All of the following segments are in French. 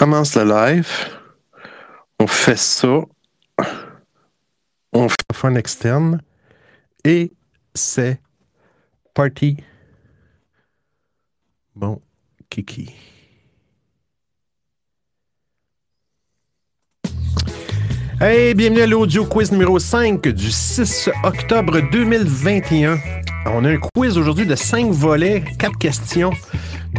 commence le live. On fait ça. On fait un fun externe. Et c'est parti. Bon, Kiki. Hey, bienvenue à l'audio quiz numéro 5 du 6 octobre 2021. On a un quiz aujourd'hui de 5 volets, 4 questions,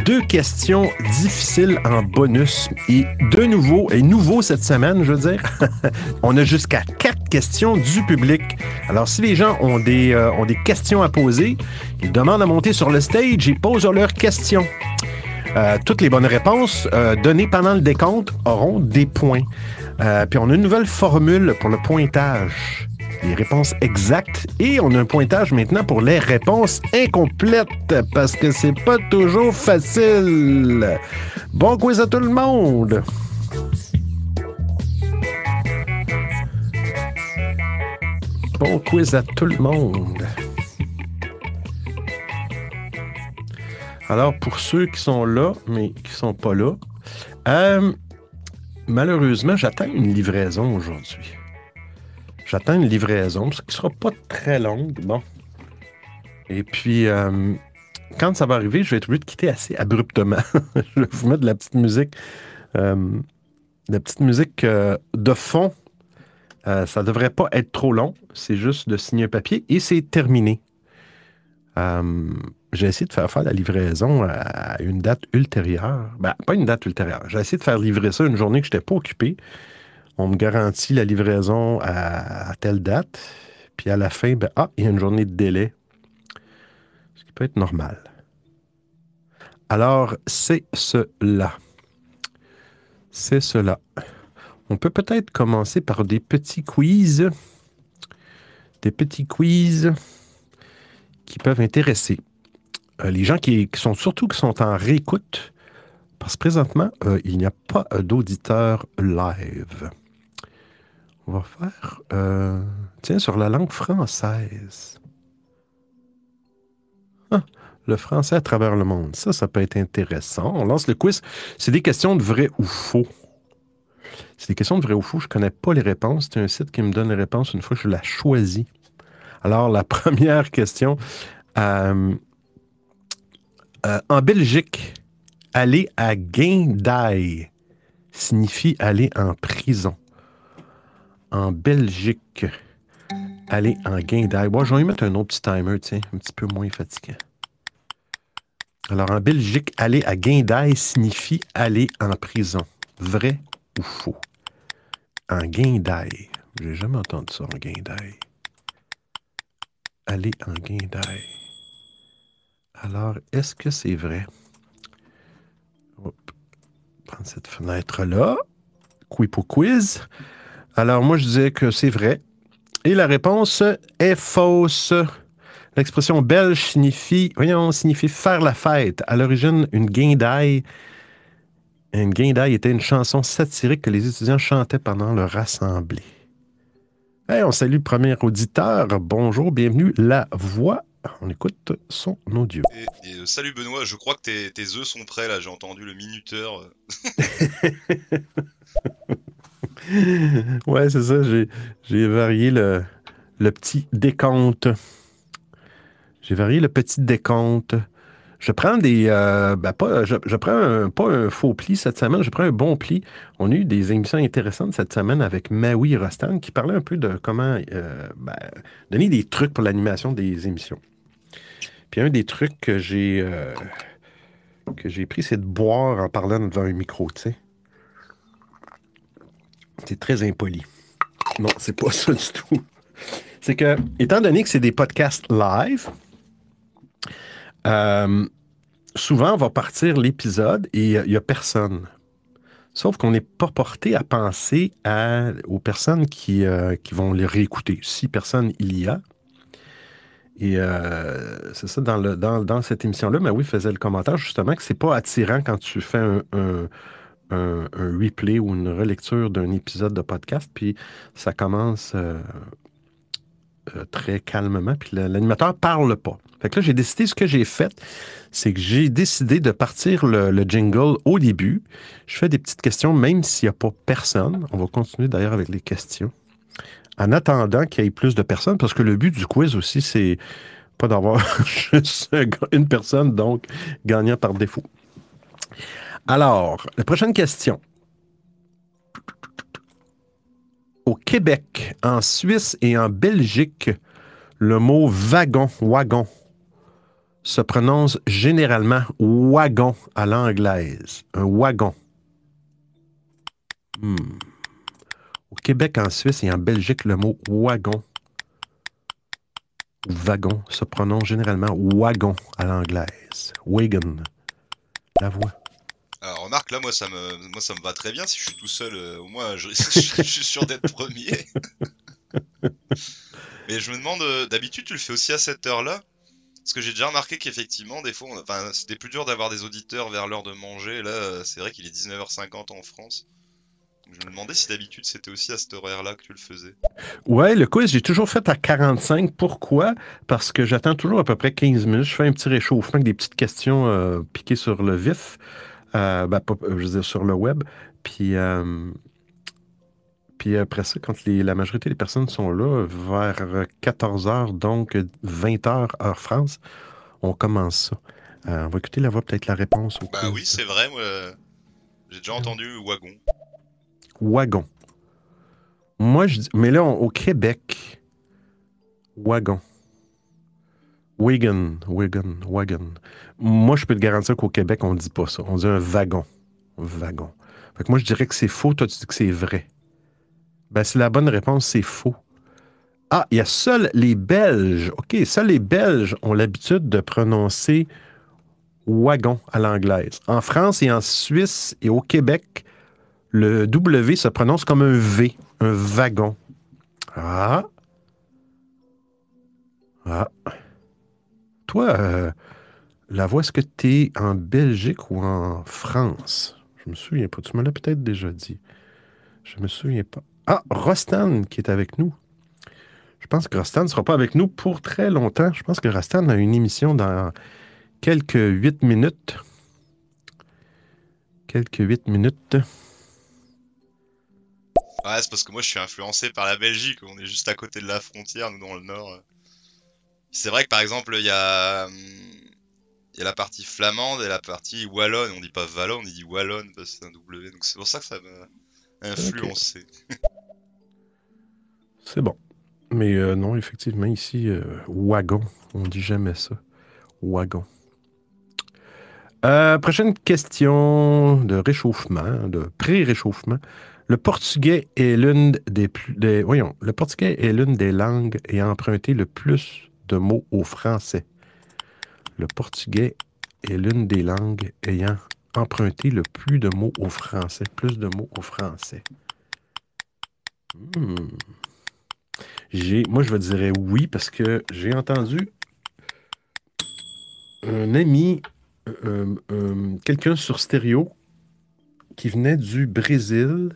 deux questions difficiles en bonus et de nouveau, et nouveau cette semaine, je veux dire, on a jusqu'à 4 questions du public. Alors, si les gens ont des, euh, ont des questions à poser, ils demandent à monter sur le stage et posent leurs questions. Euh, toutes les bonnes réponses euh, données pendant le décompte auront des points. Euh, puis on a une nouvelle formule pour le pointage. Les réponses exactes et on a un pointage maintenant pour les réponses incomplètes parce que c'est pas toujours facile. Bon quiz à tout le monde. Bon quiz à tout le monde. Alors, pour ceux qui sont là, mais qui ne sont pas là, euh, malheureusement, j'attends une livraison aujourd'hui. J'attends une livraison, ce qui sera pas très longue. Bon. Et puis, euh, quand ça va arriver, je vais être obligé de quitter assez abruptement. je vais vous mettre de la petite musique. Euh, de la petite musique de fond. ça ne devrait pas être trop long. C'est juste de signer un papier et c'est terminé j'ai essayé de faire faire la livraison à une date ultérieure. Ben, pas une date ultérieure. J'ai essayé de faire livrer ça une journée que je n'étais pas occupé. On me garantit la livraison à, telle date. Puis à la fin, ben, ah, il y a une journée de délai. Ce qui peut être normal. Alors, c'est cela. C'est cela. On peut peut-être commencer par des petits quiz. Des petits quiz qui peuvent intéresser. Euh, les gens qui, sont surtout qui sont en réécoute, parce que présentement, euh, il n'y a pas d'auditeurs live. Va faire, euh, tiens, sur la langue française. Ah, le français à travers le monde. Ça, ça peut être intéressant. On lance le quiz. C'est des questions de vrai ou faux. C'est des questions de vrai ou faux. Je ne connais pas les réponses. C'est un site qui me donne les réponses une fois que je la choisis. Alors, la première question. Euh, en Belgique, aller à Guindaille signifie aller en prison. En Belgique, aller en Guindaille. Bon, je vais y mettre un autre petit timer, tiens, un petit peu moins fatiguant. Alors, en Belgique, aller à Guindaille signifie aller en prison. Vrai ou faux? En Guindaille. J'ai jamais entendu ça en Guindaille. Aller en Guindaille. Alors, est-ce que c'est vrai? Prendre cette fenêtre-là. pour quiz. Alors, moi, je disais que c'est vrai. Et la réponse est fausse. L'expression belge signifie, voyons, signifie faire la fête. À l'origine, une guindaille. Une guindaille était une chanson satirique que les étudiants chantaient pendant leur assemblée. Hey, on salue le premier auditeur. Bonjour, bienvenue. La voix on écoute son audio. Euh, salut Benoît, je crois que tes, tes œufs sont prêts là, j'ai entendu le minuteur. ouais, c'est ça, j'ai varié le, petit décompte. J'ai varié le petit décompte. Je prends des. Euh, ben, pas, je, prends un, pas un faux pli cette semaine, je prends un bon pli. On a eu des émissions intéressantes cette semaine avec Maui Rostan qui parlait un peu de comment euh, ben, donner des trucs pour l'animation des émissions. Puis un des trucs que j'ai euh, que j'ai pris, c'est de boire en parlant devant un micro, tu sais. C'est très impoli. Non, c'est pas ça du tout. C'est que, étant donné que c'est des podcasts live, euh, souvent on va partir l'épisode et il n'y a personne. Sauf qu'on n'est pas porté à penser aux personnes qui, euh, qui vont les réécouter. Si personne il y a, et euh, c'est ça, dans, cette émission-là, mais oui, faisait le commentaire justement que c'est pas attirant quand tu fais un, un, replay ou une relecture d'un épisode de podcast, puis ça commence, euh, euh, très calmement, puis l'animateur parle pas. Fait que là, j'ai décidé, ce que j'ai fait, c'est que j'ai décidé de partir le, jingle au début. Je fais des petites questions, même s'il n'y a pas personne. On va continuer d'ailleurs avec les questions. En attendant qu'il y ait plus de personnes, parce que le but du quiz aussi, c'est pas d'avoir juste une personne, donc gagnant par défaut. Alors, la prochaine question. Au Québec, en Suisse et en Belgique, le mot wagon, wagon, se prononce généralement wagon à l'anglaise. Un wagon. Hmm. Au Québec, en Suisse et en Belgique, le mot wagon wagon se prononce généralement wagon à l'anglaise. Wagon. La voix. Alors remarque là moi ça me moi ça me va très bien si je suis tout seul euh, au moins je, je, suis sûr d'être premier. Mais je me demande euh, d'habitude tu le fais aussi à cette heure-là? Parce que j'ai déjà remarqué qu'effectivement des fois enfin c'était plus dur d'avoir des auditeurs vers l'heure de manger là euh, c'est vrai qu'il est 19h50 en France. Je me demandais si d'habitude c'était aussi à cet horaire-là que tu le faisais. Ouais, le quiz, j'ai toujours fait à 45. Pourquoi? Parce que j'attends toujours à peu près 15 minutes. Je fais un petit réchauffement avec des petites questions euh, piquées sur le vif, euh, ben, je veux dire sur le web. Puis, euh, puis après ça, quand la majorité des personnes sont là, vers 14 h, donc 20 h heure France, on commence ça. on va écouter la voix, peut-être la réponse. Bah oui, c'est vrai. J'ai déjà entendu wagon wagon. Moi, je dis, mais là, au Québec, wagon. Wagon, wagon, wagon. Moi, je peux te garantir qu'au Québec, on ne dit pas ça. On dit un wagon. Wagon. Fait moi, je dirais que c'est faux. Toi, tu dis que c'est vrai. Ben, c'est la bonne réponse, c'est faux. Ah, il y a seuls les Belges. OK, seuls les Belges ont l'habitude de prononcer wagon à l'anglaise. En France et en Suisse et au Québec, le W se prononce comme un V, un wagon. Ah. Ah. Toi, euh, la voix, est-ce que tu es en Belgique ou en France? Je me souviens pas. Tu me l'as peut-être déjà dit. Je me souviens pas. Ah, Rostan qui est avec nous. Je pense que Rostan ne sera pas avec nous pour très longtemps. Je pense que Rostan a une émission dans quelques huit minutes. Quelques huit minutes. Ouais, c'est parce que moi je suis influencé par la Belgique, on est juste à côté de la frontière, nous dans le nord. C'est vrai que par exemple, il y a. Il y a la partie flamande et la partie wallonne. On dit pas wallon, on dit wallonne parce que c'est un W. Donc c'est pour ça que ça m'a influencé. c'est bon. Mais euh, non, effectivement, ici, euh, wagon. On dit jamais ça. Wagon. Euh, prochaine question de réchauffement, de pré-réchauffement. Le portugais est l'une des plus. voyons, le portugais est l'une des langues ayant emprunté le plus de mots au français. Le portugais est l'une des langues ayant emprunté le plus de mots au français. Plus de mots au français. Hmm. moi, je dire oui parce que j'ai entendu un ami, euh, euh, quelqu'un sur stéréo qui venait du Brésil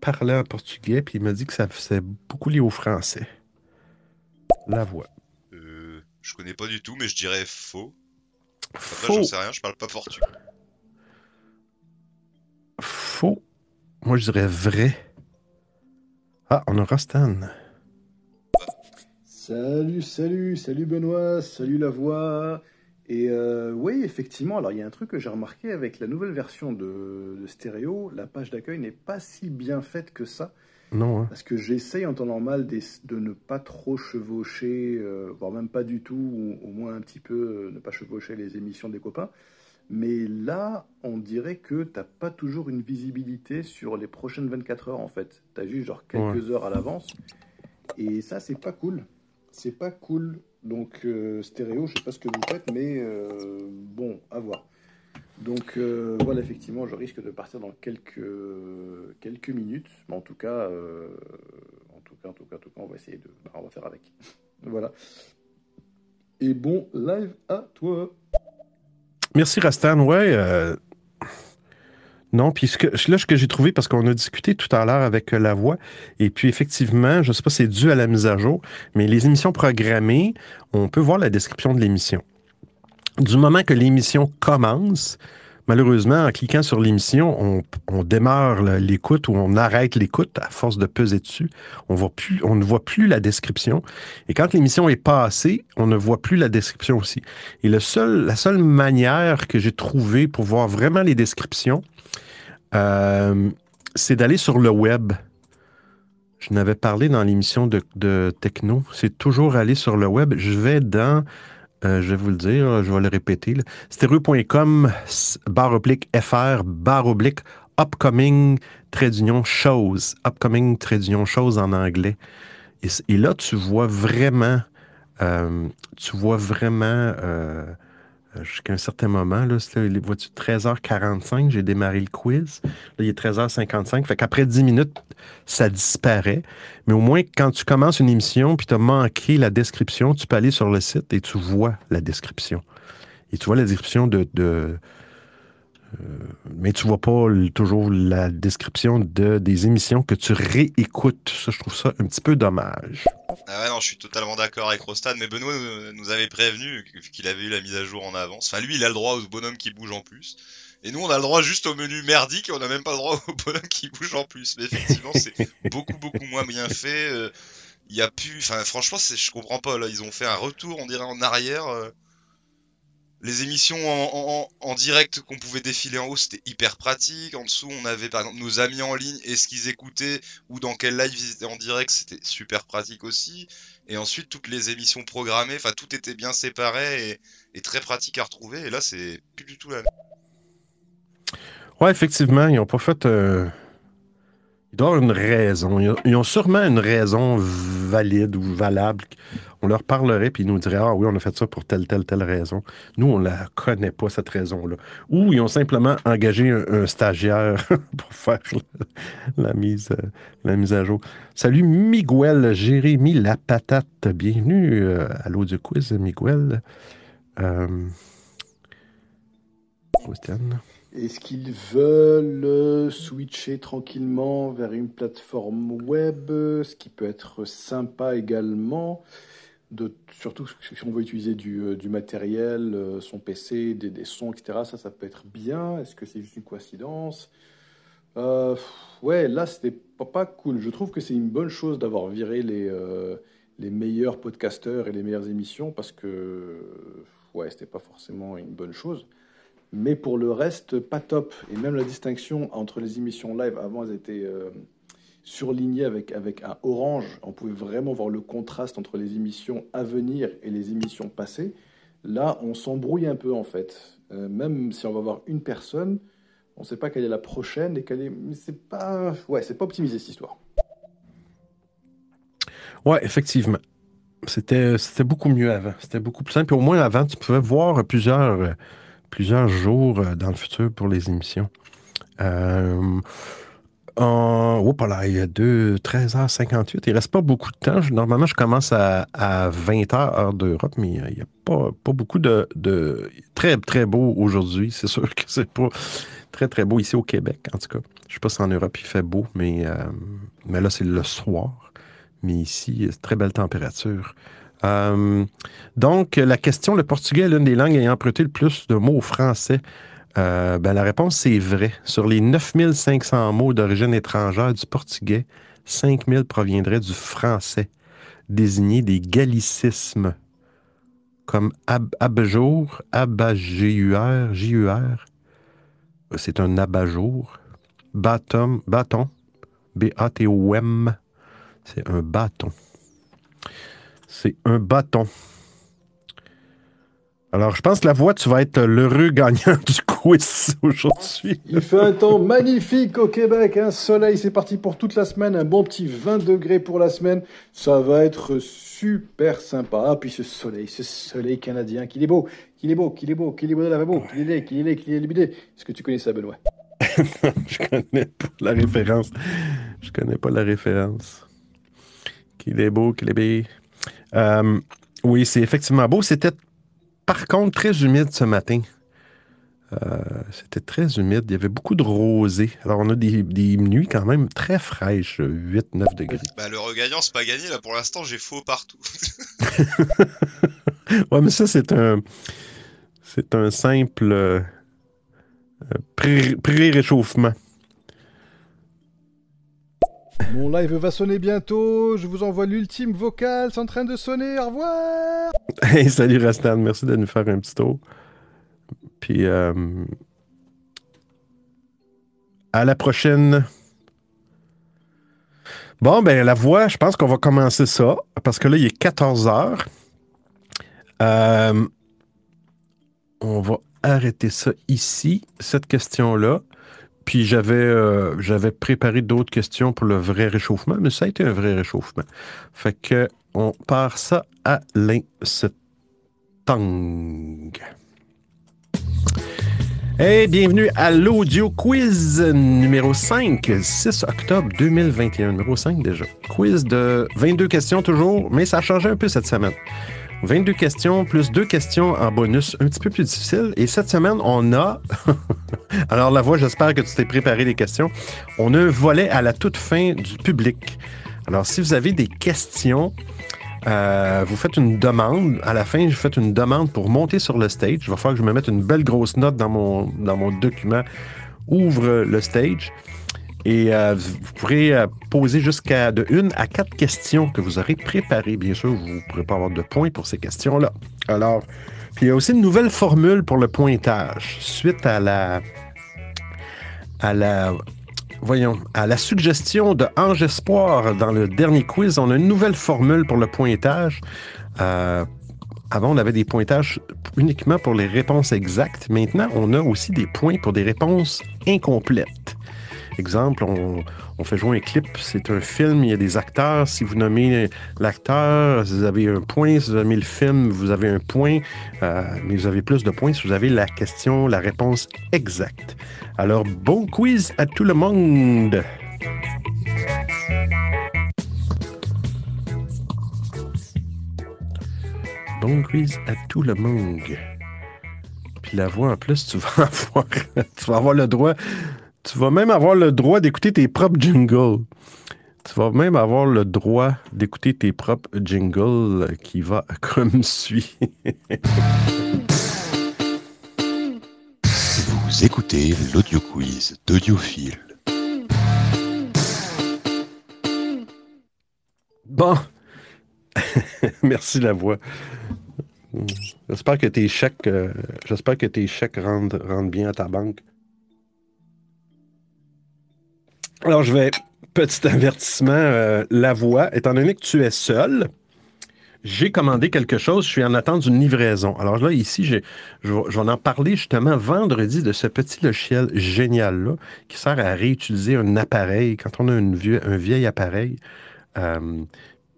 parlait en portugais, puis il m'a dit que ça faisait beaucoup lié au français. La voix. Euh, je connais pas du tout, mais je dirais faux. Faux. sais rien, je parle pas portugais. Faux. Moi, je dirais vrai. Ah, on aura Stan. Salut, salut, salut Benoît, salut la voix. Et euh, oui, effectivement, alors il y a un truc que j'ai remarqué avec la nouvelle version de, Stéréo, la page d'accueil n'est pas si bien faite que ça. Non. Hein. Parce que j'essaye en temps normal de, ne pas trop chevaucher, euh, voire même pas du tout, ou au moins un petit peu euh, ne pas chevaucher les émissions des copains. Mais là, on dirait que tu n'as pas toujours une visibilité sur les prochaines 24 heures en fait. Tu as juste genre quelques heures à l'avance. Et ça, c'est pas cool. C'est pas cool. Donc euh, stéréo, je sais pas ce que vous faites, mais bon, à voir. Donc euh, voilà, effectivement, je risque de partir dans quelques, quelques minutes. Mais en tout cas, en tout cas, en tout cas, en tout cas, on va essayer de, bah, on va faire avec. voilà. Et bon live à toi. Merci Rastan. Ouais. Non, puis là, ce que j'ai trouvé, parce qu'on a discuté tout à l'heure avec euh, la voix, et puis effectivement, je ne sais pas si c'est dû à la mise à jour, mais les émissions programmées, on peut voir la description de l'émission. Du moment que l'émission commence, malheureusement, en cliquant sur l'émission, on, démarre l'écoute ou on arrête l'écoute à force de peser dessus. On, ne voit plus la description. Et quand l'émission est passée, on ne voit plus la description aussi. Et la seule manière que j'ai trouvée pour voir vraiment les descriptions, euh, c'est d'aller sur le web. Je n'avais parlé dans l'émission de, Techno. C'est toujours aller sur le web. Je vais dans, euh, je vais vous le dire, je vais le répéter, stéréo.com, barre oblique FR, barre oblique upcoming, trait d'union, shows. Upcoming, trait d'union, shows en anglais. Et, là, tu vois vraiment, euh, tu vois vraiment euh, jusqu'à un certain moment. Là, voitures 13h45, j'ai démarré le quiz. Là, il est 13h55. Fait qu'après 10 minutes, ça disparaît. Mais au moins, quand tu commences une émission puis tu as manqué la description, tu peux aller sur le site et tu vois la description. Et tu vois la description de, de euh, mais tu vois pas toujours la description de, des émissions que tu réécoutes. Ça, je trouve ça un petit peu dommage. Ah ouais, non, je suis totalement d'accord avec Rostad, mais Benoît nous avait prévenu qu'il avait eu la mise à jour en avance. Enfin, lui, il a le droit aux bonhommes qui bougent en plus. Et nous, on a le droit juste au menu merdique et on n'a même pas le droit aux bonhommes qui bougent en plus. Mais effectivement, c'est beaucoup, beaucoup moins bien fait. Euh, il y a plus. Enfin, franchement, je comprends pas. Là, ils ont fait un retour, on dirait, en arrière. Les émissions en, direct qu'on pouvait défiler en haut, c'était hyper pratique. En dessous, on avait par exemple nos amis en ligne et ce qu'ils écoutaient ou dans quel live ils étaient en direct, c'était super pratique aussi. Et ensuite, toutes les émissions programmées, enfin, tout était bien séparé et, très pratique à retrouver. Et là, c'est plus du tout la même. Ouais, effectivement, ils n'ont pas fait. Euh, il doit y avoir une raison. Ils ont, sûrement une raison valide ou valable. On leur parlerait, puis ils nous diraient Ah oui, on a fait ça pour telle, telle, telle raison. Nous, on ne la connaît pas, cette raison-là. Ou ils ont simplement engagé un, stagiaire pour faire la, mise, la mise à jour. Salut Miguel, Jérémy La Patate. Bienvenue euh, à l'audio quiz, Miguel. Euh... Est-ce qu'ils veulent euh, switcher tranquillement vers une plateforme web, ce qui peut être sympa également, surtout si on veut utiliser du, euh, matériel, euh, son PC, des, sons, etc. Ça, ça peut être bien. Est-ce que c'est juste une coïncidence? Ouais, là, c'était pas, pas, cool. Je trouve que c'est une bonne chose d'avoir viré les, les meilleurs podcasteurs et les meilleures émissions parce que, ouais, c'était pas forcément une bonne chose. Mais pour le reste, pas top. Et même la distinction entre les émissions live, avant elles étaient euh, surlignées avec, avec un orange. On pouvait vraiment voir le contraste entre les émissions à venir et les émissions passées. Là, on s'embrouille un peu en fait. Euh, même si on va voir une personne, on ne sait pas quelle est la prochaine et quelle est. C'est pas. Ouais, c'est pas optimisé cette histoire. Ouais, effectivement. C'était, c'était beaucoup mieux avant. C'était beaucoup plus simple. au moins avant, tu pouvais voir plusieurs plusieurs jours euh, dans le futur pour les émissions. Euh, oh, là, il y a 13h58. Il reste pas beaucoup de temps. normalement, je commence à, 20h, heure d'Europe, mais il n'y a pas, pas beaucoup de, Très, très beau aujourd'hui. C'est sûr que c'est pas très, très beau ici au Québec, en tout cas. Je ne sais pas si en Europe il fait beau, mais, euh, mais là, c'est le soir. Mais ici, très belle température. Euh, donc, la question, le portugais est l'une des langues ayant emprunté le plus de mots au français. Euh, ben, la réponse, c'est vrai. Sur les 9500 mots d'origine étrangère du portugais, 5000 proviendraient du français, désignés des gallicismes, comme ab abajour, abajur, J-U-R. C'est un abajour. Bâton, B-A-T-O-M, c'est un bâton. C'est un bâton. Alors, je pense que la voix, tu vas être l'heureux gagnant du quiz aujourd'hui. Il fait un temps magnifique au Québec. Un soleil, c'est parti pour toute la semaine. Un bon petit 20 degrés pour la semaine. Ça va être super sympa. Ah, puis ce soleil, ce soleil canadien, qu'il est beau, qu'il est beau, qu'il est beau, qu'il est beau là beau, qu'il est laid, qu'il est laid, qu'il est libidé. Est-ce que tu connais ça, Benoît? Je connais pas la référence. Je connais pas la référence. Qu'il est beau, qu'il est beau. Euh, oui, c'est effectivement beau. C'était par contre très humide ce matin. Euh, c'était très humide. Il y avait beaucoup de rosée. Alors, on a des, des nuits quand même très fraîches, 8-9 degrés. Bah, le regagnant, c'est pas gagné. Là, pour l'instant, j'ai faux partout. ouais, mais ça, c'est un. C'est un simple euh, pré-réchauffement. Mon live va sonner bientôt. Je vous envoie l'ultime vocale. C'est en train de sonner. Au revoir. Hey, salut Rastan. Merci de nous faire un petit tour. Puis, euh, à la prochaine. Bon, ben, la voix, je pense qu'on va commencer ça. Parce que là, il est 14 heures. Euh, on va arrêter ça ici, cette question-là. Puis j'avais euh, j'avais préparé d'autres questions pour le vrai réchauffement, mais ça a été un vrai réchauffement. Fait que on part ça à l'instant. Hey, bienvenue à l'audio quiz numéro 5, 6 octobre 2021, numéro 5 déjà. Quiz de 22 questions toujours, mais ça a changé un peu cette semaine. 22 questions plus deux questions en bonus un petit peu plus difficiles. Et cette semaine, on a. Alors, la voix, j'espère que tu t'es préparé des questions. On a un volet à la toute fin du public. Alors, si vous avez des questions, euh, vous faites une demande. À la fin, je fais une demande pour monter sur le stage. Il va falloir que je me mette une belle grosse note dans mon, document. Ouvre le stage. Et euh, vous pourrez euh, poser jusqu'à de une à quatre questions que vous aurez préparées. Bien sûr, vous ne pourrez pas avoir de points pour ces questions-là. Alors, puis il y a aussi une nouvelle formule pour le pointage. Suite à la. À la. Voyons, à la suggestion de Ange Espoir dans le dernier quiz, on a une nouvelle formule pour le pointage. Euh, avant, on avait des pointages uniquement pour les réponses exactes. Maintenant, on a aussi des points pour des réponses incomplètes. Exemple, on, fait jouer un clip, c'est un film, il y a des acteurs. Si vous nommez l'acteur, vous avez un point. Si vous nommez le film, vous avez un point. Euh, mais vous avez plus de points si vous avez la question, la réponse exacte. Alors, bon quiz à tout le monde! Bon quiz à tout le monde. Puis la voix, en plus, tu vas avoir le droit tu vas même avoir le droit d'écouter tes propres jingles. Tu vas même avoir le droit d'écouter tes propres jingles qui va comme suit. Vous écoutez l'audio quiz d'Audiophile. Bon. Merci la voix. J'espère que tes chèques, euh, j'espère que tes chèques rendent, rendent bien à ta banque. Alors, je vais. Petit avertissement, euh, la voix, étant donné que tu es seul, j'ai commandé quelque chose, je suis en attente d'une livraison. Alors là, ici, je, je, vais en parler justement vendredi de ce petit logiciel génial-là qui sert à réutiliser un appareil. Quand on a une un vieil appareil, euh,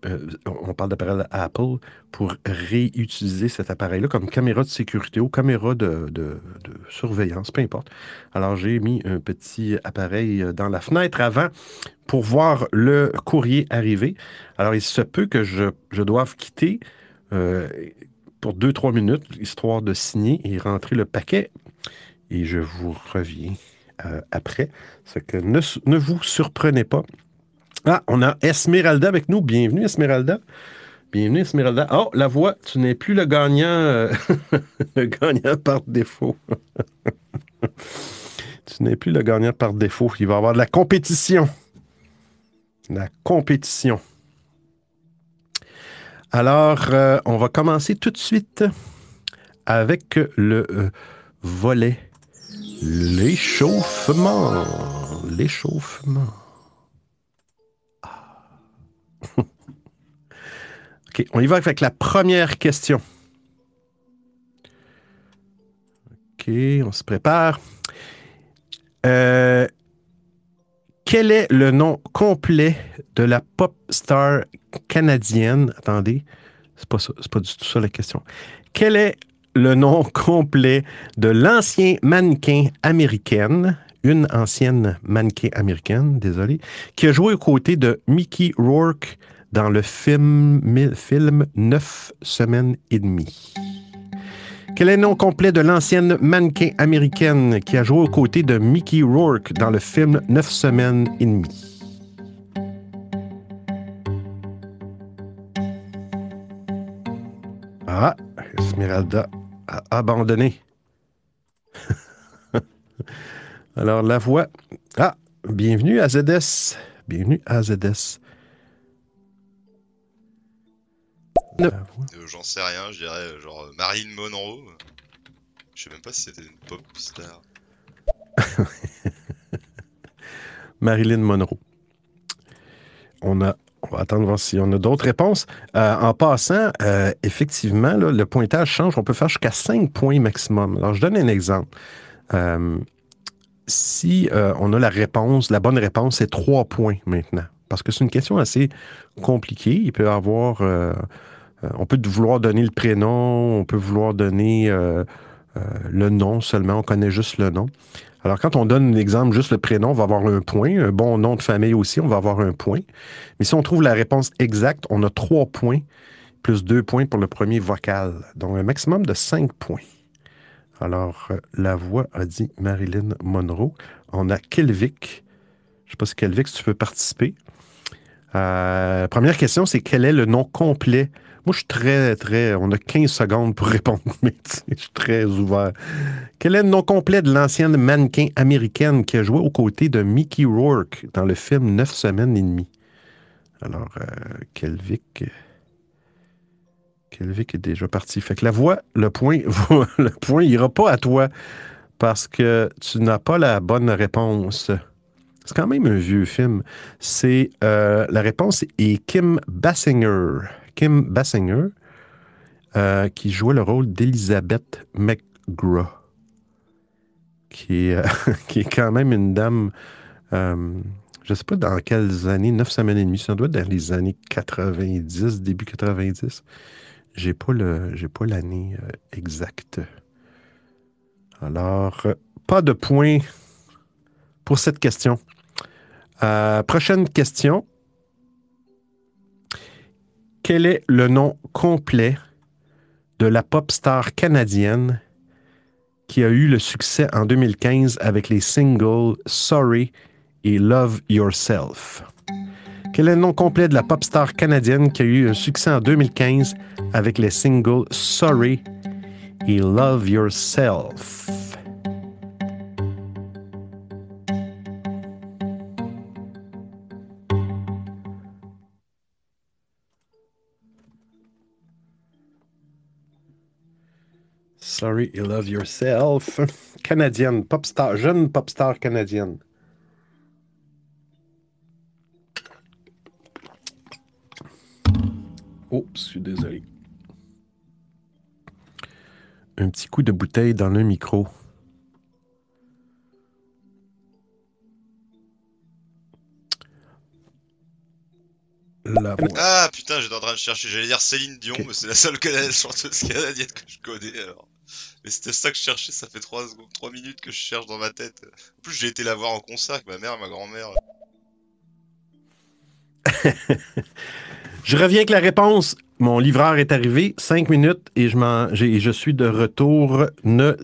euh, on parle d'appareil Apple, pour réutiliser cet appareil-là comme caméra de sécurité ou caméra de, surveillance, peu importe. Alors, j'ai mis un petit appareil dans la fenêtre avant pour voir le courrier arriver. Alors, il se peut que je, doive quitter euh, pour deux, trois minutes, histoire de signer et rentrer le paquet. Et je vous reviens euh, après. Ce que ne vous surprenez pas. Ah, on a Esmeralda avec nous. Bienvenue, Esmeralda. Bienvenue, Esmeralda. Oh, la voix, tu n'es plus le gagnant, euh, le gagnant par défaut. tu n'es plus le gagnant par défaut. Il va y avoir de la compétition. La compétition. Alors, euh, on va commencer tout de suite avec le euh, volet. L'échauffement. L'échauffement. On y va avec la première question. OK, on se prépare. Euh, quel est le nom complet de la pop star canadienne? Attendez, c'est pas, pas du tout ça la question. Quel est le nom complet de l'ancien mannequin américaine une ancienne mannequin américaine, désolé, qui a joué aux côtés de Mickey Rourke dans le film, film Neuf semaines et demie. Quel est le nom complet de l'ancienne mannequin américaine qui a joué aux côtés de Mickey Rourke dans le film Neuf semaines et demie? Ah, Esmeralda a abandonné. Alors, la voix. Ah, bienvenue à ZS. Bienvenue à ZS. Euh, J'en sais rien, je dirais euh, genre euh, Marilyn Monroe. Je sais même pas si c'était une pop star. Marilyn Monroe. On a. On va attendre voir si on a d'autres réponses. Euh, en passant, euh, effectivement, là, le pointage change. On peut faire jusqu'à 5 points maximum. Alors, je donne un exemple. Euh, si euh, on a la réponse, la bonne réponse, c'est 3 points maintenant. Parce que c'est une question assez compliquée. Il peut y avoir. Euh, on peut vouloir donner le prénom, on peut vouloir donner euh, euh, le nom seulement. On connaît juste le nom. Alors, quand on donne l'exemple, juste le prénom, on va avoir un point. Un bon nom de famille aussi, on va avoir un point. Mais si on trouve la réponse exacte, on a trois points, plus deux points pour le premier vocal. Donc, un maximum de cinq points. Alors, la voix a dit Marilyn Monroe. On a Kelvic. Je ne sais pas si Kelvic, si tu peux participer. Première question, c'est quel est le nom complet? Moi, je suis très, très. On a 15 secondes pour répondre, mais je suis très ouvert. Quel est le nom complet de l'ancienne mannequin américaine qui a joué aux côtés de Mickey Rourke dans le film Neuf semaines et demie? Alors, euh. Kelvic est déjà parti. Fait que la voix, le point, le point ira pas à toi parce que tu n'as pas la bonne réponse. C'est quand même un vieux film. C'est euh, la réponse est Kim Basinger. Kim Basinger, euh, qui jouait le rôle d'Elizabeth McGraw, qui euh, qui est quand même une dame. euh, je ne sais pas dans quelles années, 9 semaines et demie, ça doit être dans les années 90, début 90. J'ai pas pas l'année exacte. Alors, pas de points pour cette question. Prochaine question. Quel est le nom complet de la pop star canadienne qui a eu le succès en 2015 avec les singles Sorry et Love Yourself? Quel est le nom complet de la pop star canadienne qui a eu un succès en 2015 avec les singles Sorry et Love Yourself? Sorry, you love yourself. Canadienne, pop star, jeune pop star canadienne. Oups, je suis désolé. Un petit coup de bouteille dans le micro. La. Ah putain, j'étais en train de chercher. J'allais dire Céline Dion, mais c'est la seule chanteuse canadienne que je connais alors. Mais c'était ça que je cherchais, ça fait 3, secondes, 3 minutes que je cherche dans ma tête. En plus, j'ai été la voir en concert avec ma mère ma grand-mère. Je reviens avec la réponse. Mon livreur est arrivé, cinq minutes, et je suis de retour. Ne,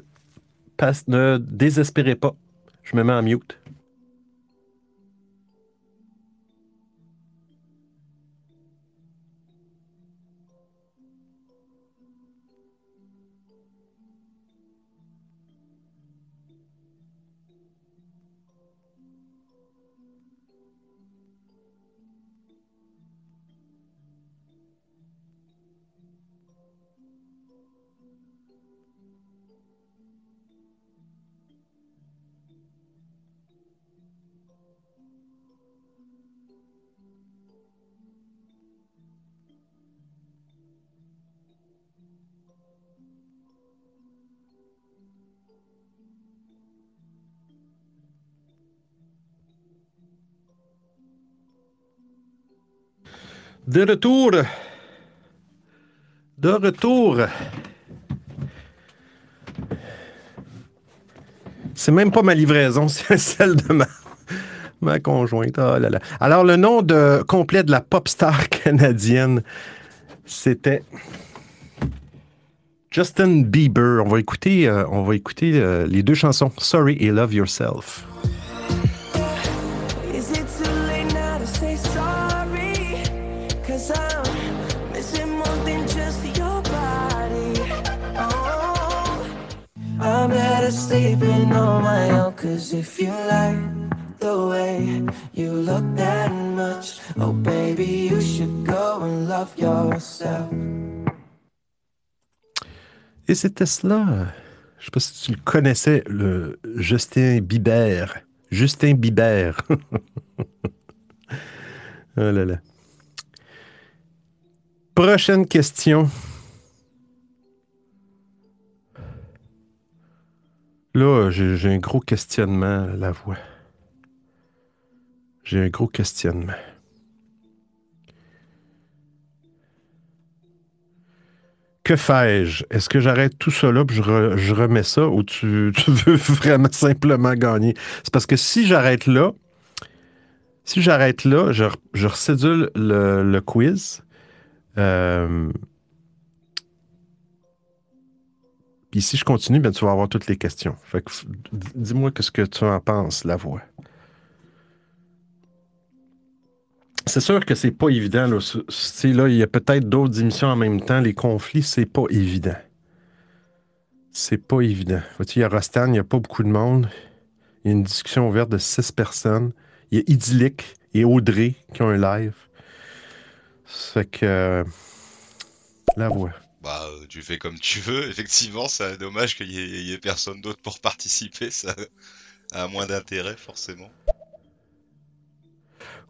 passe, ne désespérez pas. Je me mets en mute. De retour. De retour. C'est même pas ma livraison, c'est celle de ma, conjointe. Là. Alors, le nom de, complet de la pop star canadienne, c'était Justin Bieber. On va écouter, euh, on va écouter euh, les deux chansons, Sorry et Love Yourself. If you like the way you look that much, oh baby, you should go and love yourself. Et c'était cela. Je sais pas si tu le connaissais, le Justin Bieber. Justin Bieber. oh là là. Prochaine question. Là, j'ai un gros questionnement la voix. J'ai un gros questionnement. Que fais-je? Est-ce que j'arrête tout là puis je, je remets ça ou tu, veux vraiment simplement gagner? C'est parce que si j'arrête là, si j'arrête là, je, je recédule le, le quiz. Euh, Puis si je continue, ben, tu vas avoir toutes les questions. Dis-moi qu'est-ce que tu en penses, la voix. C'est sûr que c'est pas évident. Là. Il y a peut-être d'autres émissions en même temps. Les conflits, c'est pas évident. C'est pas évident. Vois-tu, il y a Rostan, il n'y a pas beaucoup de monde. Il y a une discussion ouverte de six personnes. Il y a Idyllic et Audrey qui ont un live. C'est que. euh, la voix. Bah, euh, tu fais comme tu veux. Effectivement, c'est dommage qu'il y, y ait personne d'autre pour participer. Ça a moins d'intérêt, forcément.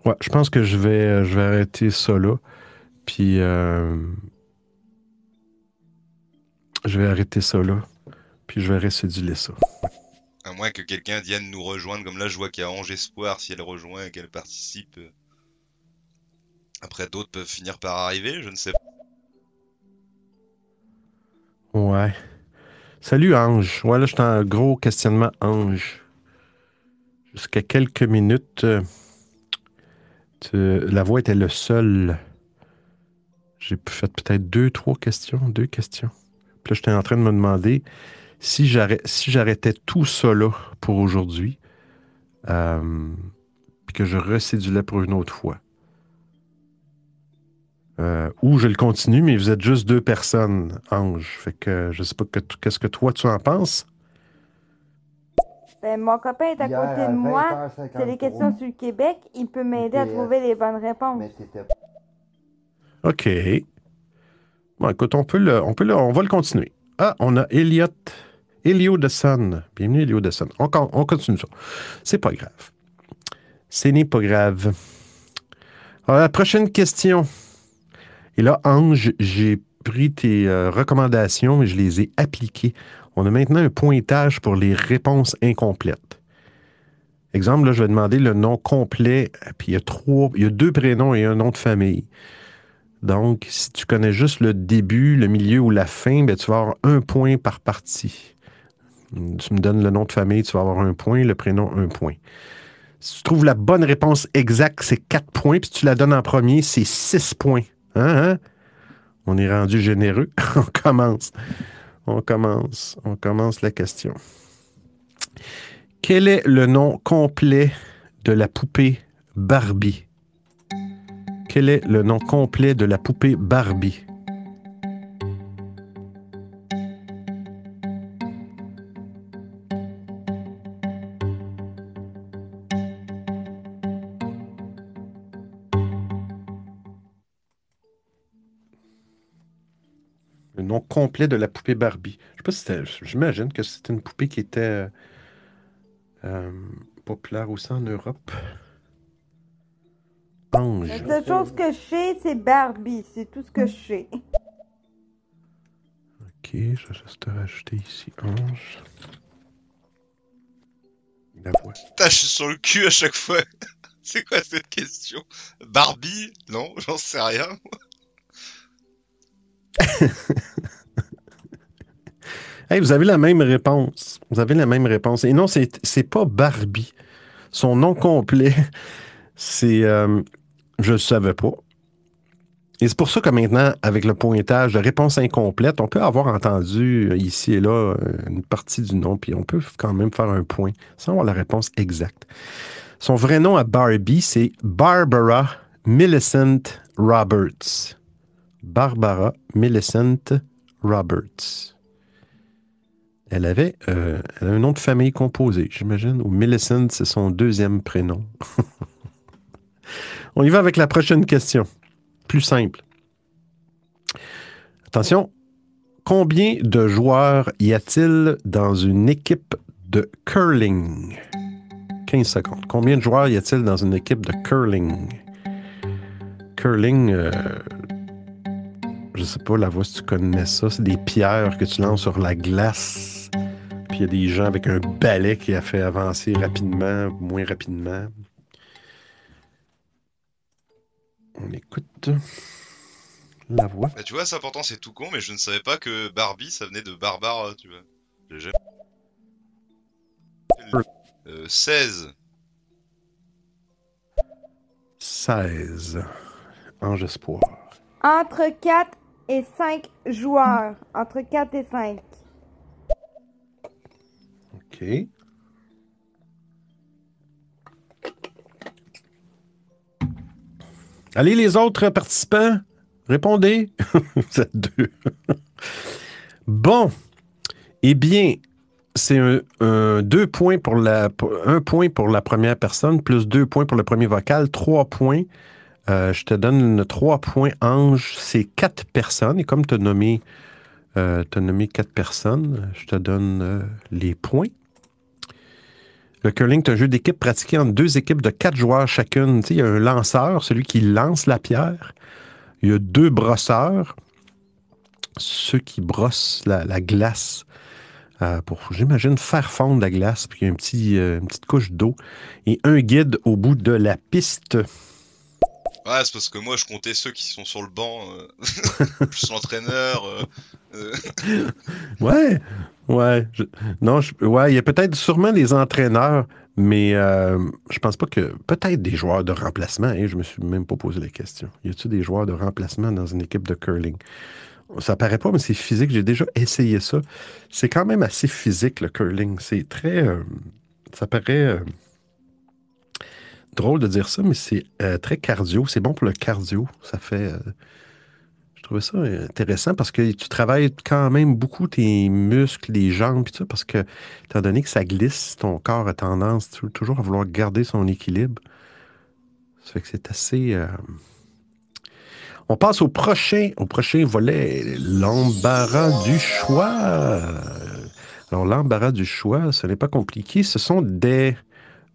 Ouais, je pense que je vais, euh, je vais arrêter ça là. Puis. euh, je vais arrêter ça là. Puis je vais récéduler ça. À moins que quelqu'un vienne nous rejoindre. Comme là, je vois qu'il y a Ange Espoir. Si elle rejoint et qu'elle participe. euh, Après, d'autres peuvent finir par arriver. Je ne sais pas. Ouais. Salut Ange. Ouais, là, je suis en gros questionnement Ange. Jusqu'à quelques minutes, euh, la voix était le seul. J'ai fait peut-être deux, trois questions, deux questions. Puis là, j'étais en train de me demander si j'arrêt- si j'arrêtais tout là pour aujourd'hui, euh, puis que je recédulais pour une autre fois. Euh, ou je le continue, mais vous êtes juste deux personnes, Ange. Fait que je sais pas qu'est-ce que toi tu en penses? Ben, mon copain est à Hier, côté de moi. 20h53, C'est les questions sur le Québec. Il peut m'aider à trouver les bonnes réponses. OK. Bon, écoute, on peut le, on peut le, on va le continuer. Ah, on a Elliot, Elio de Sun. Bienvenue, Elio de Sun. On, on continue ça. C'est pas grave. Ce n'est pas grave. Alors, la prochaine question. Et là, Ange, j'ai pris tes euh, recommandations et je les ai appliquées. On a maintenant un pointage pour les réponses incomplètes. Exemple, là, je vais demander le nom complet, puis il y a deux prénoms et un nom de famille. Donc, si tu connais juste le début, le milieu ou la fin, ben, tu vas avoir un point par partie. Tu me donnes le nom de famille, tu vas avoir un point, le prénom, un point. Si tu trouves la bonne réponse exacte, c'est quatre points, puis tu la donnes en premier, c'est six points. Hein, hein? On est rendu généreux. On commence. On commence. On commence la question. Quel est le nom complet de la poupée Barbie? Quel est le nom complet de la poupée Barbie? Complet de la poupée Barbie. Je sais pas si c'était. J'imagine que c'était une poupée qui était euh, euh, populaire aussi en Europe. Ange. La seule chose que je sais, c'est Barbie. C'est tout ce que je sais. Ok, je vais juste te rajouter ici Ange. La voix. Putain, je suis sur le cul à chaque fois. C'est quoi cette question? Barbie? Non, j'en sais rien. Hey, vous avez la même réponse. Vous avez la même réponse. Et non, c'est pas Barbie. Son nom complet, c'est. euh, je le savais pas. Et c'est pour ça que maintenant, avec le pointage de réponse incomplète, on peut avoir entendu euh, ici et là euh, une partie du nom, puis on peut quand même faire un point sans avoir la réponse exacte. Son vrai nom à Barbie, c'est Barbara Millicent Roberts. Barbara Millicent Roberts. Elle avait euh, elle a un nom de famille composé, j'imagine, ou Millicent, c'est son deuxième prénom. On y va avec la prochaine question. Plus simple. Attention, combien de joueurs y a-t-il dans une équipe de curling? 15 secondes. Combien de joueurs y a-t-il dans une équipe de curling? Curling, euh, je sais pas, la voix si tu connais ça, c'est des pierres que tu lances sur la glace. Puis il y a des gens avec un balai qui a fait avancer rapidement, moins rapidement. On écoute la voix. Bah, tu vois, c'est important, c'est tout con, mais je ne savais pas que Barbie, ça venait de barbare, euh, tu vois. J'ai jamais- Euh, 16. 16. Ange Espoir. Entre 4 et 5 joueurs. Entre 4 et 5. Allez, les autres participants, répondez. Vous êtes deux. bon. Eh bien, c'est un, deux points pour la, point pour la première personne, plus deux points pour le premier vocal, trois points. Euh, je te donne trois points, Ange. C'est quatre personnes. Et comme tu as nommé, euh, nommé quatre personnes, je te donne euh, les points. Le curling est un jeu d'équipe pratiqué entre deux équipes de quatre joueurs chacune. Tu sais, il y a un lanceur, celui qui lance la pierre. Il y a deux brosseurs, ceux qui brossent la, la glace euh, pour, j'imagine, faire fondre la glace. Puis il y a un petit, euh, une petite couche d'eau. Et un guide au bout de la piste. Ouais, c'est parce que moi, je comptais ceux qui sont sur le banc, euh, plus l'entraîneur. euh, euh, Ouais, ouais. non, ouais, il y a peut-être sûrement des entraîneurs, mais euh, je pense pas que. Peut-être des joueurs de remplacement. hein, je me suis même pas posé la question. Y a-t-il des joueurs de remplacement dans une équipe de curling? Ça paraît pas, mais c'est physique. J'ai déjà essayé ça. C'est quand même assez physique, le curling. C'est très. euh, ça paraît. euh, drôle de dire ça, mais c'est euh, très cardio. C'est bon pour le cardio. Ça fait. Euh, je trouvais ça intéressant parce que tu travailles quand même beaucoup tes muscles, les jambes, ça, parce que, étant donné que ça glisse, ton corps a tendance tou- toujours à vouloir garder son équilibre. Ça fait que c'est assez. euh, On passe au prochain, au prochain volet, l'embarras du choix. Alors, l'embarras du choix, ce n'est pas compliqué. Ce sont des,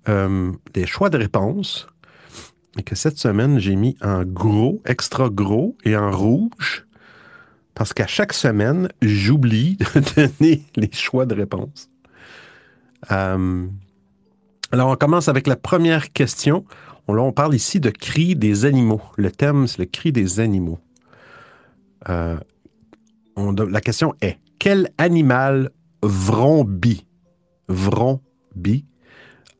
euh, des choix de réponse et que cette semaine, j'ai mis en gros, extra gros et en rouge, parce qu'à chaque semaine, j'oublie de donner les choix de réponse. Euh, alors, on commence avec la première question. On, parle ici de cri des animaux. Le thème, c'est le cri des animaux. Euh, la question est, quel animal vrombit? Vrombit.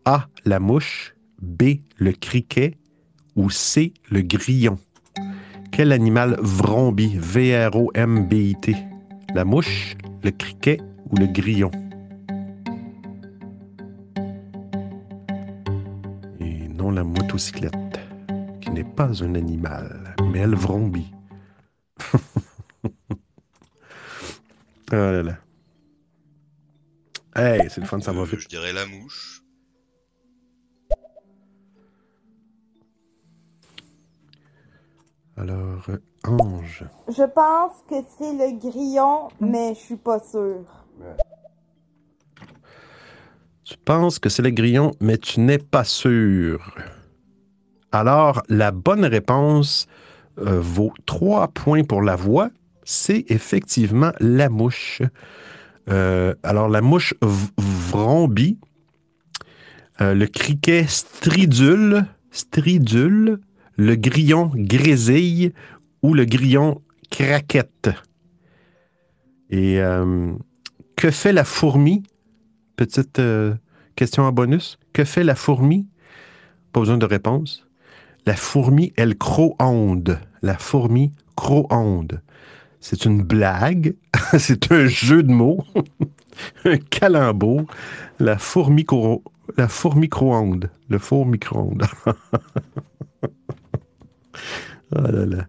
A, la mouche. B, le criquet ou C, le grillon? Quel animal vrombit? V-R-O-M-B-I-T. La mouche, le criquet ou le grillon? Et non la motocyclette, qui n'est pas un animal, mais elle vrombit. oh là là. Hey, c'est le fun, ça va euh, vite. Je dirais la mouche. Alors, Ange. Je pense que c'est le grillon, mais je suis pas sûre. Tu penses que c'est le grillon, mais tu n'es pas sûr. Alors, la bonne réponse euh, vaut trois points pour la voix. C'est effectivement la mouche. Euh, alors, la mouche v- vrombit. Euh, le criquet stridule, stridule. Le grillon grésille ou le grillon craquette. Et euh, que fait la fourmi? Petite euh, question en bonus. Que fait la fourmi? Pas besoin de réponse. La fourmi, elle croonde. la fourmi croonde. C'est une blague, c'est un jeu de mots, un calembour. La fourmi, cro... la fourmi croonde. Le four micro-ondes. oh là là.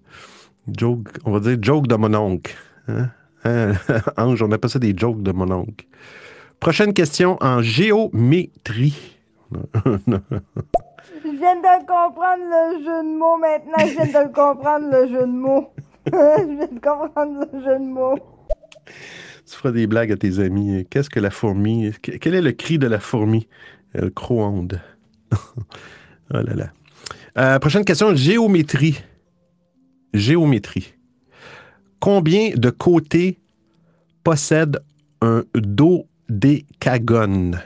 Joke, on va dire joke de mon oncle. Hein? Hein? Ange, on appelle ça des jokes de mon oncle. Prochaine question en géométrie. Je viens de comprendre le jeu de mots maintenant. Je viens de comprendre le jeu de mots. je viens de comprendre le jeu de mots. Tu feras des blagues à tes amis. Qu'est-ce que la fourmi? Que- Quel est le cri de la fourmi? Elle croonde. oh là là. Euh, prochaine question, géométrie. Géométrie. Combien de côtés possède un dodécagone?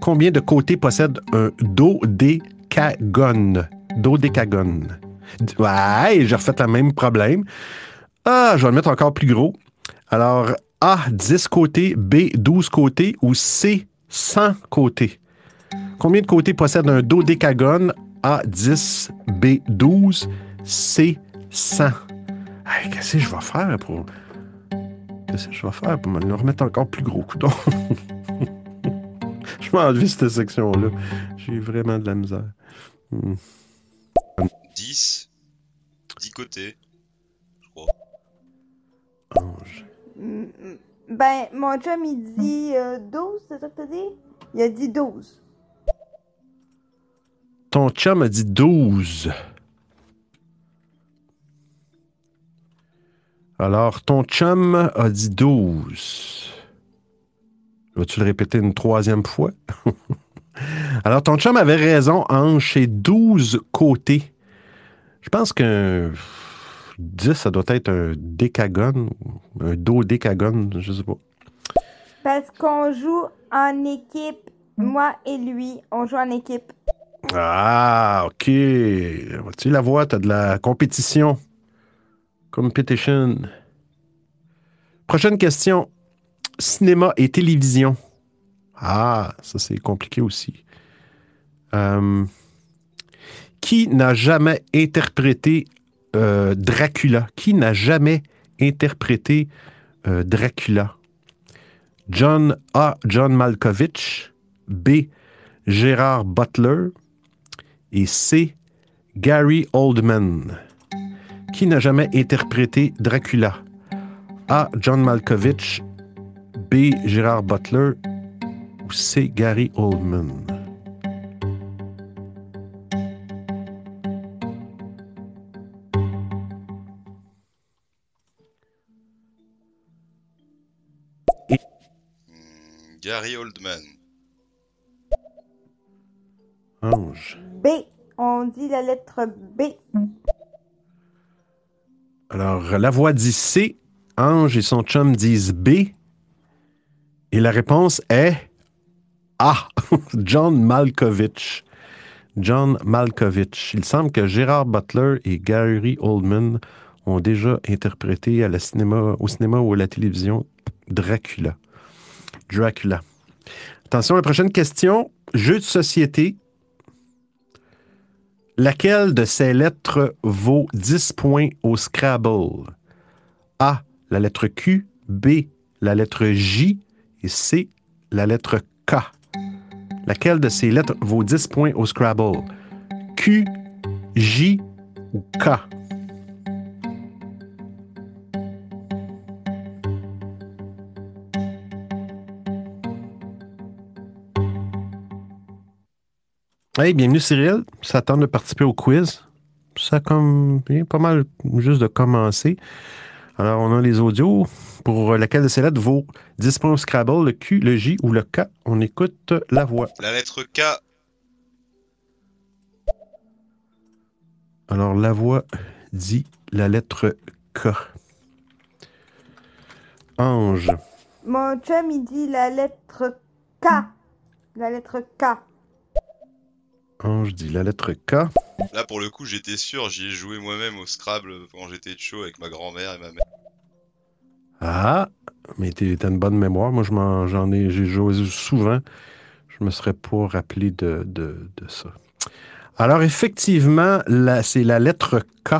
Combien de côtés possède un dodécagone? Dodécagone. Ouais, j'ai refait le même problème. Ah, je vais le mettre encore plus gros. Alors, A, 10 côtés, B, 12 côtés ou C, 100 côtés? Combien de côtés possède un dodécagone? A, 10, B, 12, C, 100. Hey, Qu'est-ce que je vais faire pour... Qu'est-ce que je vais faire pour me le remettre encore plus gros, coudon? je vais enlever cette section-là. J'ai vraiment de la misère. Hmm. 10. 10 côtés. Je crois. Ange. Mm, mm. Ben, mon chum, il dit euh, 12, c'est ça que t'as dit? Il a dit 12. Ton chum a dit 12. Alors, ton chum a dit 12. Vas-tu le répéter une troisième fois? Alors, ton chum avait raison, Ange, c'est 12 côtés. Je pense que 10, ça doit être un décagone, un dodécagone, je sais pas. Parce qu'on joue en équipe. Moi et lui, on joue en équipe. Ah, OK. Tu la vois, tu as de la compétition. Competition. Prochaine question. Cinéma et télévision. Ah, ça c'est compliqué aussi. Euh, qui n'a jamais interprété euh, Dracula? Qui n'a jamais interprété euh, Dracula? John A. John Malkovich. B. Gérard Butler et C. Gary Oldman. Qui n'a jamais interprété Dracula? A. John Malkovich, B. Gérard Butler ou C. Gary Oldman? Hmm, Gary Oldman. Ange. B. On dit la lettre B. Alors, la voix dit C, Ange et son chum disent B. Et la réponse est A. John Malkovich. John Malkovich. Il semble que Gérard Butler et Gary Oldman ont déjà interprété à la au cinéma ou à la télévision Dracula. Dracula. Attention, la prochaine question. Jeu de société. Laquelle de ces lettres vaut 10 points au Scrabble? A, la lettre Q, B, la lettre J et C, la lettre K. Laquelle de ces lettres vaut 10 points au Scrabble? Q, J ou K? Hey, bienvenue Cyril. Ça tente de participer au quiz. Ça comme vient pas mal juste de commencer. Alors, on a les audios pour laquelle de ces lettres vaut 10 points au Scrabble, le Q, le J ou le K. On écoute la voix. La lettre K. Alors, la voix dit la lettre K. Ange. Mon chum, il dit la lettre K. La lettre K. Ange dit la lettre K. Là, pour le coup, j'étais sûr, j'y ai joué moi-même au Scrabble quand j'étais chaud avec ma grand-mère et ma mère. Ah, mais t'as une bonne mémoire. Moi, je m'en- j'en ai, j'ai joué souvent. Je me serais pas rappelé de, de, de ça. Alors, effectivement, c'est la lettre K.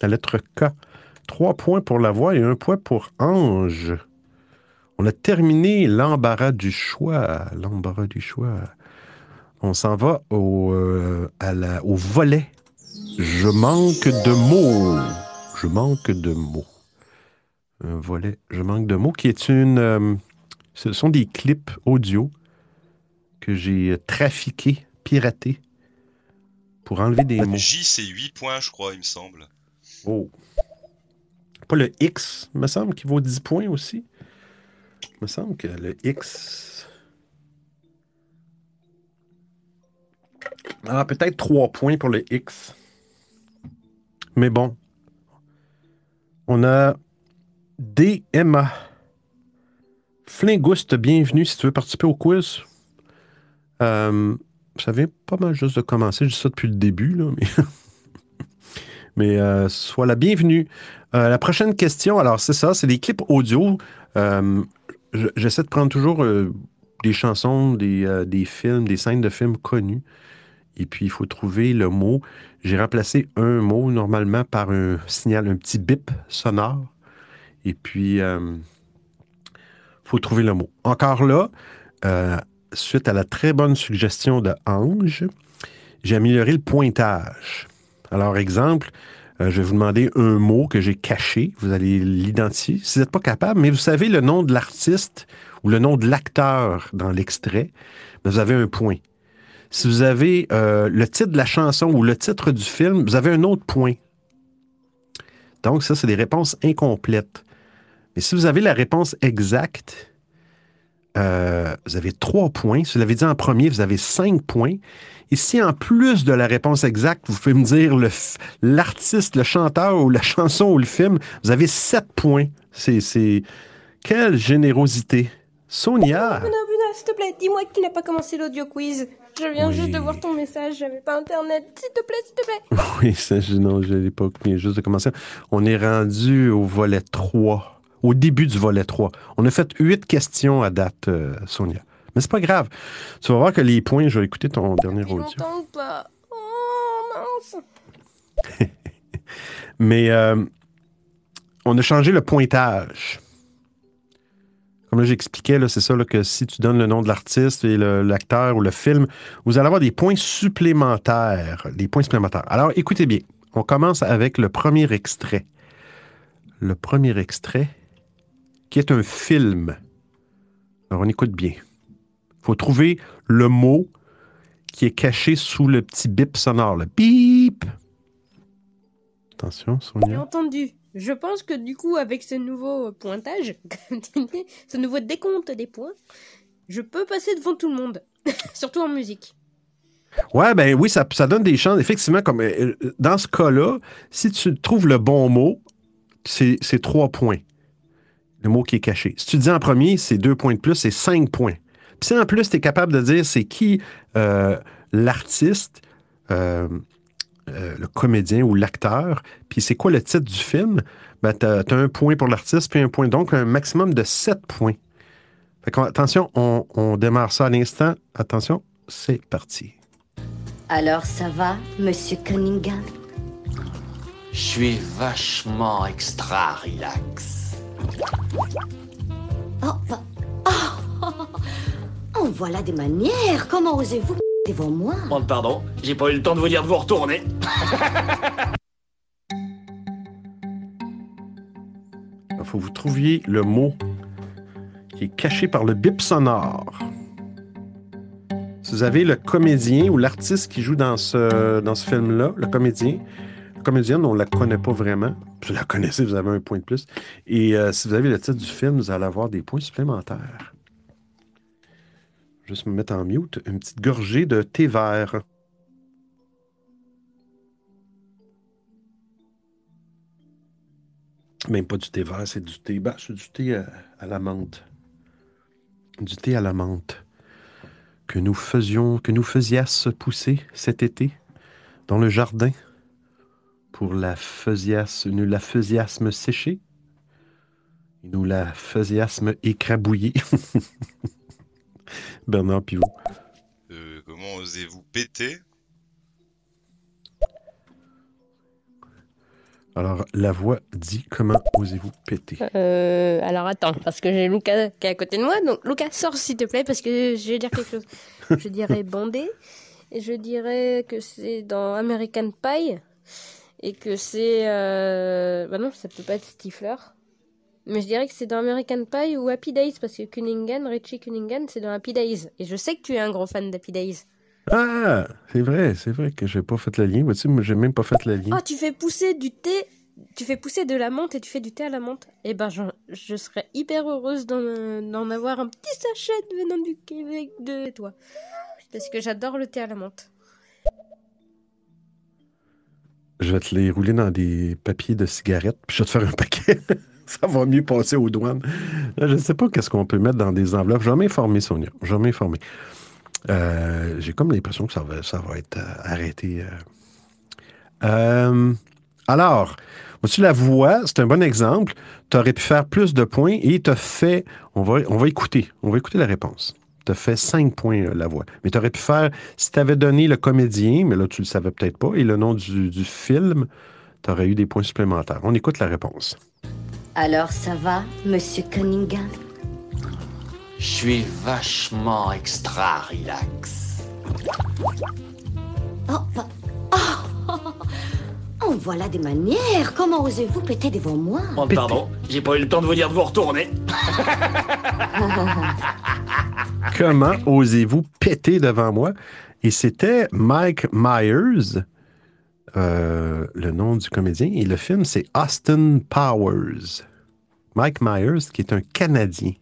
la lettre K. Trois points pour la voix et un point pour Ange. On a terminé l'embarras du choix. L'embarras du choix. On s'en va au, euh, à la- au volet. Je manque de mots. Je manque de mots. Un volet, je manque de mots, qui est une. euh, ce sont des clips audio que j'ai trafiqués, piratés, pour enlever des mots. J, c'est 8 points, je crois, il me semble. Oh. Pas le X, me semble, qui vaut 10 points aussi. me semble que le X. Ah, peut-être 3 points pour le X. Mais bon. On a DMA. Flingouste, bienvenue si tu veux participer au quiz. Euh, ça vient pas mal juste de commencer. Je dis ça depuis le début, là, mais. Mais euh, sois la bienvenue. Euh, la prochaine question, alors c'est ça, c'est des clips audio. Euh, je- J'essaie de prendre toujours euh, des chansons, des, euh, des films, des scènes de films connus. Et puis, il faut trouver le mot. J'ai remplacé un mot normalement par un signal, un petit bip sonore. Et puis, il faut trouver le mot. Encore là, euh, suite à la très bonne suggestion de Ange, j'ai amélioré le pointage. Alors, exemple, euh, je vais vous demander un mot que j'ai caché. Vous allez l'identifier. Si vous n'êtes pas capable, mais vous savez le nom de l'artiste ou le nom de l'acteur dans l'extrait, vous avez un point. Si vous avez euh, le titre de la chanson ou le titre du film, vous avez un autre point. Donc, ça, c'est des réponses incomplètes. Mais si vous avez la réponse exacte, euh, vous avez trois points. Si vous l'avez dit en premier, vous avez cinq points. Et si en plus de la réponse exacte, vous pouvez me dire l'artiste, le chanteur ou la chanson ou le film, vous avez sept points. C'est. Quelle générosité. Sonia! S'il te plaît, dis-moi que tu n'as pas commencé l'audio quiz. Je viens Oui. juste de voir ton message, j'avais pas internet. S'il te plaît, s'il te plaît. Oui, ça, je, non, je l'ai pas vient juste de commencer. On est rendu au volet 3, au début du volet 3. On a fait huit questions à date, euh, Sonia. Mais c'est pas grave. Tu vas voir que les points, je vais écouter ton dernier audio. ou pas Oh, mince. Mais euh, on a changé le pointage. Comme j'expliquais, c'est ça, que si tu donnes le nom de l'artiste et l'acteur ou le film, vous allez avoir des points supplémentaires. Alors, écoutez bien. On commence avec le premier extrait. Le premier extrait, qui est un film. Alors, on écoute bien. Il faut trouver le mot qui est caché sous le petit bip sonore. Le bip! Attention, J'ai Sonia. entendu. Je pense que du coup, avec ce nouveau euh, pointage, ce nouveau décompte des points, je peux passer devant tout le monde. Surtout en musique. Ouais, ben oui, ça, ça donne des chances. Effectivement, comme euh, dans ce cas-là, si tu trouves le bon mot, c'est trois points. Le mot qui est caché. Si tu dis en premier, c'est deux points de plus, c'est cinq points. Puis si en plus, tu es capable de dire c'est qui euh, l'artiste, euh, euh, le comédien ou l'acteur, puis c'est quoi le titre du film, ben tu as, un point pour l'artiste, puis un point. Donc, un maximum de sept points. Fait qu'on- attention, on, on démarre ça à l'instant. Attention, c'est parti. Alors ça va, monsieur Cunningham? Je suis vachement extra relax. Oh, va- oh, oh, voilà des manières. Comment osez-vous devant moi pardon, j'ai pas eu le temps de vous dire de vous retourner. Il faut que vous trouviez le mot qui est caché par le bip sonore. Si vous avez le comédien ou l'artiste qui joue dans ce, dans ce film-là, le comédien, la comédienne, on ne la connaît pas vraiment. Si vous la connaissez, vous avez un point de plus. Et euh, si vous avez le titre du film, vous allez avoir des points supplémentaires. Juste me mettre en mute. Une petite gorgée de thé vert. Même pas du thé vert, c'est du thé. bah, c'est du thé à, à la menthe. Du thé à la menthe. Que nous faisions, que nous faisasse pousser cet été dans le jardin pour la faisasse, nous la faisassem sécher. Nous la faisassem écrabouiller. Bernard Pivot. Euh, comment osez-vous péter? Alors, la voix dit comment osez-vous péter? Euh, alors attends, parce que j'ai Lucas qui est à côté de moi. Donc Lucas, sors s'il te plaît, parce que je vais dire quelque chose. Je dirais bandé, et je dirais que c'est dans American Pie, et que c'est... Euh... Bah non, ça peut pas être Stifler. Mais je dirais que c'est dans American Pie ou Happy Days, parce que Cunningham, Richie Cunningham, c'est dans Happy Days. Et je sais que tu es un gros fan d'Happy Days. Ah, c'est vrai, c'est vrai que j'ai pas fait le lien. Vois-tu, j'ai même pas fait le lien. Ah, tu fais pousser du thé, tu fais pousser de la menthe et tu fais du thé à la menthe. Eh ben, je, je serais hyper heureuse d'en d'en avoir un petit sachet venant du Québec de toi. Parce que j'adore le thé à la menthe. Je vais te les rouler dans des papiers de cigarettes, puis je vais te faire un paquet. Ça va mieux passer aux douanes. Là, je ne sais pas qu'est-ce qu'on peut mettre dans des enveloppes. Je vais m'informer, Sonia. Euh, J'ai comme l'impression que ça va, être euh, arrêté. euh. Euh, alors, vois-tu, la voix, c'est un bon exemple. Tu aurais pu faire plus de points et tu as fait. On va, on va écouter. On va écouter la réponse. Tu fait 5 points euh, la voix. Mais tu aurais pu faire, si tu avais donné le comédien, mais là, tu le savais peut-être pas, et le nom du, du film, tu aurais eu des points supplémentaires. On écoute la réponse. Alors ça va, monsieur Cunningham? Je suis vachement extra relax. Oh, bah- oh, oh, voilà des manières. Comment osez-vous péter devant moi? Oh, pardon, j'ai pas eu le temps de vous dire de vous retourner. Comment osez-vous péter devant moi? Et c'était Mike Myers, euh, le nom du comédien, et le film, c'est Austin Powers. Mike Myers, qui est un Canadien.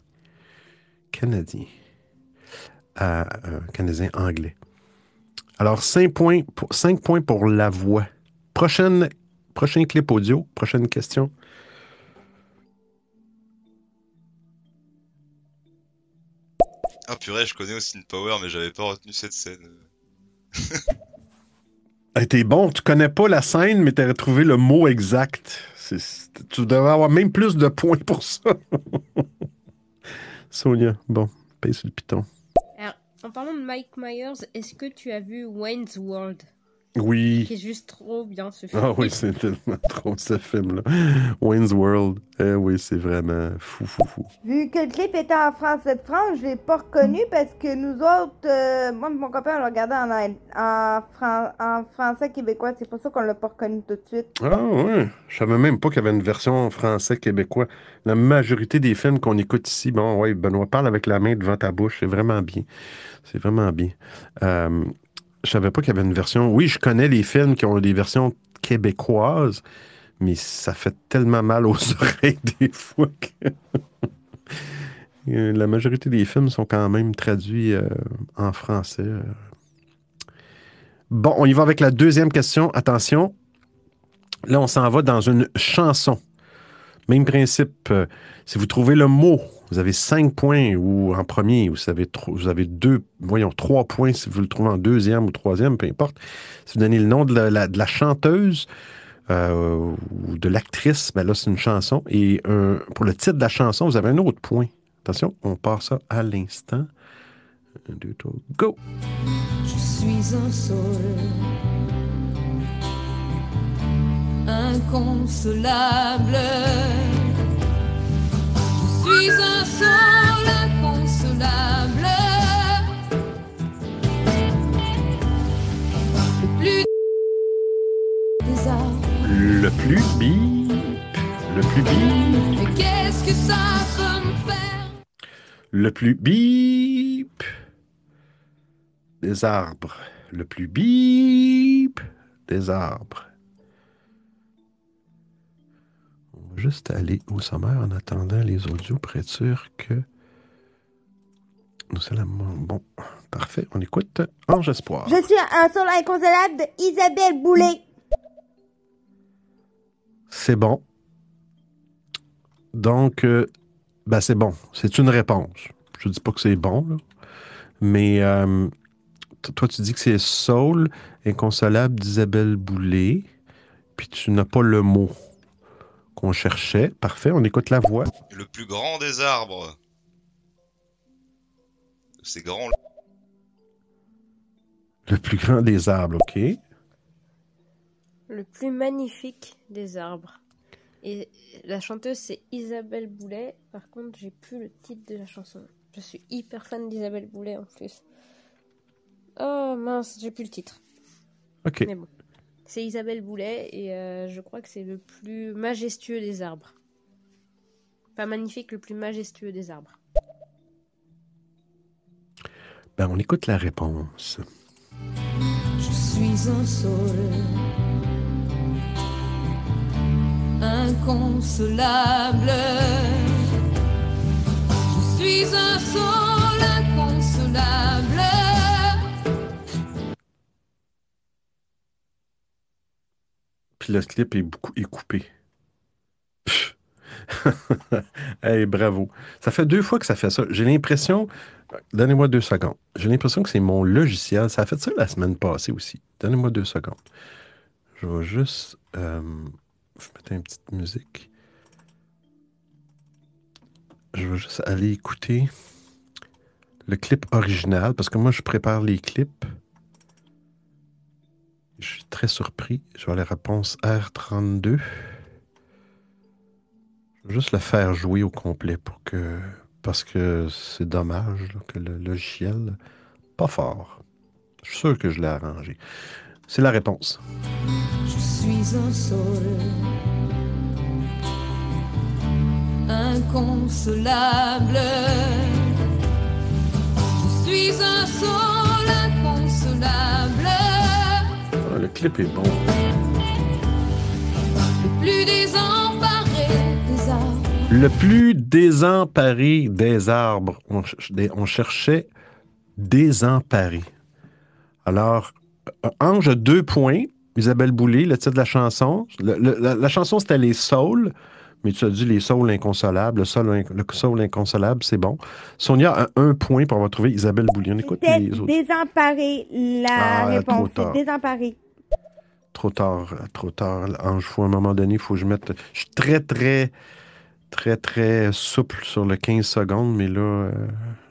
Canadien. Euh, un Canadien anglais. Alors, 5 points, pour, cinq points pour la voix. Prochain clip audio, prochaine question. Ah purée, je connais Austin Power, mais j'avais pas retenu cette scène. T'es bon, tu connais pas la scène, mais t'as retrouvé le mot exact. Tu devrais avoir même plus de points pour ça. Sonia, bon, paye sur le piton. Alors, en parlant de Mike Myers, est-ce que tu as vu Wayne's World? Oui. Qui est juste trop bien ce film. Ah oui, c'est tellement trop ce film-là. Wayne's World. Eh oui, c'est vraiment fou, fou, fou. Vu que le clip était en français de France, je l'ai pas reconnu parce que nous autres, euh, moi et mon copain, on l'a regardé en, en, fran- en français québécois. C'est pour ça qu'on l'a pas reconnu tout de suite. Ah ouais, je savais même pas qu'il y avait une version français québécois. La majorité des films qu'on écoute ici, bon, ouais, Benoît parle avec la main devant ta bouche, c'est vraiment bien. C'est vraiment bien. Euh, je savais pas qu'il y avait une version. Oui, je connais les films qui ont des versions québécoises, mais ça fait tellement mal aux oreilles des fois que. La majorité des films sont quand même traduits euh, en français. Bon, on y va avec la deuxième question. Attention. Là, on s'en va dans une chanson. Même principe. euh, si vous trouvez le mot, vous avez cinq points ou en premier, vous avez, vous avez deux, voyons, trois points si vous le trouvez en deuxième ou troisième, peu importe. Si vous donnez le nom de la, de la chanteuse euh, ou de l'actrice, ben là, c'est une chanson. Et pour le titre de la chanson, vous avez un autre point. Attention, on part ça à l'instant. Go! Je suis un sol inconsolable. Suis un sol inconsolable. Le plus des arbres. Le plus bip, le plus bip. Mais qu'est-ce que ça peut me faire? Le plus bip des arbres. Le plus bip des arbres. Va juste aller au sommaire en attendant les audios pour être sûr que nous allons. Bon, parfait. On écoute Ange Espoir. Je suis un sol inconsolable de Isabelle Boulay. C'est bon. Donc, euh, ben c'est bon. C'est une réponse. Je ne dis pas que c'est bon, là. mais euh, toi, tu dis que c'est Soul, inconsolable d'Isabelle Boulay, puis tu n'as pas le mot qu'on cherchait. Parfait, on écoute la voix. Le plus grand des arbres. C'est grand. Le plus grand des arbres, OK. Le plus magnifique des arbres. Et la chanteuse, c'est Isabelle Boulet. Par contre, j'ai plus le titre de la chanson. Je suis hyper fan d'Isabelle Boulet en plus. Oh mince, j'ai plus le titre. OK. Mais bon. C'est Isabelle Boulet et euh, je crois que c'est le plus majestueux des arbres. Pas magnifique, le plus majestueux des arbres. Ben, on écoute la réponse. Je suis un sol inconsolable. Je suis un sol Puis le clip est, beaucoup, est coupé. Hey, bravo. Ça fait deux fois que ça fait ça. J'ai l'impression. Donnez-moi deux secondes. J'ai l'impression que c'est mon logiciel. Ça a fait ça la semaine passée aussi. Donnez-moi deux secondes. Je vais juste. euh, je vais mettre une petite musique. Je vais juste aller écouter le clip original parce que moi, je prépare les clips. Je suis très surpris. Je vois la réponse R32. Je vais juste le faire jouer au complet pour que. Parce que c'est dommage que le logiciel. Pas fort. Je suis sûr que je l'ai arrangé. C'est la réponse. Je suis un sol inconsolable. Je suis un sol le clip est bon. Le plus désemparé des arbres. Le plus désemparé des arbres. On, ch- des- on cherchait désemparé. Alors, euh, Ange a deux points. Isabelle Boulay, le titre de la chanson. Le- le- la, la chanson, c'était Les Saules, mais tu as dit Les Saules inconsolables. Le Saul, inc- le Saul inconsolable, c'est bon. Sonia a un point pour avoir trouvé Isabelle Boulay. On écoute les autres. désemparé. La Ah, réponse, désemparé. Trop tard, trop tard. Ange, faut à un moment donné, il faut que je mette. Je suis très, très, très, très souple sur le 15 secondes, mais là, euh,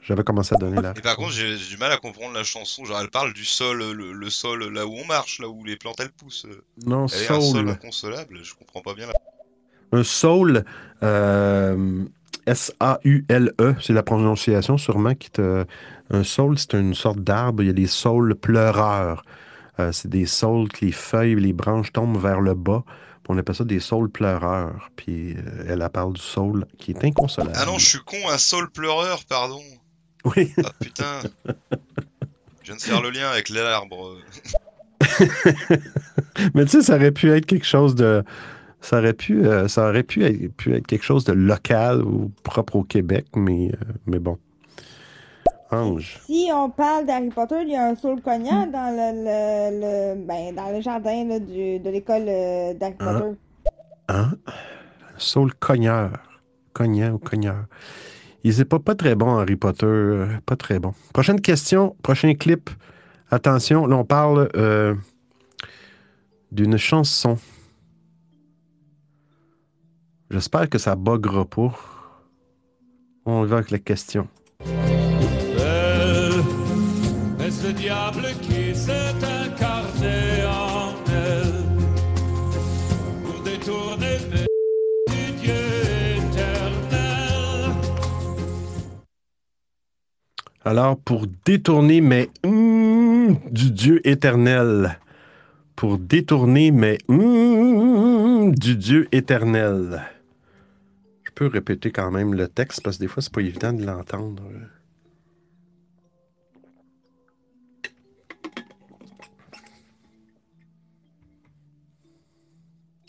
j'avais commencé à donner la. Et par contre, j'ai du mal à comprendre la chanson. Genre, elle parle du sol, le, le sol là où on marche, là où les plantes elles poussent. Non, Elle est un sol inconsolable. Je comprends pas bien. La... Un soul, euh, S-A-U-L-E, c'est la prononciation sûrement qui te. Un saule, c'est une sorte d'arbre. Il y a des saules pleureurs. Euh, c'est des saules que les feuilles, les branches tombent vers le bas. On appelle ça des saules pleureurs. Puis euh, elle, elle parle du saule qui est inconsolable. Ah non, je suis con, un sol pleureur, pardon. Oui. Ah putain. Je viens de faire le lien avec l'arbre. Mais tu sais, ça aurait pu être quelque chose de. Ça aurait pu, euh, ça aurait pu être, pu être quelque chose de local ou propre au Québec, mais, euh, mais bon. Ange. Si on parle d'Harry Potter, il y a un saule cognant dans le, le, le- ben, dans le jardin là, du, de l'école euh, d'Harry Ah. Potter. Hein? Saul cogneur. Cognant ou cogneur. Il n'est pas, pas très bon, Harry Potter. euh, Pas très bon. Prochaine question, prochain clip. Attention, là, on parle euh, d'une chanson. J'espère que ça buggera pas. On y va avec la question. Alors, pour détourner mes hum du Dieu éternel. Pour détourner mes hum du Dieu éternel. Je peux répéter quand même le texte parce que des fois, c'est pas évident de l'entendre.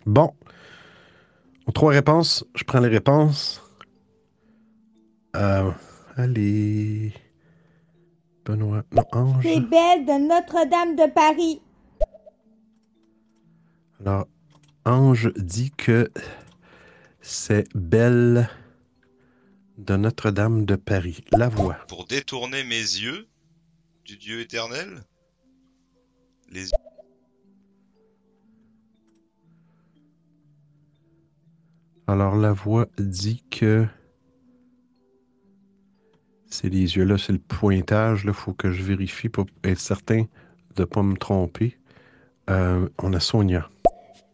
Bon. Trois réponses, je prends les réponses. Euh, allez. Benoît. Non, Ange. C'est Belle de Notre-Dame de Paris. Alors, Ange dit que c'est Belle de Notre-Dame de Paris. La voix. Pour détourner mes yeux du Dieu éternel. Les yeux. Alors, la voix dit que c'est les yeux là, c'est le pointage. Il faut que je vérifie pour être certain de ne pas me tromper. Euh, on a Sonia.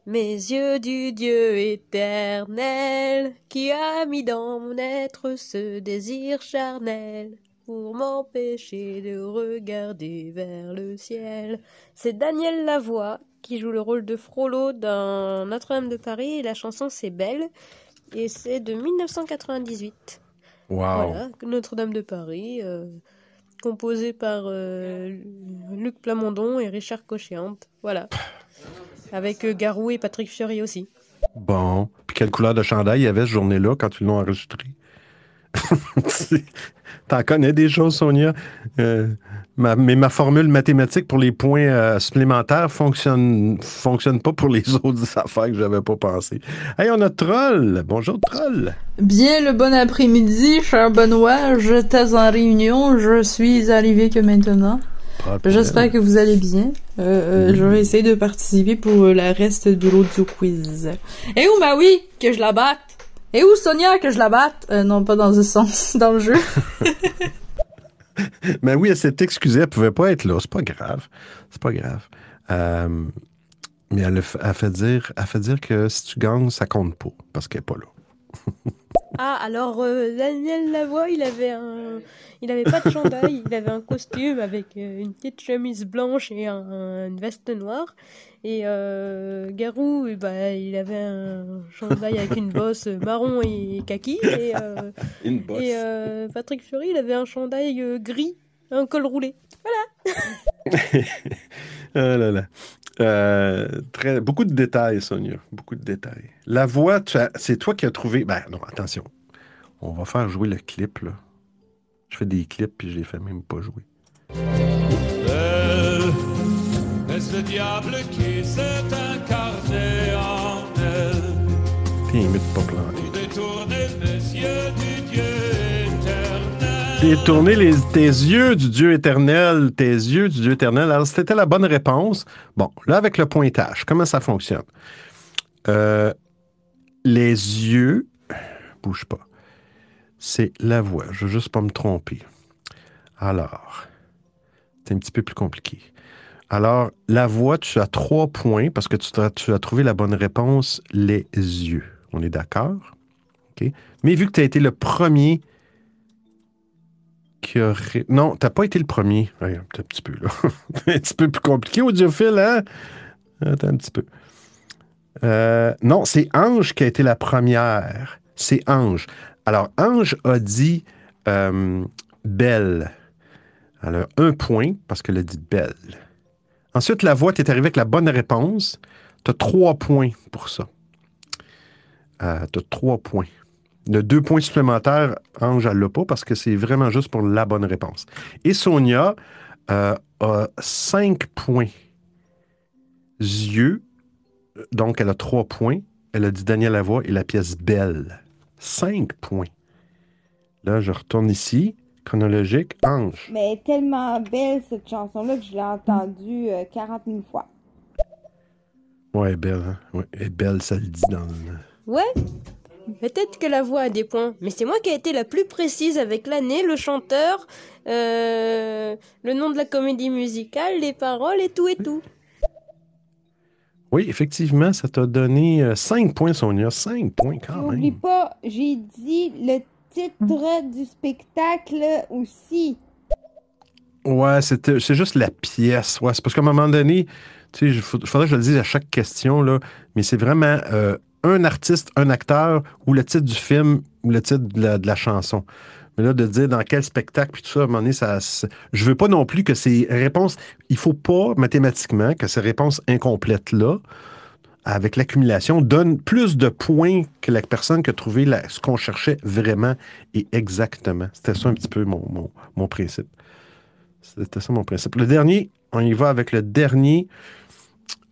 Mes yeux du Dieu éternel, qui a mis dans mon être ce désir charnel pour m'empêcher de regarder vers le ciel. C'est Daniel Lavoie qui joue le rôle de Frollo dans Notre-Dame de Paris la chanson c'est Belle et c'est de 1998. Wow. Voilà, Notre-Dame de Paris, euh, composé par euh, Luc Plamondon et Richard Cochéante. Voilà. Avec euh, Garou et Patrick Fiori aussi. Bon. Puis quelle couleur de chandail il y avait cette journée-là quand ils l'ont enregistré? T'en connais des choses, Sonia? Ma- mais ma formule mathématique pour les points euh, supplémentaires fonctionne, fonctionne pas pour les autres affaires que j'avais pas pensé. Hey, on a Troll. Bonjour, Troll. Bien le bon après-midi, cher Benoît. J'étais en réunion, je suis arrivé que maintenant. J'espère que vous allez bien. Euh, euh, Je vais essayer de participer pour euh, la reste de l'audio quiz. Et où Maui que je la batte? Et où Sonia que je la batte? Euh, non, pas dans ce sens, dans le jeu. Mais oui, elle s'est excusée, elle pouvait pas être là. C'est pas grave. C'est pas grave. Euh, mais elle a fait, dire, elle a fait dire que si tu gagnes, ça compte pas, parce qu'elle est pas là. Ah, alors euh, Daniel Lavoie, il avait un, il avait pas de chandail, il avait un costume avec euh, une petite chemise blanche et un- une veste noire. Et euh, Garou, ben, il avait un chandail avec une bosse marron et kaki. Et, Une bosse. et Patrick Fury, il avait un chandail gris, un col roulé. Voilà. Ah là là. Euh, très, beaucoup de détails, Sonia. Beaucoup de détails. La voix, c'est toi qui as trouvé. Ben non, attention. On va faire jouer le clip, là. Je fais des clips puis je les fais même pas jouer. Est-ce le diable qui s'est incarné en elle? T'es mieux de pas planter. Détourner les, tes yeux du Dieu éternel, tes yeux du Dieu éternel. Alors, c'était la bonne réponse. Bon, là, avec le pointage, comment ça fonctionne? Euh, les yeux, bouge pas. C'est la voix. Je veux juste pas me tromper. Alors, c'est un petit peu plus compliqué. Alors, la voix, tu as trois points parce que tu, tu as trouvé la bonne réponse, les yeux. On est d'accord? Mais vu que tu as été le premier qui aurait. Non, t'as pas été le premier. Ouais, un petit peu, là. un petit peu plus compliqué, audiophile, hein? Attends un petit peu. Euh, non, c'est Ange qui a été la première. C'est Ange. Alors, Ange a dit euh, belle. Alors, un point, parce qu'elle a dit belle. Ensuite, la voix, tu es arrivé avec la bonne réponse. Tu as trois points pour ça. Euh, tu as trois points. Le deux points supplémentaires, Ange, elle l'a pas parce que c'est vraiment juste pour la bonne réponse. Et Sonia euh, a cinq points. Yeux, donc elle a trois points. Elle a dit Daniel Lavoie et la pièce Belle. Cinq points. Là, je retourne ici. Chronologique, Ange. Mais elle est tellement belle, cette chanson-là, que je l'ai entendue euh, 40 000 fois. Ouais, belle. Hein? Ouais, et belle, ça le dit dans le... Ouais. Peut-être que la voix a des points, mais c'est moi qui ai été la plus précise avec l'année, le chanteur, euh, le nom de la comédie musicale, les paroles et tout et tout. Oui, effectivement, ça t'a donné euh, cinq points, Sonia. Cinq points quand N'oublie même. pas, j'ai dit le titre du spectacle aussi. Ouais, c'était- c'est juste la pièce. Ouais, c'est parce qu'à un moment donné, tu sais, il faudrait que je le dise à chaque question, là, mais c'est vraiment euh, un artiste, un acteur, ou le titre du film, ou le titre de la, chanson. Mais là, de dire dans quel spectacle, puis tout ça, à un moment donné, ça, je veux pas non plus que ces réponses, il faut pas mathématiquement que ces réponses incomplètes-là, avec l'accumulation, donnent plus de points que la personne qui a trouvé ce qu'on cherchait vraiment et exactement. C'était ça un petit peu mon principe. C'était ça mon principe. Le dernier, on y va avec le dernier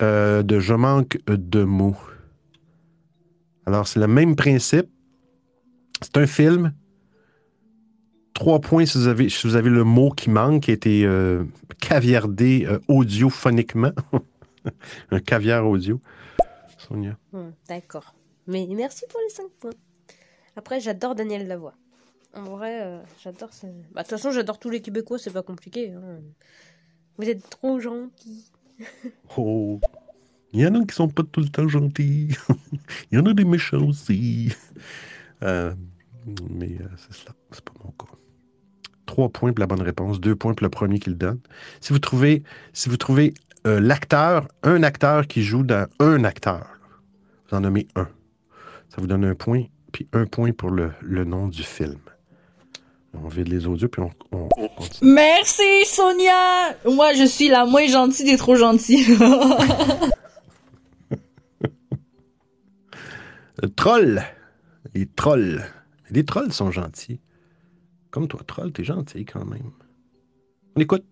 euh, de Je manque de mots. Alors, c'est le même principe. C'est un film. Trois points si vous avez, si vous avez le mot qui manque, qui a été euh, caviardé euh, audiophoniquement. un caviar audio. Sonia. Hmm, D'accord. Mais merci pour les 5 points. Après, j'adore Daniel Lavoie. En vrai, euh, j'adore. Bah, de toute façon, j'adore tous les Québécois, c'est pas compliqué. hein. Vous êtes trop gentils. Oh. Il y en a qui sont pas tout le temps gentils. Il y en a des méchants aussi. Euh, mais euh, c'est cela. C'est pas mon cas. Trois points pour la bonne réponse, deux points pour le premier qui le donne. Si vous trouvez, si vous trouvez euh, l'acteur, un acteur qui joue dans un acteur, vous en nommez un. Ça vous donne un point, puis un point pour le, le nom du film. On vide les audios, puis on, on- on continue. Merci, Sonia! Moi, je suis la moins gentille des trop gentils. troll. Les trolls. Les trolls sont gentils. Comme toi, troll, t'es gentil quand même. On écoute.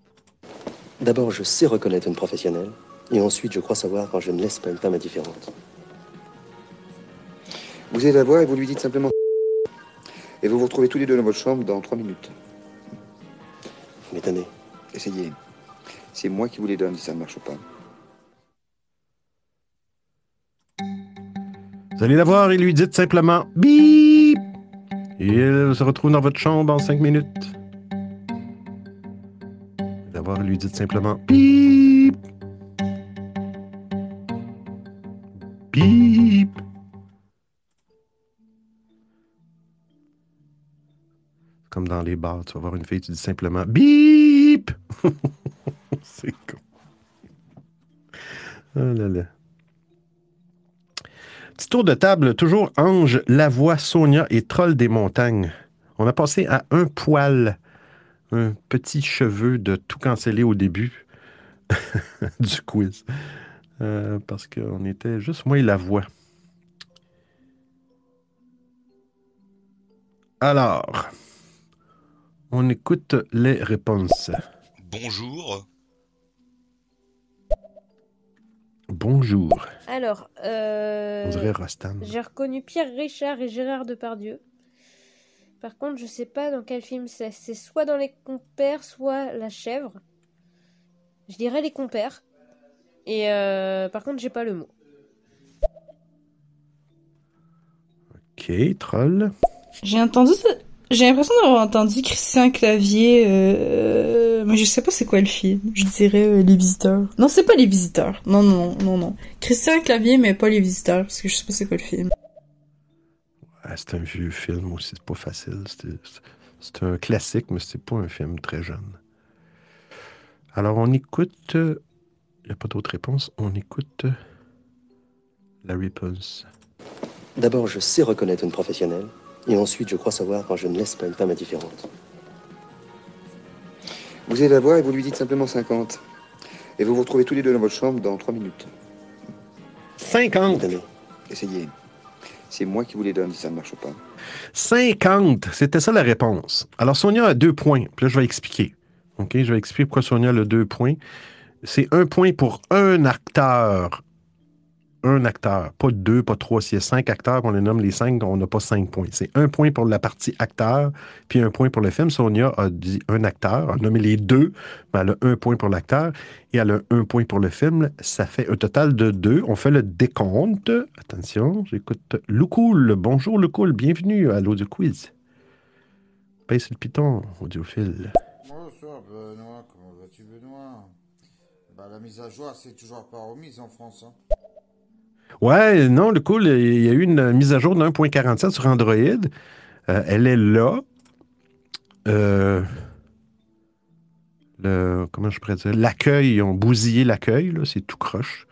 D'abord, je sais reconnaître une professionnelle, et ensuite, je crois savoir quand je ne laisse pas une femme indifférente. Vous allez la voir et vous lui dites simplement. Et vous vous retrouvez tous les deux dans votre chambre dans trois minutes. Vous m'étonnez. Essayez. C'est moi qui vous les donne si ça ne marche pas. Vous allez la voir et lui dites simplement bip. Et se retrouve dans votre chambre en cinq minutes. Vous allez la voir et lui dites simplement bip. Bip. Comme dans les bars, tu vas voir une fille, tu dis simplement bip. C'est con. Oh là là. Petit tour de table, toujours Ange, Lavoie, Sonia et Troll des montagnes. On a passé à un poil, un petit cheveu de tout canceller au début du quiz. Euh, parce qu'on était juste moi et Lavoie. Alors, on écoute les réponses. Bonjour. Bonjour. Alors, euh, On dirait Rostam. j'ai reconnu Pierre Richard et Gérard Depardieu. Par contre, je sais pas dans quel film c'est. C'est soit dans Les Compères, soit La Chèvre. Je dirais Les Compères. Et euh, par contre, j'ai pas le mot. Ok, Troll. J'ai entendu, j'ai l'impression d'avoir entendu Christian Clavier, euh, mais je sais pas c'est quoi le film. Je dirais euh, Les Visiteurs. Non, c'est pas Les Visiteurs. Non, non, non, non. Christian Clavier, mais pas Les Visiteurs, parce que je sais pas c'est quoi le film. Ouais, c'est un vieux film aussi, c'est pas facile. C'est- un classique, mais c'est pas un film très jeune. Alors, on écoute. Il n'y a pas d'autre réponse. On écoute euh, la réponse. D'abord, je sais reconnaître une professionnelle, et ensuite, je crois savoir quand je ne laisse pas une femme indifférente. Vous allez la voir et vous lui dites simplement 50. Et vous vous retrouvez tous les deux dans votre chambre dans trois minutes. 50. Essayez. C'est moi qui vous les donne si ça ne marche pas. 50, c'était ça la réponse. Alors, Sonia a deux points. Puis là, je vais expliquer. OK, je vais expliquer pourquoi Sonia a le deux points. C'est un point pour un acteur. Un acteur. Pas deux, pas trois. S'il y a cinq acteurs, on les nomme les cinq, on n'a pas cinq points. C'est un point pour la partie acteur, puis un point pour le film. Sonia a dit un acteur, a nommé les deux, mais elle a un point pour l'acteur et elle a un point pour le film. Ça fait un total de deux. On fait le décompte. Attention, j'écoute Loukoul. Bonjour Loukoul, bienvenue à l'audio quiz. Sur le piton, audiophile. Bonsoir Benoît, comment vas-tu Benoît? Bah, La mise à jour, c'est toujours pas remise en France. Hein. Ouais, non, le cool, il y a eu une mise à jour de 1.47 sur Android. Euh, elle est là. Euh, comment je pourrais dire? L'accueil, ils ont bousillé l'accueil, c'est tout croche.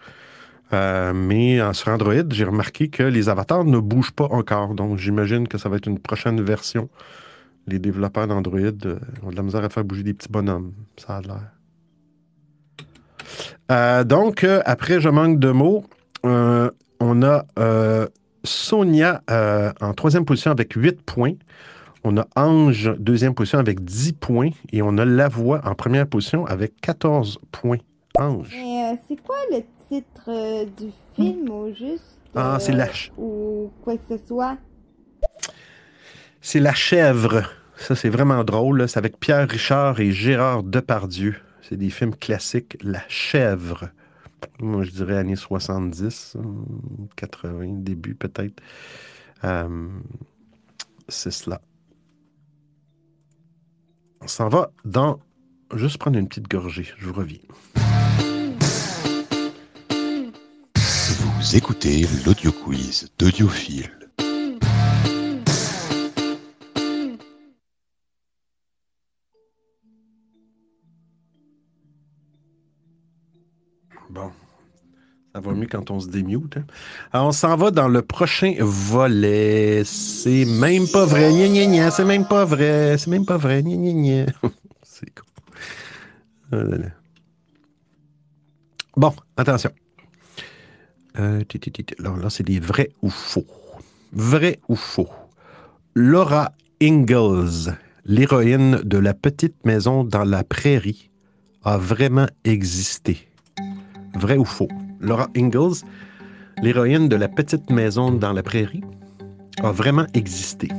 Euh, mais sur Android, j'ai remarqué que les avatars ne bougent pas encore. Donc, j'imagine que ça va être une prochaine version. Les développeurs d'Android ont de la misère à faire bouger des petits bonhommes. Ça a l'air. Donc, après, je manque de mots. Euh, on a euh, Sonia euh, en troisième position avec 8 points. On a Ange, deuxième position, avec 10 points. Et on a Lavoie en première position avec 14 points. Ange. Mais euh, c'est quoi le titre euh, du film au juste? Ah, c'est la Ou quoi que ce soit? C'est La Chèvre. Ça, c'est vraiment drôle. C'est avec Pierre Richard et Gérard Depardieu. C'est des films classiques. La Chèvre. Moi, je dirais années 70, euh, 80, début peut-être. Euh, c'est cela. On s'en va dans... Juste prendre une petite gorgée. Je vous reviens. Vous écoutez l'audio quiz d'Audiophile. Ça va mieux quand on se démute. hein. Alors, on s'en va dans le prochain volet. C'est même pas vrai. C'est même pas vrai. C'est même pas vrai. C'est là là. Bon, attention. Euh, là, là, c'est des vrais ou faux. Vrai ou faux. Laura Ingalls, l'héroïne de la petite maison dans la prairie, a vraiment existé. Vrai ou faux? Laura Ingalls, l'héroïne de la petite maison dans la prairie, a vraiment existé.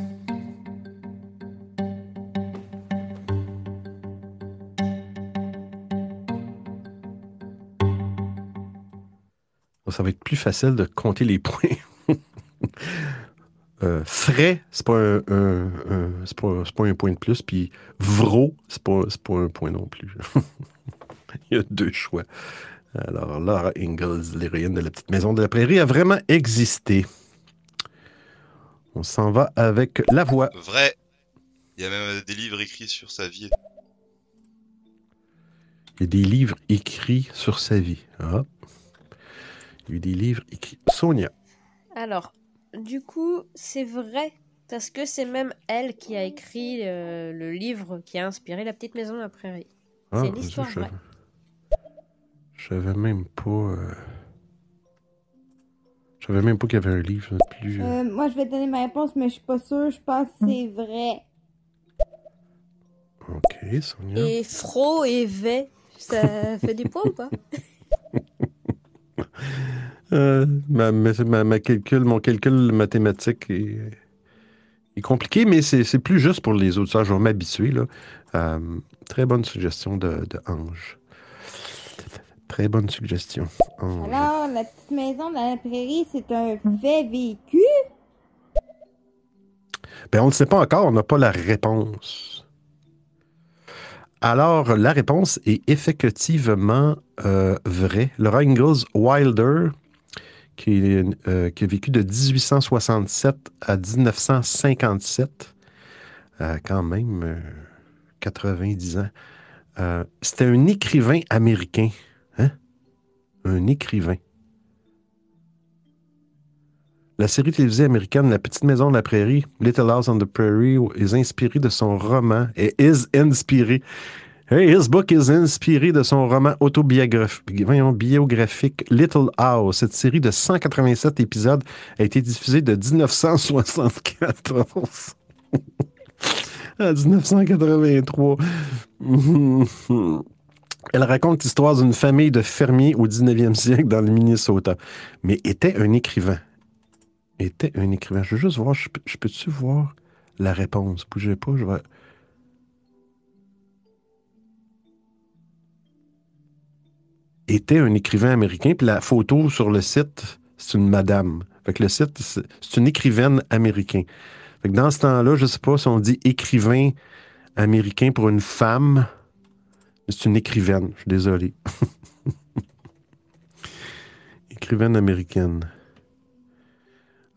Ça va être plus facile de compter les points. Euh, frais, c'est pas un, pas, un point de plus, puis vro, c'est pas, pas un point non plus. Il y a deux choix. Alors, Laura Ingalls, l'héroïne de la petite maison de la prairie, a vraiment existé. On s'en va avec la voix. Vrai. Il y a même des livres écrits sur sa vie. Il y a des livres écrits sur sa vie. Ah. Il y a eu des livres écrits. Sonia. Alors, du coup, c'est vrai. Parce que c'est même elle qui a écrit euh, le livre qui a inspiré La petite maison de la prairie. Ah, c'est une histoire je, vraie. Je savais même pas. euh, Je savais même pas qu'il y avait un livre plus. euh, Euh, moi, je vais donner ma réponse, mais je suis pas sûre. Je pense que c'est vrai. Ok, Sonia. Et Fro et V, ça fait des points ou pas? Euh, ma, ma- ma- ma calcul, mon calcul mathématique est, est compliqué, mais c'est c'est plus juste pour les auditeurs. Je vais m'habituer. là. Euh, très bonne suggestion de, de Ange. Très bonne suggestion. Alors, la petite maison dans la prairie, c'est un fait vécu. Ben, on ne le sait pas encore, on n'a pas la réponse. Alors, la réponse est effectivement euh, vraie. Laura Ingalls Wilder, qui, est, euh, qui a vécu de 1867 à 1957, euh, quand même euh, 90 ans, c'était un écrivain américain. Un écrivain. La série télévisée américaine La Petite Maison de la Prairie, Little House on the Prairie, est inspirée de son roman, et is inspirée. Hey, his book is inspiré de son roman autobiographique Little House. Cette série de 187 épisodes a été diffusée de 1974 à 1983. Elle raconte l'histoire d'une famille de fermiers au 19e siècle dans le Minnesota, mais était un écrivain était un écrivain. Je veux juste voir, je, peux- je peux-tu voir la réponse? Bougez pas, je vais. Était un écrivain américain, puis la photo sur le site, c'est une madame. Fait le site, c'est une écrivaine américaine. Fait que dans ce temps-là, je sais pas si on dit écrivain américain pour une femme, c'est une écrivaine. Je suis désolé. écrivaine américaine.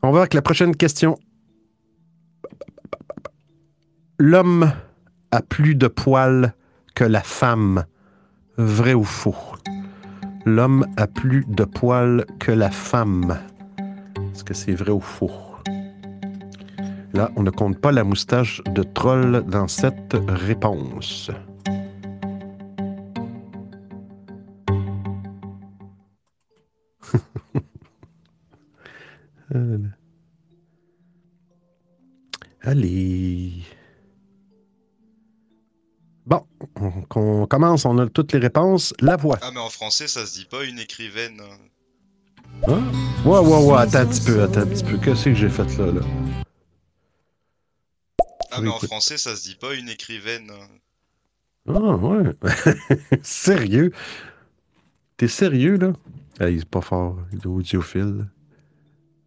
On va avec la prochaine question. L'homme a plus de poils que la femme. Vrai ou faux? L'homme a plus de poils que la femme. Est-ce que c'est vrai ou faux? Là, on ne compte pas la moustache de troll dans cette réponse. Allez. Bon, on, on commence, on a toutes les réponses. La voix. Ah, mais en français, ça se dit pas une écrivaine. Hein? Ouais, ouais, ouais, attends un petit peu, attends un petit peu. Qu'est-ce que j'ai fait là, là? Ah, mais en Écoute. français, ça se dit pas une écrivaine. Ah, ouais. sérieux? T'es sérieux, là? Hey, c'est pas fort. Il est audiophile.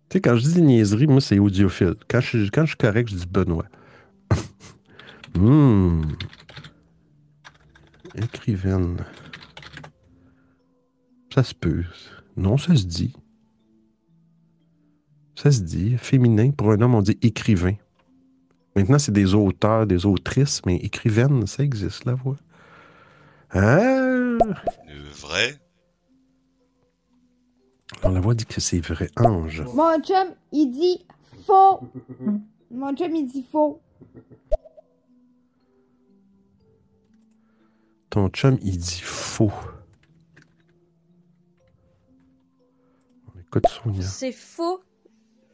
Tu sais, quand je dis des niaiseries, moi, c'est audiophile. Quand je, quand je suis correct, je dis Benoît. Hmm. Écrivaine. Ça se peut. Non, ça se dit. Ça se dit. Féminin. Pour un homme, on dit écrivain. Maintenant, c'est des auteurs, des autrices, mais écrivaine, ça existe, la voix. Ah! Le vrai. Alors, la voix dit que c'est vrai. Ange. Mon chum, il dit faux. Mon chum, il dit faux. Ton chum, il dit faux. Écoute, Sonia. C'est faux.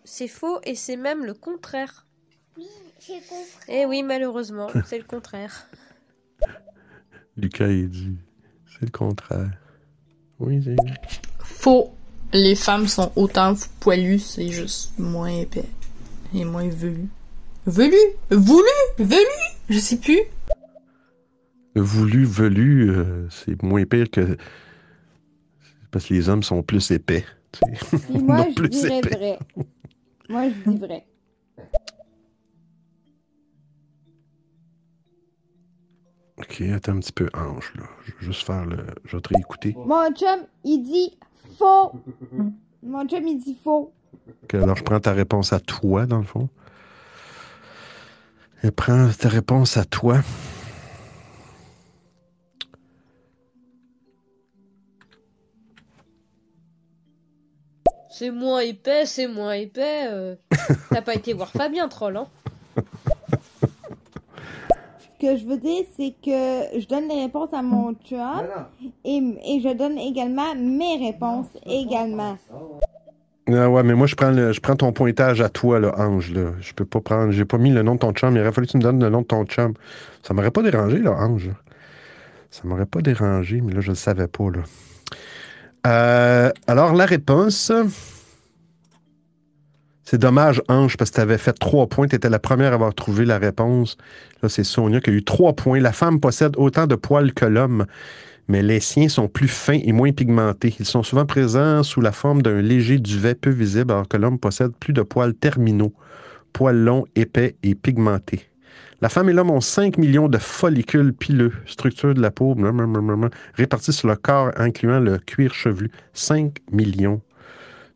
C'est faux et c'est même le contraire. Oui, j'ai compris. Eh oui, malheureusement, c'est le contraire. Lucas, il dit. C'est le contraire. Oui, c'est. Faux. Les femmes sont autant poilues, c'est juste moins épais. Et moins velu. Velu? Voulu? Velu? Je sais plus. Voulu, velu, euh, c'est moins pire que. Parce que les hommes sont plus épais. moi, Non, je plus dirais épais. vrai. Moi, je dis vrai. Ok, attends un petit peu, Ange, là. Je vais juste faire le. Je vais te réécouter. Mon chum, il dit faux. Mon chum, il dit faux. Ok, alors, je prends ta réponse à toi, dans le fond. Et prends ta réponse à toi. C'est moins épais, c'est moins épais. euh. T'as pas été voir Fabien Troll, hein que je veux dire, c'est que je donne les réponses à mon chum et, et je donne également mes réponses également. Ah ouais, mais moi, je prends, le- je prends ton pointage à toi, là, Ange. Là. Je peux pas prendre. J'ai pas mis le nom de ton chum. Il aurait fallu que tu me donnes le nom de ton chum. Ça m'aurait pas dérangé, là, Ange. Ça m'aurait pas dérangé, mais là, je le savais pas, là. Euh, alors, la réponse. C'est dommage, Ange, parce que tu avais fait trois points. Tu étais la première à avoir trouvé la réponse. Là, c'est Sonia qui a eu trois points. La femme possède autant de poils que l'homme, mais les siens sont plus fins et moins pigmentés. Ils sont souvent présents sous la forme d'un léger duvet peu visible, alors que l'homme possède plus de poils terminaux, poils longs, épais et pigmentés. La femme et l'homme ont 5 millions de follicules pileux, structure de la peau, répartis sur le corps, incluant le cuir chevelu. 5 millions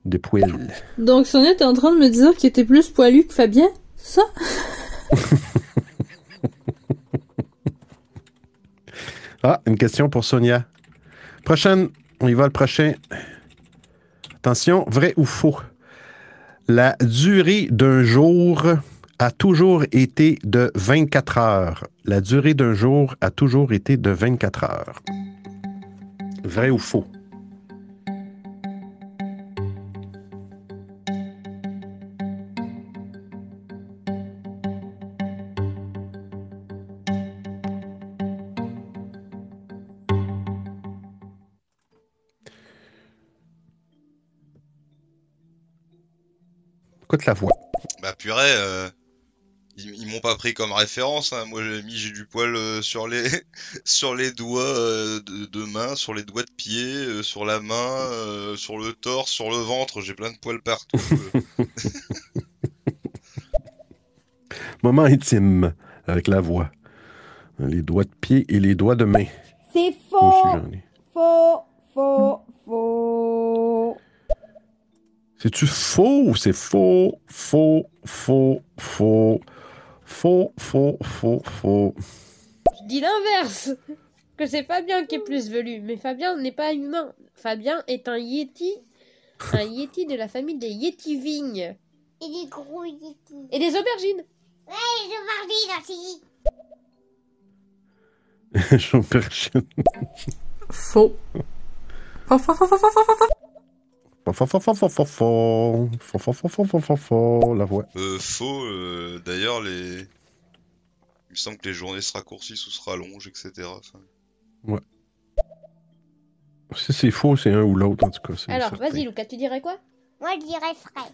de poils. Donc Sonia, t'es en train de me dire qu'il était plus poilu que Fabien C'est ça? Ah, une question pour Sonia. Prochaine, on y va le prochain. Attention, vrai ou faux? La durée d'un jour a toujours été de 24 heures. La durée d'un jour a toujours été de 24 heures. Vrai ou faux? Écoute la voix. Bah purée, euh, ils, ils m'ont pas pris comme référence. hein. Moi j'ai mis j'ai du poil euh, sur les sur les doigts euh, de, de main, sur les doigts de pied, euh, sur la main, euh, sur le torse, sur le ventre. J'ai plein de poils partout. euh. Moment intime avec la voix. Les doigts de pied et les doigts de main. C'est aussi, faux. Faux, faux, faux. C'est-tu faux ou c'est faux, faux, faux, faux, faux, faux, faux, faux? Je dis l'inverse Que c'est Fabien qui est plus velu, mais Fabien n'est pas humain. Fabien est un Yeti, un Yeti de la famille des Yeti vignes. Et des gros yétis. Et des aubergines. Ouais, les aubergines aussi. Faux. Faux, faux, faux, faux, faux, faux, faux, faux. La voix. Euh, faux. euh, D'ailleurs les, il me semble que les journées se raccourcissent ou se rallongent, etc. Enfin, Ouais. Si c'est faux, c'est un ou l'autre, en tout cas. Alors, vas-y, Lucas, tu dirais quoi? Moi, je dirais frais.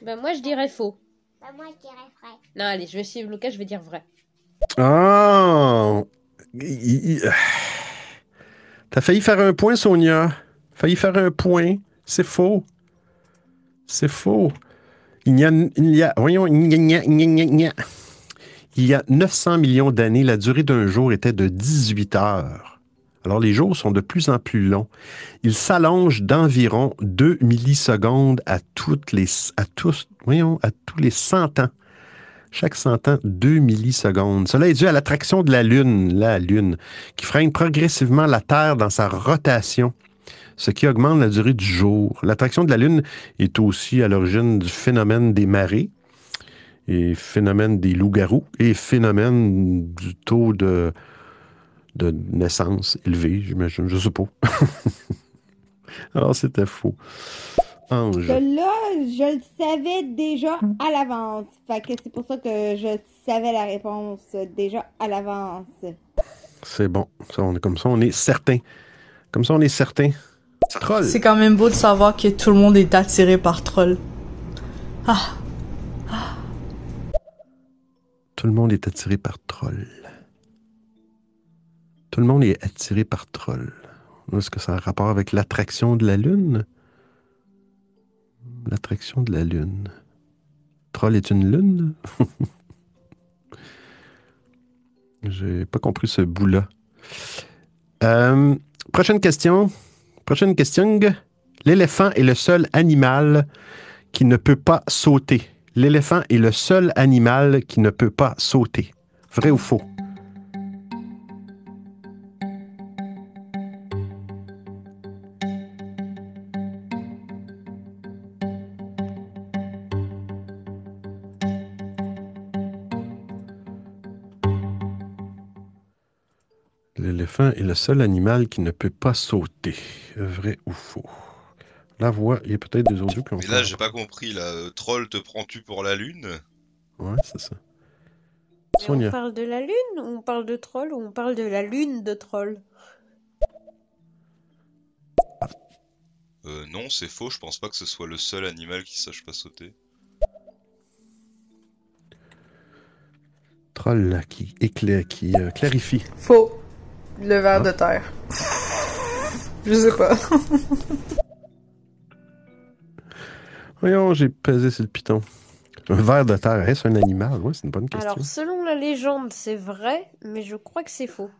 Ben, moi, je dirais faux. Bah, moi, je dirais frais. Non, allez, je vais suivre Lucas, je vais dire vrai. Ah! Il- T'as failli faire un point, Sonia. Failli faire un point. C'est faux. C'est faux. Il y a, il y a, voyons, il y a 900 millions d'années, la durée d'un jour était de 18 heures. Alors, les jours sont de plus en plus longs. Ils s'allongent d'environ 2 millisecondes à, toutes les, à, tous, voyons, à tous les 100 ans. Chaque 100 ans, 2 millisecondes. Cela est dû à l'attraction de la Lune, la Lune, qui freine progressivement la Terre dans sa rotation, ce qui augmente la durée du jour. L'attraction de la Lune est aussi à l'origine du phénomène des marées, et phénomène des loups-garous, et phénomène du taux de, de naissance élevé, j'imagine. Je sais pas. Alors, c'était faux. Ange. Que là, je le savais déjà à l'avance. Fait que c'est pour ça que je savais la réponse déjà à l'avance. C'est bon. Ça, on est comme ça, on est certain. Comme ça, on est certain. Troll. C'est quand même beau de savoir que tout le monde est attiré par Troll. Ah, Tout le monde est attiré par Troll. Tout le monde est attiré par Troll. Est-ce que ça a un rapport avec l'attraction de la Lune? L'attraction de la Lune. Troll est une lune? J'ai pas compris ce bout-là. Euh, prochaine question. Prochaine question. L'éléphant est le seul animal qui ne peut pas sauter. L'éléphant est le seul animal qui ne peut pas sauter. Vrai ou faux? L'éléphant est le seul animal qui ne peut pas sauter. Vrai ou faux? La voix, il y a peut-être des audios qui ont Mais là, j'ai pas compris, là. euh, Troll, te prends-tu pour la lune? Ouais, c'est ça. Mais on parle de la lune? Ou on parle de troll ou on parle de la lune de troll? Euh, non, c'est faux, je pense pas que ce soit le seul animal qui sache pas sauter. Troll qui éclaire, qui euh, clarifie. faux. Le ver de terre. Je sais pas. Voyons, j'ai pesé sur le piton. Un ver de terre, est-ce un animal? Ouais, c'est une bonne question. Alors, selon la légende, c'est vrai, mais je crois que c'est faux.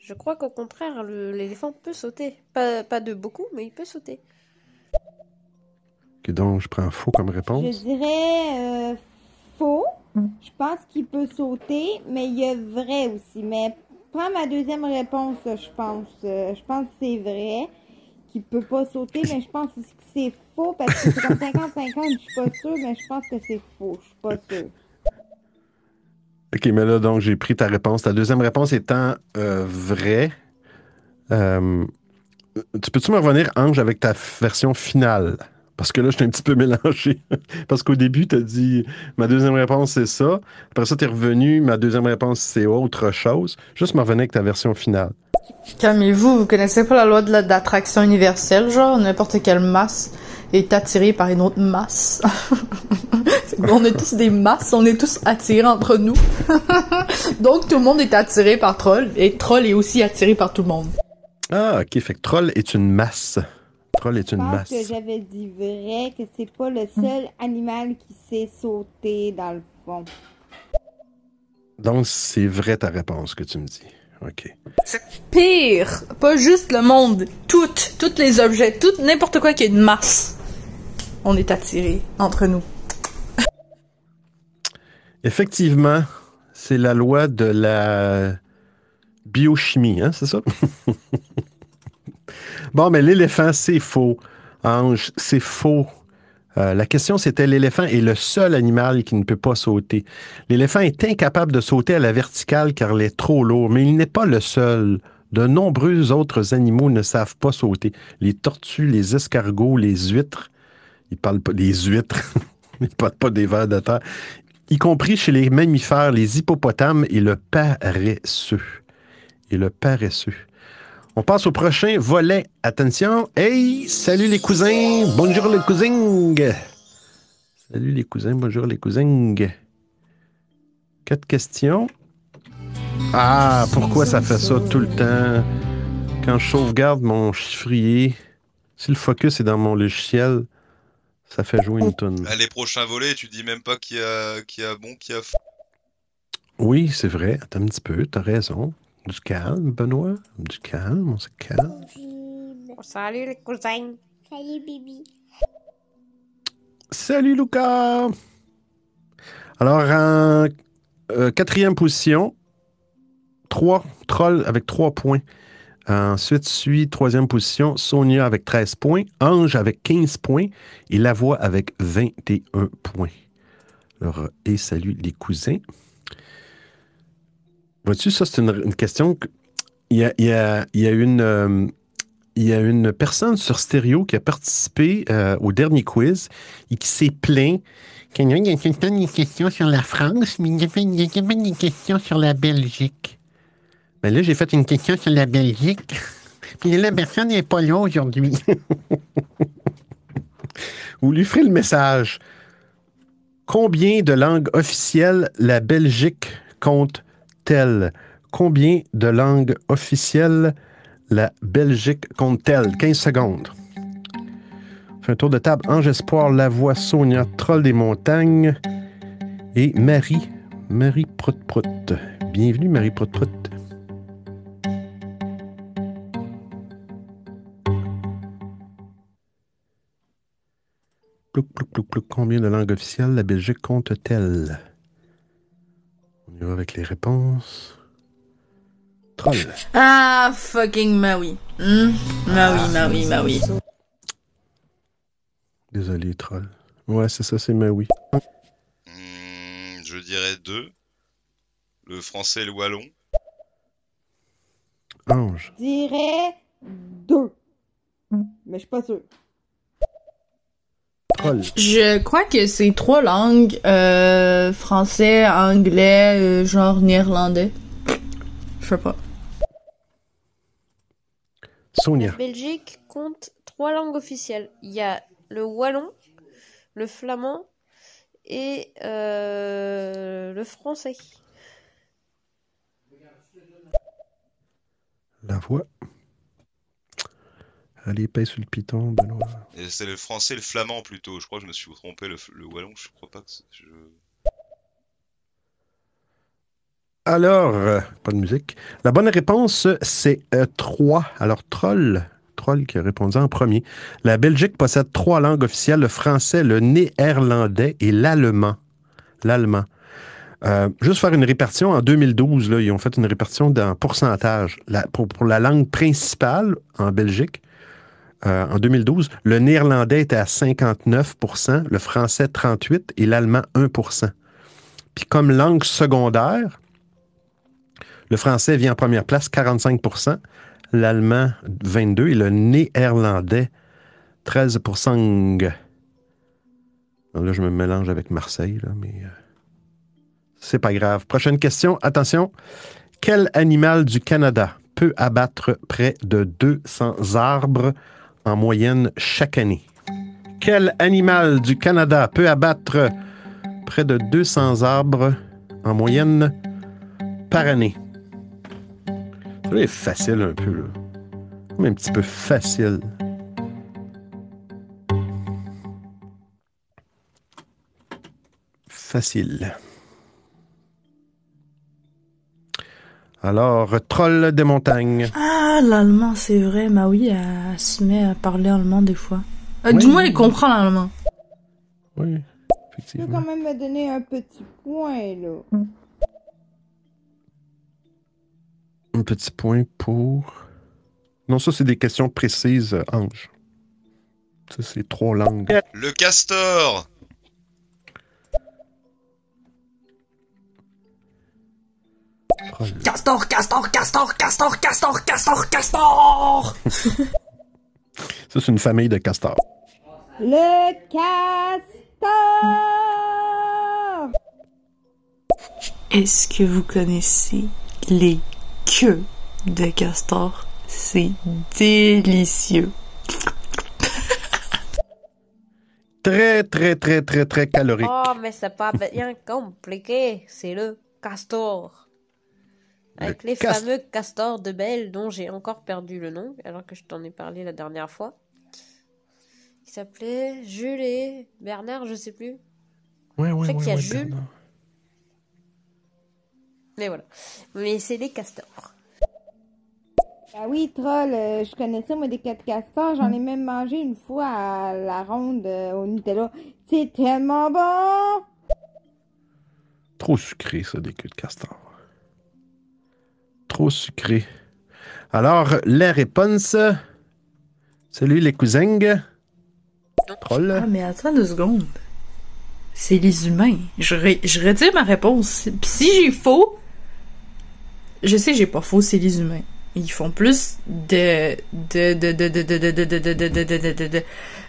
Je crois qu'au contraire, l'éléphant peut sauter. Pas, pas de beaucoup, mais il peut sauter. Ok, donc, je prends faux comme Je réponse. dirais euh, faux. Je pense qu'il peut sauter, mais il y a vrai aussi. Mais prends ma deuxième réponse, je pense. Euh, je pense que c'est vrai qu'il peut pas sauter, mais je pense que c'est faux parce que c'est comme 50-50, je suis pas sûre, mais je pense que c'est faux. Je suis pas sûre. Ok, mais là, donc, j'ai pris ta réponse. Ta deuxième réponse étant euh, vraie. Euh, tu peux-tu me revenir, Ange, avec ta version finale? Parce que là, je suis un petit peu mélangé. Parce qu'au début, tu as dit ma deuxième réponse, c'est ça. Après ça, tu es revenu, ma deuxième réponse, c'est autre chose. Juste me revenir avec ta version finale. Calmez-vous, vous connaissez pas la loi de la- d'attraction universelle, genre n'importe quelle masse est attirée par une autre masse. On est tous des masses, on est tous attirés entre nous. Donc tout le monde est attiré par Troll et Troll est aussi attiré par tout le monde. Ah, ok. Fait que Troll est une masse. Troll est Je une pense masse. que j'avais dit vrai, que c'est pas le seul animal qui sait sauter dans le fond. Donc, c'est vrai ta réponse que tu me dis. OK. Pire, pas juste le monde, toutes, tous les objets, tout n'importe quoi qui est une masse. On est attirés entre nous. Effectivement, c'est la loi de la biochimie, hein, c'est ça? bon, mais l'éléphant, c'est faux. Ange, c'est faux. Euh, la question, c'était l'éléphant est le seul animal qui ne peut pas sauter. L'éléphant est incapable de sauter à la verticale car il est trop lourd, mais il n'est pas le seul. De nombreux autres animaux ne savent pas sauter. Les tortues, les escargots, les huîtres, ils parlent pas des huîtres, ils parlent pas des vers de terre, y compris chez les mammifères, les hippopotames et le paresseux. Et le paresseux. On passe au prochain volet. Attention. Hey, salut les cousins. Bonjour les cousins. Salut les cousins. Bonjour les cousins. Quatre questions. Ah, pourquoi ça fait ça tout le temps? Quand je sauvegarde mon chiffrier, si le focus est dans mon logiciel, ça fait jouer une tonne. Les prochains volets, tu dis même pas qui a, qui a bon, qui a faux. Oui, c'est vrai. Attends un petit peu, t'as raison. Du calme, Benoît? Du calme, on se calme. Salut les cousins. Salut, Bibi. Salut Lucas! Alors, en euh, quatrième position, trois trolls avec trois points. Ensuite suit troisième position, Sonia avec 13 points, Ange avec 15 points et La Voix avec 21 points. Alors, et salut les cousins. Vois-tu, ça, c'est une, question. que- Il y a, il y a- il y a une. euh, il y a une personne sur Stéréo qui a participé euh, au dernier quiz et qui s'est plaint qu'il y a une question sur la France, mais il y avait il y avait une question sur la Belgique. Mais là, j'ai fait une question sur la Belgique. Puis la personne n'est pas là aujourd'hui. Vous lui ferez le message. Combien de langues officielles la Belgique Combien de langues officielles la Belgique compte-t-elle? 15 secondes. On un tour de table. Ange Espoir, Lavoie, Sonia, Troll des montagnes et Marie. Marie Prout Prout. Bienvenue, Marie Prout Prout. Plouc, plouc, plouc, plouc. Combien de langues officielles la Belgique compte-t-elle? On y va avec les réponses. Troll. Ah, fucking Maui. Hmm? Maui, Maui, Maui. Désolé, Troll. Ouais, c'est ça, c'est Maui. Hmm, je dirais deux. Le français et le wallon. Ange. Je dirais deux. Mais je suis pas sûre. Troll. Je crois que c'est trois langues. Euh, français, anglais, euh, genre néerlandais. Je sais pas. Sonia. La Belgique compte trois langues officielles. Il y a le wallon, le flamand et euh, le français. La voix. Allez, paye sur le piton, c'est le français et le flamand plutôt. Je crois que je me suis trompé. Le, le wallon, je crois pas que c'est- je... Alors, euh, pas de musique. La bonne réponse, c'est 3. Alors, Troll. Troll qui a répondu en premier. La Belgique possède trois langues officielles, le français, le néerlandais et l'allemand. L'allemand. Euh, juste faire une répartition, en 2012, là, ils ont fait une répartition dans pourcentage. La- pour, pour la langue principale en Belgique, euh, en 2012, le néerlandais était à 59% le français 38% et l'allemand 1% Puis comme langue secondaire, le français vient en première place, 45% l'allemand 22% et le néerlandais 13% Là, je me mélange avec Marseille, là, mais euh, c'est pas grave. Prochaine question, attention. Quel animal du Canada peut abattre près de 200 arbres? En moyenne chaque année? Quel animal du Canada peut abattre près de 200 arbres en moyenne par année? Ça est facile un peu, là. Un petit peu facile. Facile. Alors, troll des montagnes. Ah, l'allemand, c'est vrai. Maui, elle se met à parler allemand des fois. Euh, Oui. Du moins, elle comprend l'allemand. Oui, Tu peux quand même me donner un petit point, là. Un petit point pour. Non, ça, c'est des questions précises, euh, Ange. Ça, c'est trois langues. Le castor Castor, castor, castor, castor, castor, castor, castor! Ça, c'est une famille de castors. Le castor! Est-ce que vous connaissez les queues de castor? C'est délicieux. Très, très, très, très, très calorique. Oh, mais c'est pas bien compliqué. C'est le castor. Avec les fameux castors de Belle dont j'ai encore perdu le nom, alors que je t'en ai parlé la dernière fois. Il s'appelait Jules et Bernard, je sais plus. Ouais, Je ouais, sais ouais, qu'il y a ouais, Jules. Bernard. Mais voilà. Mais c'est les castors. Ah oui, troll, euh, je connais ça, moi, des quatre castors. J'en ai même mangé une fois à la ronde euh, au Nutella. C'est tellement bon! Trop sucré, ça, des queues de castor. Trop sucré. Alors, les réponses. Salut les cousins. Troll. Ah, mais attends deux secondes. C'est les humains. Je, ré- je retire ma réponse. Puis si j'ai faux, je sais j'ai pas faux, c'est les humains. Ils font plus de de de de de de de de de de de de de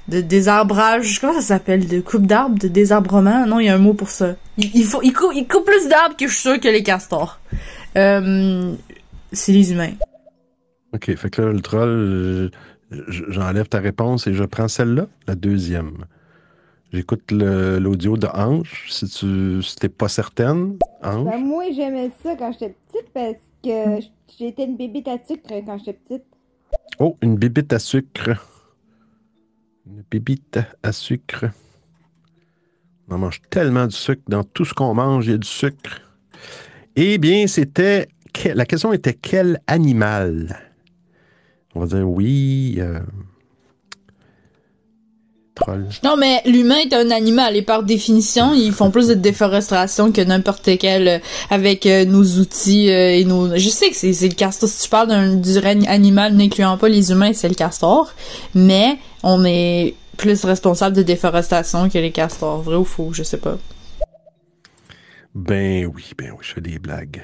de désarbrage. Comment ça s'appelle? De coupe d'arbres? De désarbrement? Non, il y a un mot pour ça. Font, ils coupent, ils coupent plus d'arbres que je suis sûr que les castors. Euh, c'est les humains. OK, fait que là, le troll, j- j'enlève ta réponse et je prends celle-là, la deuxième. J'écoute l'audio de Ange, si tu si t'es pas certaine. Ange. Ben, moi, j'aimais ça quand j'étais petite parce que j'étais une bébite à sucre quand j'étais petite. Oh, une bibite à sucre. Une bibite à sucre. On en mange tellement du sucre. Dans tout ce qu'on mange, il y a du sucre. Eh bien, c'était. La question était quel animal? On va dire oui. euh, Troll. Non, mais l'humain est un animal et par définition, ils font plus de déforestation que n'importe quel euh, avec euh, nos outils euh, et nos. Je sais que c'est c'est le castor. Si tu parles d'un du règne animal n'incluant pas les humains, c'est le castor. Mais on est plus responsable de déforestation que les castors. Vrai ou faux, je sais pas. Ben oui, ben oui, je fais des blagues.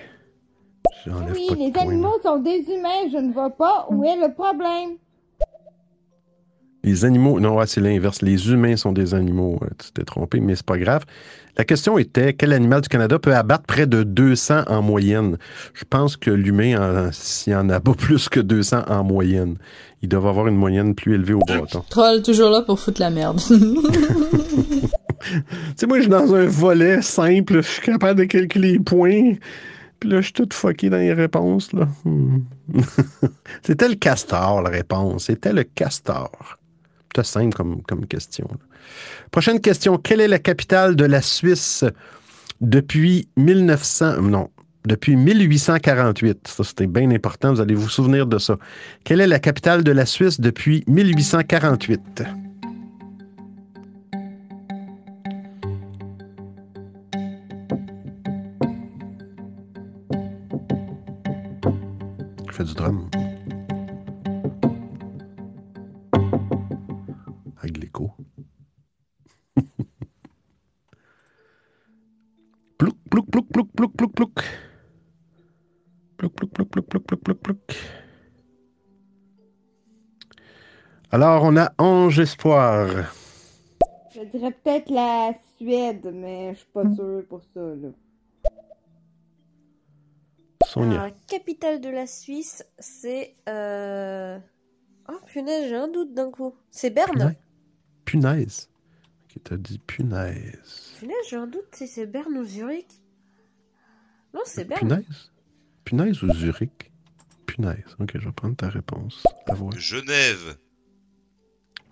Oui, pas les animaux sont des humains, je ne vois pas où est le problème. Les animaux, non, ouais, c'est l'inverse. Les humains sont des animaux. Euh, Tu t'es trompé, mais c'est pas grave. La question était quel animal du Canada peut abattre près de 200 en moyenne? Je pense que l'humain, s'il y en a pas plus que 200 en moyenne, ils doivent avoir une moyenne plus élevée au bâton. Troll toujours là pour foutre la merde. Tu sais, moi, je suis dans un volet simple, je suis capable de calculer les points. Puis là, je suis tout fucké dans les réponses. là. Hmm. C'était le castor, la réponse. C'était le castor. C'était simple comme, comme question. Prochaine question. Quelle est la capitale de la Suisse depuis 1900... Non, depuis 1848? Ça, c'était bien important. Vous allez vous souvenir de ça. Quelle est la capitale de la Suisse depuis 1848? Je fais du drum. Plouc, plouc, plouc, plouc, plouc, plouc, plouc. Plouc, plouc, plouc, plouc, plouc, plouc, plouc, plouc. Alors, on a Ange Espoir. Je dirais peut-être la Suède, mais je suis pas sûre pour ça, là. Sonia. Alors, capitale de la Suisse, c'est. Euh... Oh punaise, j'ai un doute d'un coup. C'est Berne Punaise. Punaise. Qui t'a dit punaise? Punaise, j'ai un doute si c'est Berne ou Zurich. Non, c'est Berne. Punaise? Punaise ou Zurich? Punaise. Ok, je vais prendre ta réponse. À voir. Genève.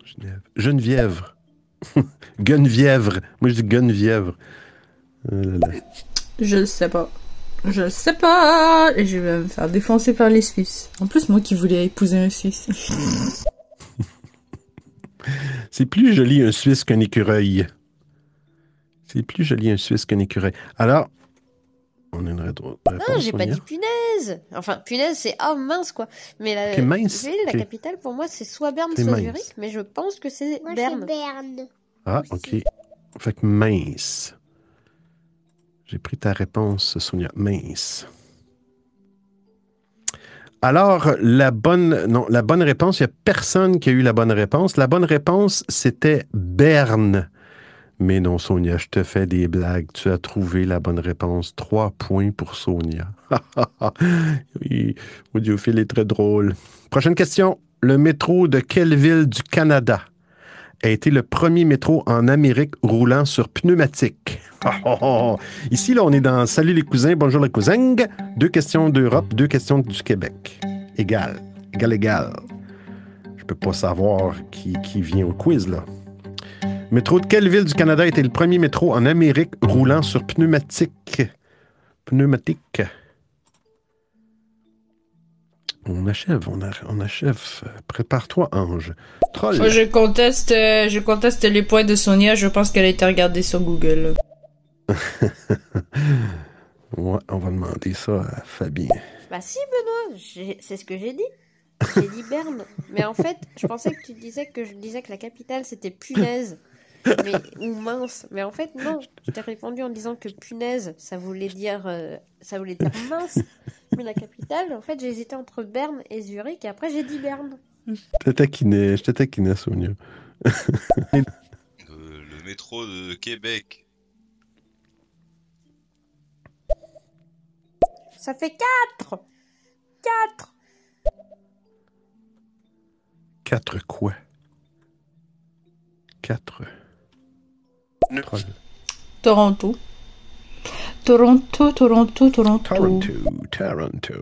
Genève. Geneviève. Guenvièvre. Moi, je dis Guenvièvre. Là là. Je le sais pas. Je le sais pas. Et je vais me faire défoncer par les Suisses. En plus, moi qui voulais épouser un Suisse. C'est plus joli un Suisse qu'un écureuil. C'est plus joli un Suisse qu'un écureuil. Alors, on a une réponse. Non, j'ai pas dit punaise. Enfin, punaise, c'est ah mince quoi. Mais la mince, ville, la capitale pour moi, c'est soit Berne, soit mince. Zurich. Mais je pense que c'est Berne. Berne. Ah, OK. Fait que mince. J'ai pris ta réponse, Sonia. Mince. Alors, la bonne, non, la bonne réponse, il n'y a personne qui a eu la bonne réponse. La bonne réponse, c'était Berne. Mais non, Sonia, je te fais des blagues. Tu as trouvé la bonne réponse. Trois points pour Sonia. oui, Audiophile est très drôle. Prochaine question. Le métro de quelle ville du Canada a été le premier métro en Amérique roulant sur pneumatique? Oh, oh, oh. Ici, là, on est dans Salut les cousins, bonjour les cousins. Deux questions d'Europe, deux questions du Québec. Égal, égal, égal. Je peux pas savoir qui, qui vient au quiz, là. Métro de quelle ville du Canada a été le premier métro en Amérique roulant sur pneumatique? Pneumatique. On achève, on, a- on achève. Prépare-toi, Ange. Troll. Moi, je conteste, euh, je conteste les points de Sonia. Je pense qu'elle a été regardée sur Google. Ouais, on va demander ça à Fabien. Bah si, Benoît, c'est ce que j'ai dit. J'ai dit Berne. Mais en fait, je pensais que tu disais que je disais que la capitale c'était punaise mais, ou mince. Mais en fait, non. Je t'ai répondu en disant que punaise, ça voulait dire, euh, ça voulait dire mince. Mais la capitale, en fait, j'hésitais entre Berne et Zurich, et après, j'ai dit Berne. Je t'ai taquiné, je taquiné, Sonia. le, le métro de Québec. Ça fait 4 4 4 quoi? 4 Toronto. Toronto, Toronto, Toronto. Toronto, Toronto.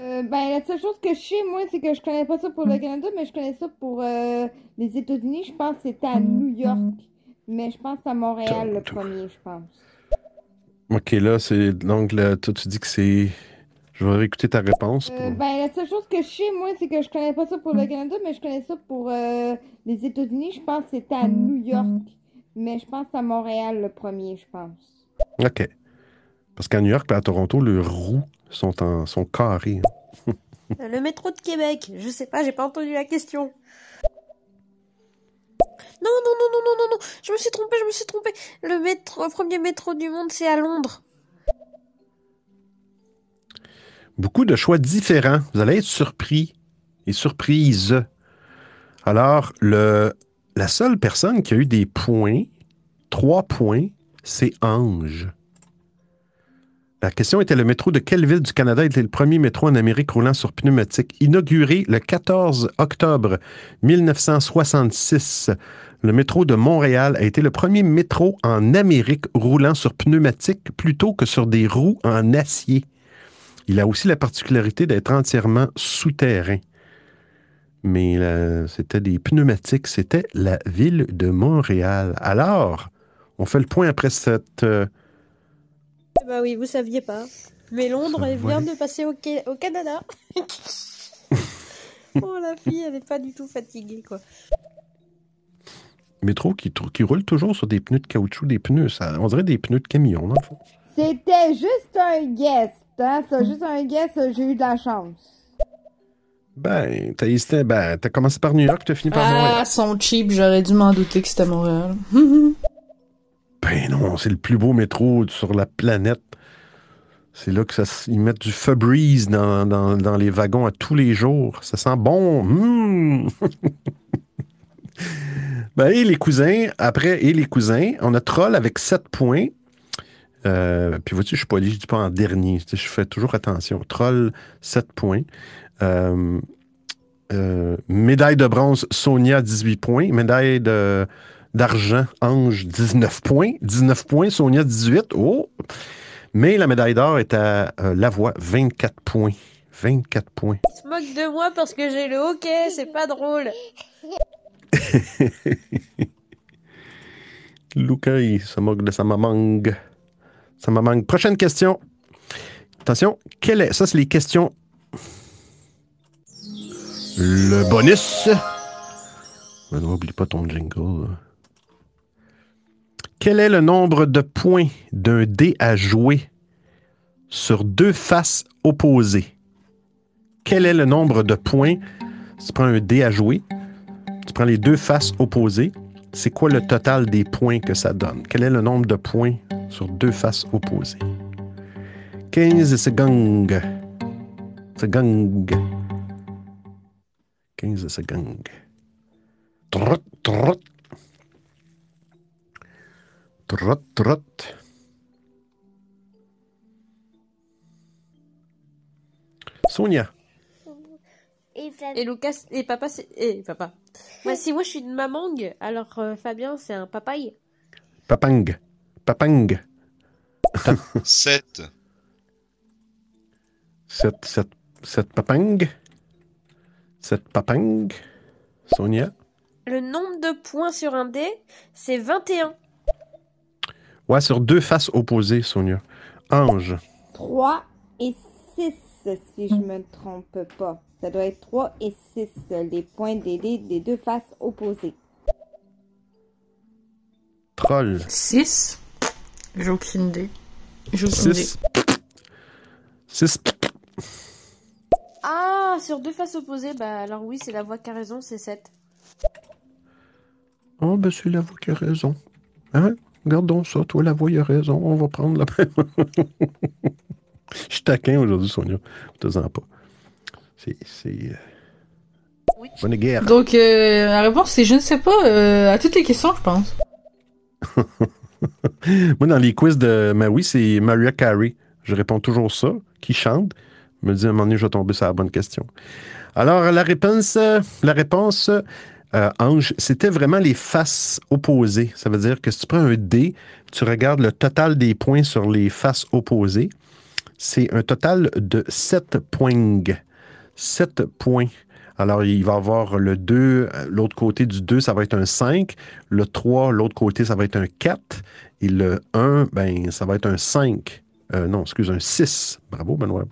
Euh, ben, la seule chose que je sais, moi, c'est que je connais pas ça pour le hmm. Canada, mais je connais ça pour euh, les États-Unis. Je pense que c'était à hmm. New York. Mais je pense à Montréal, le premier, je pense. Ok, là, c'est. Donc, là, toi, tu dis que c'est. Je vais réécouter ta réponse. Ben, la seule chose que je sais, moi, c'est que je connais pas ça pour le Canada, mais je connais ça pour les États-Unis. Je pense que c'était à New York. Mais je pense à Montréal le premier, je pense. OK. Parce qu'à New York et à Toronto, les roues sont, en, sont carrées. hein. Le métro de Québec. Je sais pas, j'ai pas entendu la question. Non, non, non, non, non, non, non. Je me suis trompée, je me suis trompée. Le métro, le premier métro du monde, c'est à Londres. Beaucoup de choix différents. Vous allez être surpris et surprises. Alors, le, la seule personne qui a eu des points, trois points, c'est Ange. La question était le métro de quelle ville du Canada était le premier métro en Amérique roulant sur pneumatique? Inauguré le 14 octobre 1966, le métro de Montréal a été le premier métro en Amérique roulant sur pneumatique plutôt que sur des roues en acier. Il a aussi la particularité d'être entièrement souterrain. Mais c'était des pneumatiques, c'était la ville de Montréal. Alors, on fait le point après cette... euh, Bah oui, vous saviez pas. Mais Londres elle vient de passer au, Ca- au Canada. oh la fille, elle est pas du tout fatiguée quoi. métro qui, qui roule toujours sur des pneus de caoutchouc, des pneus, ça, on dirait des pneus de camion, dans le fond. C'était juste un guess, hein? C'est juste un guess, j'ai eu de la chance. Ben, t'as hésité, ben, t'as commencé par New York, t'as fini par Montréal. Ah, son cheap, j'aurais dû m'en douter que c'était Montréal. Ben non, c'est le plus beau métro sur la planète. C'est là que ça, ils mettent du Febreze dans, dans, dans les wagons à tous les jours. Ça sent bon. Mmh. ben, et les cousins, après, et les cousins, on a Troll avec 7 points. Euh, puis vois-tu, je suis pas allé, je dis pas en dernier. Je fais toujours attention. Troll, 7 points. Euh, euh, médaille de bronze, Sonia, 18 points. Médaille de, d'argent, Ange, 19 points. 19 points, Sonia, 18. Oh! Mais la médaille d'or est à euh, Lavoie, 24 points. 24 points. Il se moque de moi parce que j'ai le hockey, c'est pas drôle. Luca, il se moque de sa mamangue. Sa mamangue. Prochaine question. Attention, quelle est. Ça, c'est les questions. Le bonus. N'oublie pas ton jingle. là. Quel est le nombre de points d'un dé à jouer sur deux faces opposées? Quel est le nombre de points? Si tu prends un dé à jouer, tu prends les deux faces opposées, c'est quoi le total des points que ça donne? Quel est le nombre de points sur deux faces opposées? 15 secondes. Secondes. 15 secondes. Trot, trot. Trot, trot. Sonia. Et Lucas, et papa, c'est. Et papa. Moi, si moi je suis une mamangue, alors euh, Fabien c'est un papaye. Papang. Papang. 7. 7, 7, 7 papang. 7 papang. Sonia? Le nombre de points sur un dé, c'est 21. Ouais, sur deux faces opposées, Sonia. Ange. 3 et 6, si je me trompe pas. Ça doit être 3 et 6, les points des dés des deux faces opposées. Troll. 6 J'ai aucune idée. J'ai aucune idée. 6. 6. Ah, sur deux faces opposées, bah alors oui, c'est la voix qui a raison, c'est 7. Oh, ben c'est la voix qui a raison. Hein? Gardons ça, toi, la voix, il a raison. On va prendre la Je suis taquin aujourd'hui, Sonia. Fais-en pas. C'est. c'est euh, Bonne guerre. Donc, euh, la réponse, c'est je ne sais pas euh, à toutes les questions, je pense. Moi, dans les quiz de Maui, c'est Maria Carey. Je réponds toujours ça, qui chante. Je me dis à un moment donné, je vais tomber sur la bonne question. Alors, la réponse, euh, Ange, c'était vraiment les faces opposées. Ça veut dire que si tu prends un dé, tu regardes le total des points sur les faces opposées. C'est un total de 7 points. 7 points. Alors, il va y avoir le 2, euh, l'autre côté du 2, ça va être un 5. Le 3, l'autre côté, ça va être un 4. Et le 1, ben, ça va être un 5. Euh, non, excuse, un 6. Bravo, Benoît.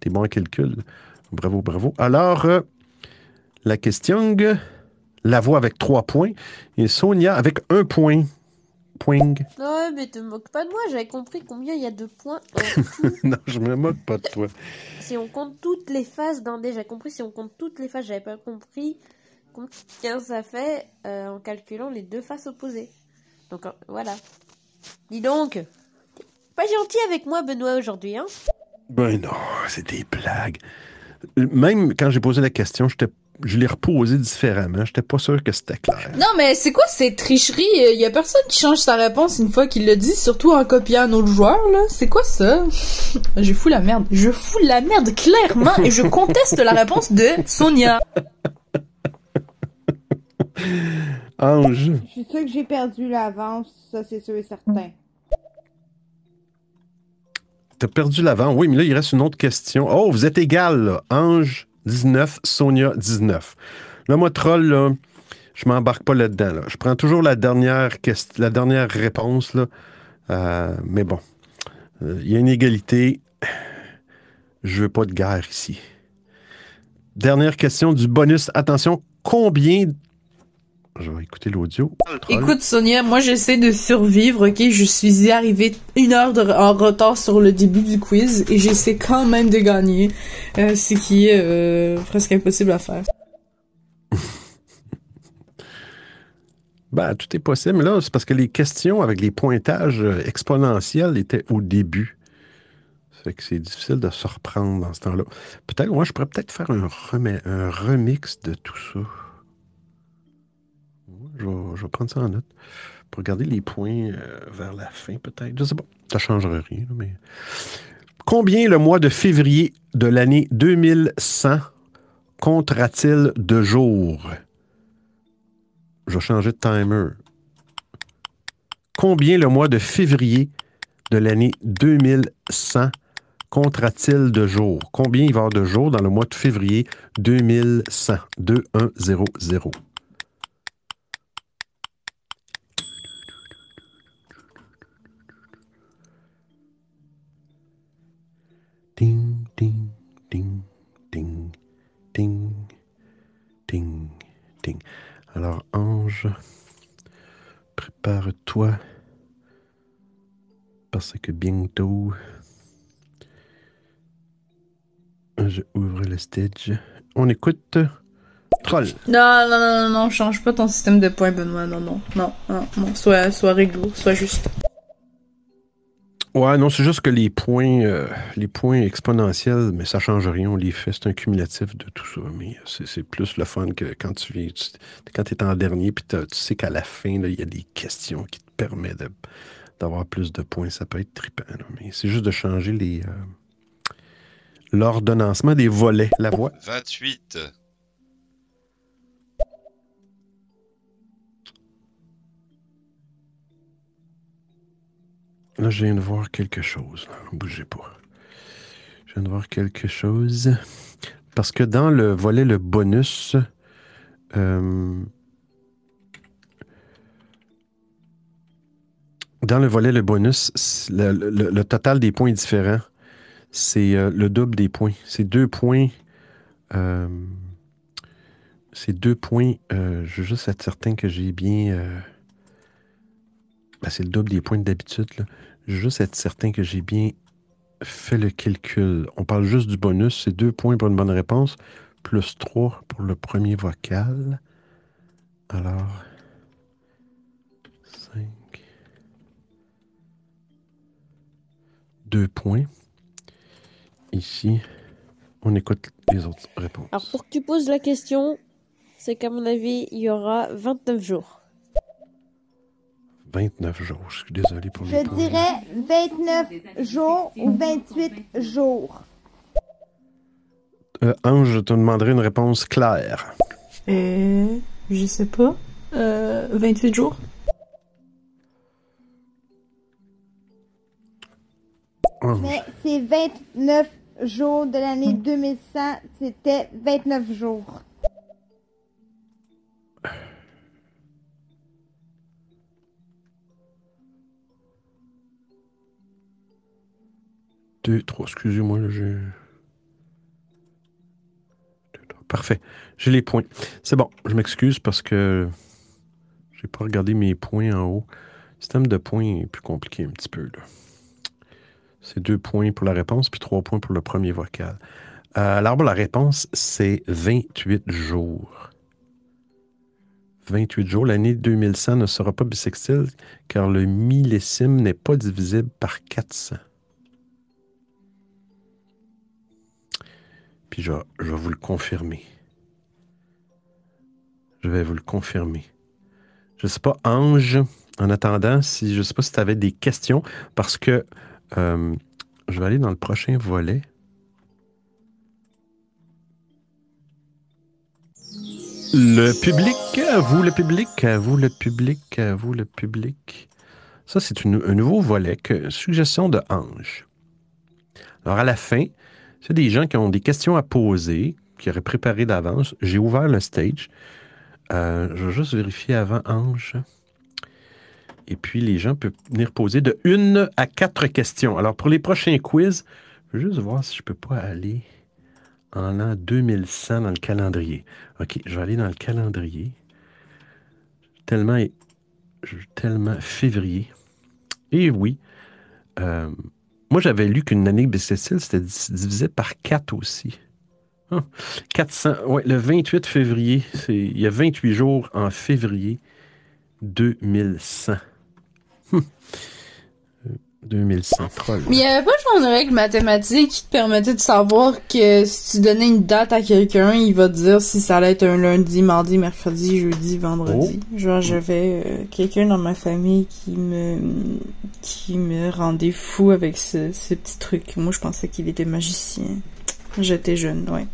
T'es bon en calcul. Bravo, bravo. Alors, euh, la question, la voix avec 3 points et Sonia avec 1 point. Point. Ouais, mais te moque pas de moi, j'avais compris combien il y a de points. non, je me moque pas de toi. si on compte toutes les phases d'un dé, j'ai compris si on compte toutes les phases, j'avais pas compris combien ça fait euh, en calculant les deux faces opposées. Donc euh, voilà. Dis donc, pas gentil avec moi, Benoît, aujourd'hui, hein Ben non, c'est des blagues. Même quand j'ai posé la question, j'étais- je l'ai reposé différemment. J'étais pas sûr que c'était clair. Non, mais c'est quoi ces tricheries? Il y a personne qui change sa réponse une fois qu'il le dit, surtout en copiant un autre joueur, là. C'est quoi ça? Je fous la merde. Je fous la merde clairement et je conteste la réponse de Sonia. Ange. Je suis sûre que j'ai perdu l'avance, ça c'est sûr et certain. T'as perdu l'avant. Oui, mais là, il reste une autre question. Oh, vous êtes égal, là. Ange 19, Sonia 19. Là, moi, troll, là, je m'embarque pas là-dedans. là. Je prends toujours la dernière, la dernière réponse, là. Euh, mais bon, Euh, il y a une égalité. Je veux pas de guerre ici. Dernière question du bonus. Attention, combien... Je vais écouter l'audio. Écoute, Sonia, moi j'essaie de survivre, ok? Je suis arrivée une heure de- en retard sur le début du quiz et j'essaie quand même de gagner, euh, ce qui est euh, presque impossible à faire. Ben, tout est possible. Là, c'est parce que les questions avec les pointages euh, exponentiels étaient au début. Fait que c'est difficile de se reprendre dans ce temps-là. Peut-être, moi, je pourrais peut-être faire un, un remix de tout ça. Je vais, prendre ça en note. Pour regarder les points euh, vers la fin, peut-être. Je sais pas. Ça changerait rien, là, mais. Combien le mois de février de l'année 2100 comptera-t-il de jours? Je vais changer de timer. Combien le mois de février de l'année 2100 comptera-t-il de jours? Combien il va y avoir de jours dans le mois de février 2100? 2100. Ding, ding, ding, ding, ding, ding, ding. Alors, Ange, prépare-toi parce que bientôt, je ouvre le stage. On écoute Troll. Non, non, non, non, non, change pas ton système de points, Benoît. Non, non, non, non, non. Sois, sois réglo, sois juste. Ouais, non, c'est juste que les points, euh, les points exponentiels, mais ça change rien, les fait, c'est un cumulatif de tout ça. Mais c'est plus le fun que quand tu viens, quand tu es en dernier, puis tu sais qu'à la fin, il y a des questions qui te permettent d'avoir plus de points. Ça peut être trippant, mais c'est juste de changer les euh, l'ordonnancement des volets, la voix. 28. Là, je viens de voir quelque chose. Bougez pas. Je viens de voir quelque chose. Parce que dans le volet, le bonus, euh, dans le volet, le bonus, le, total des points est différent. C'est euh, le double des points. C'est deux points Euh, c'est deux points. je veux juste être certain que j'ai bien. ben, c'est le double des points d'habitude. Juste être certain que j'ai bien fait le calcul. On parle juste du bonus. C'est deux points pour une bonne réponse, plus trois pour le premier vocal. Alors. 5. Deux points. Ici, on écoute les autres réponses. Alors pour que tu poses la question, c'est qu'à mon avis, il y aura 29 jours. 29 jours. Je suis désolé pour les Je dirais 29 jours ou 28 jours. Euh, Ange, je te demanderai une réponse claire. Euh, je sais pas. Euh, 28 jours. Ange. Mais c'est 29 jours de l'année 2100. C'était 29 jours. Deux, trois, excusez-moi, là, j'ai. Parfait. J'ai les points. C'est bon, je m'excuse parce que j'ai pas regardé mes points en haut. Le système de points est plus compliqué un petit peu. C'est deux points pour la réponse, puis trois points pour le premier vocal. Euh, alors, la réponse, c'est 28 jours. 28 jours. L'année 2100 ne sera pas bissextile car le millésime n'est pas divisible par 400. Je, vais vous le confirmer. Je vais vous le confirmer. Je sais pas, Ange, en attendant, si je sais pas si tu avais des questions, parce que euh, je vais aller dans le prochain volet. Le public, vous le public, vous le public, vous le public. Ça, c'est un nouveau volet, que, suggestion de Ange. Alors, à la fin, c'est des gens qui ont des questions à poser, qui auraient préparé d'avance. J'ai ouvert le stage. Euh, je vais juste vérifier avant Ange. Et puis, les gens peuvent venir poser de une à quatre questions. Alors, pour les prochains quiz, je vais juste voir si je peux pas aller en l'an 2100 dans le calendrier. OK, je vais aller dans le calendrier. Tellement, tellement février. Et oui, euh, moi j'avais lu qu'une année bissextile, c'était divisé par 4 aussi. Ah, 400, ouais, le 28 février, il y a 28 jours en février 2100. Hum. Euh, 2100, troll. Mais il y avait pas genre une règle mathématique qui te permettait de savoir que si tu donnais une date à quelqu'un, il va te dire si ça allait être un lundi, mardi, mercredi, jeudi, vendredi. Genre j'avais euh, quelqu'un dans ma famille qui me qui me rendait fou avec ce, ce petit truc. Moi je pensais qu'il était magicien. J'étais jeune, ouais.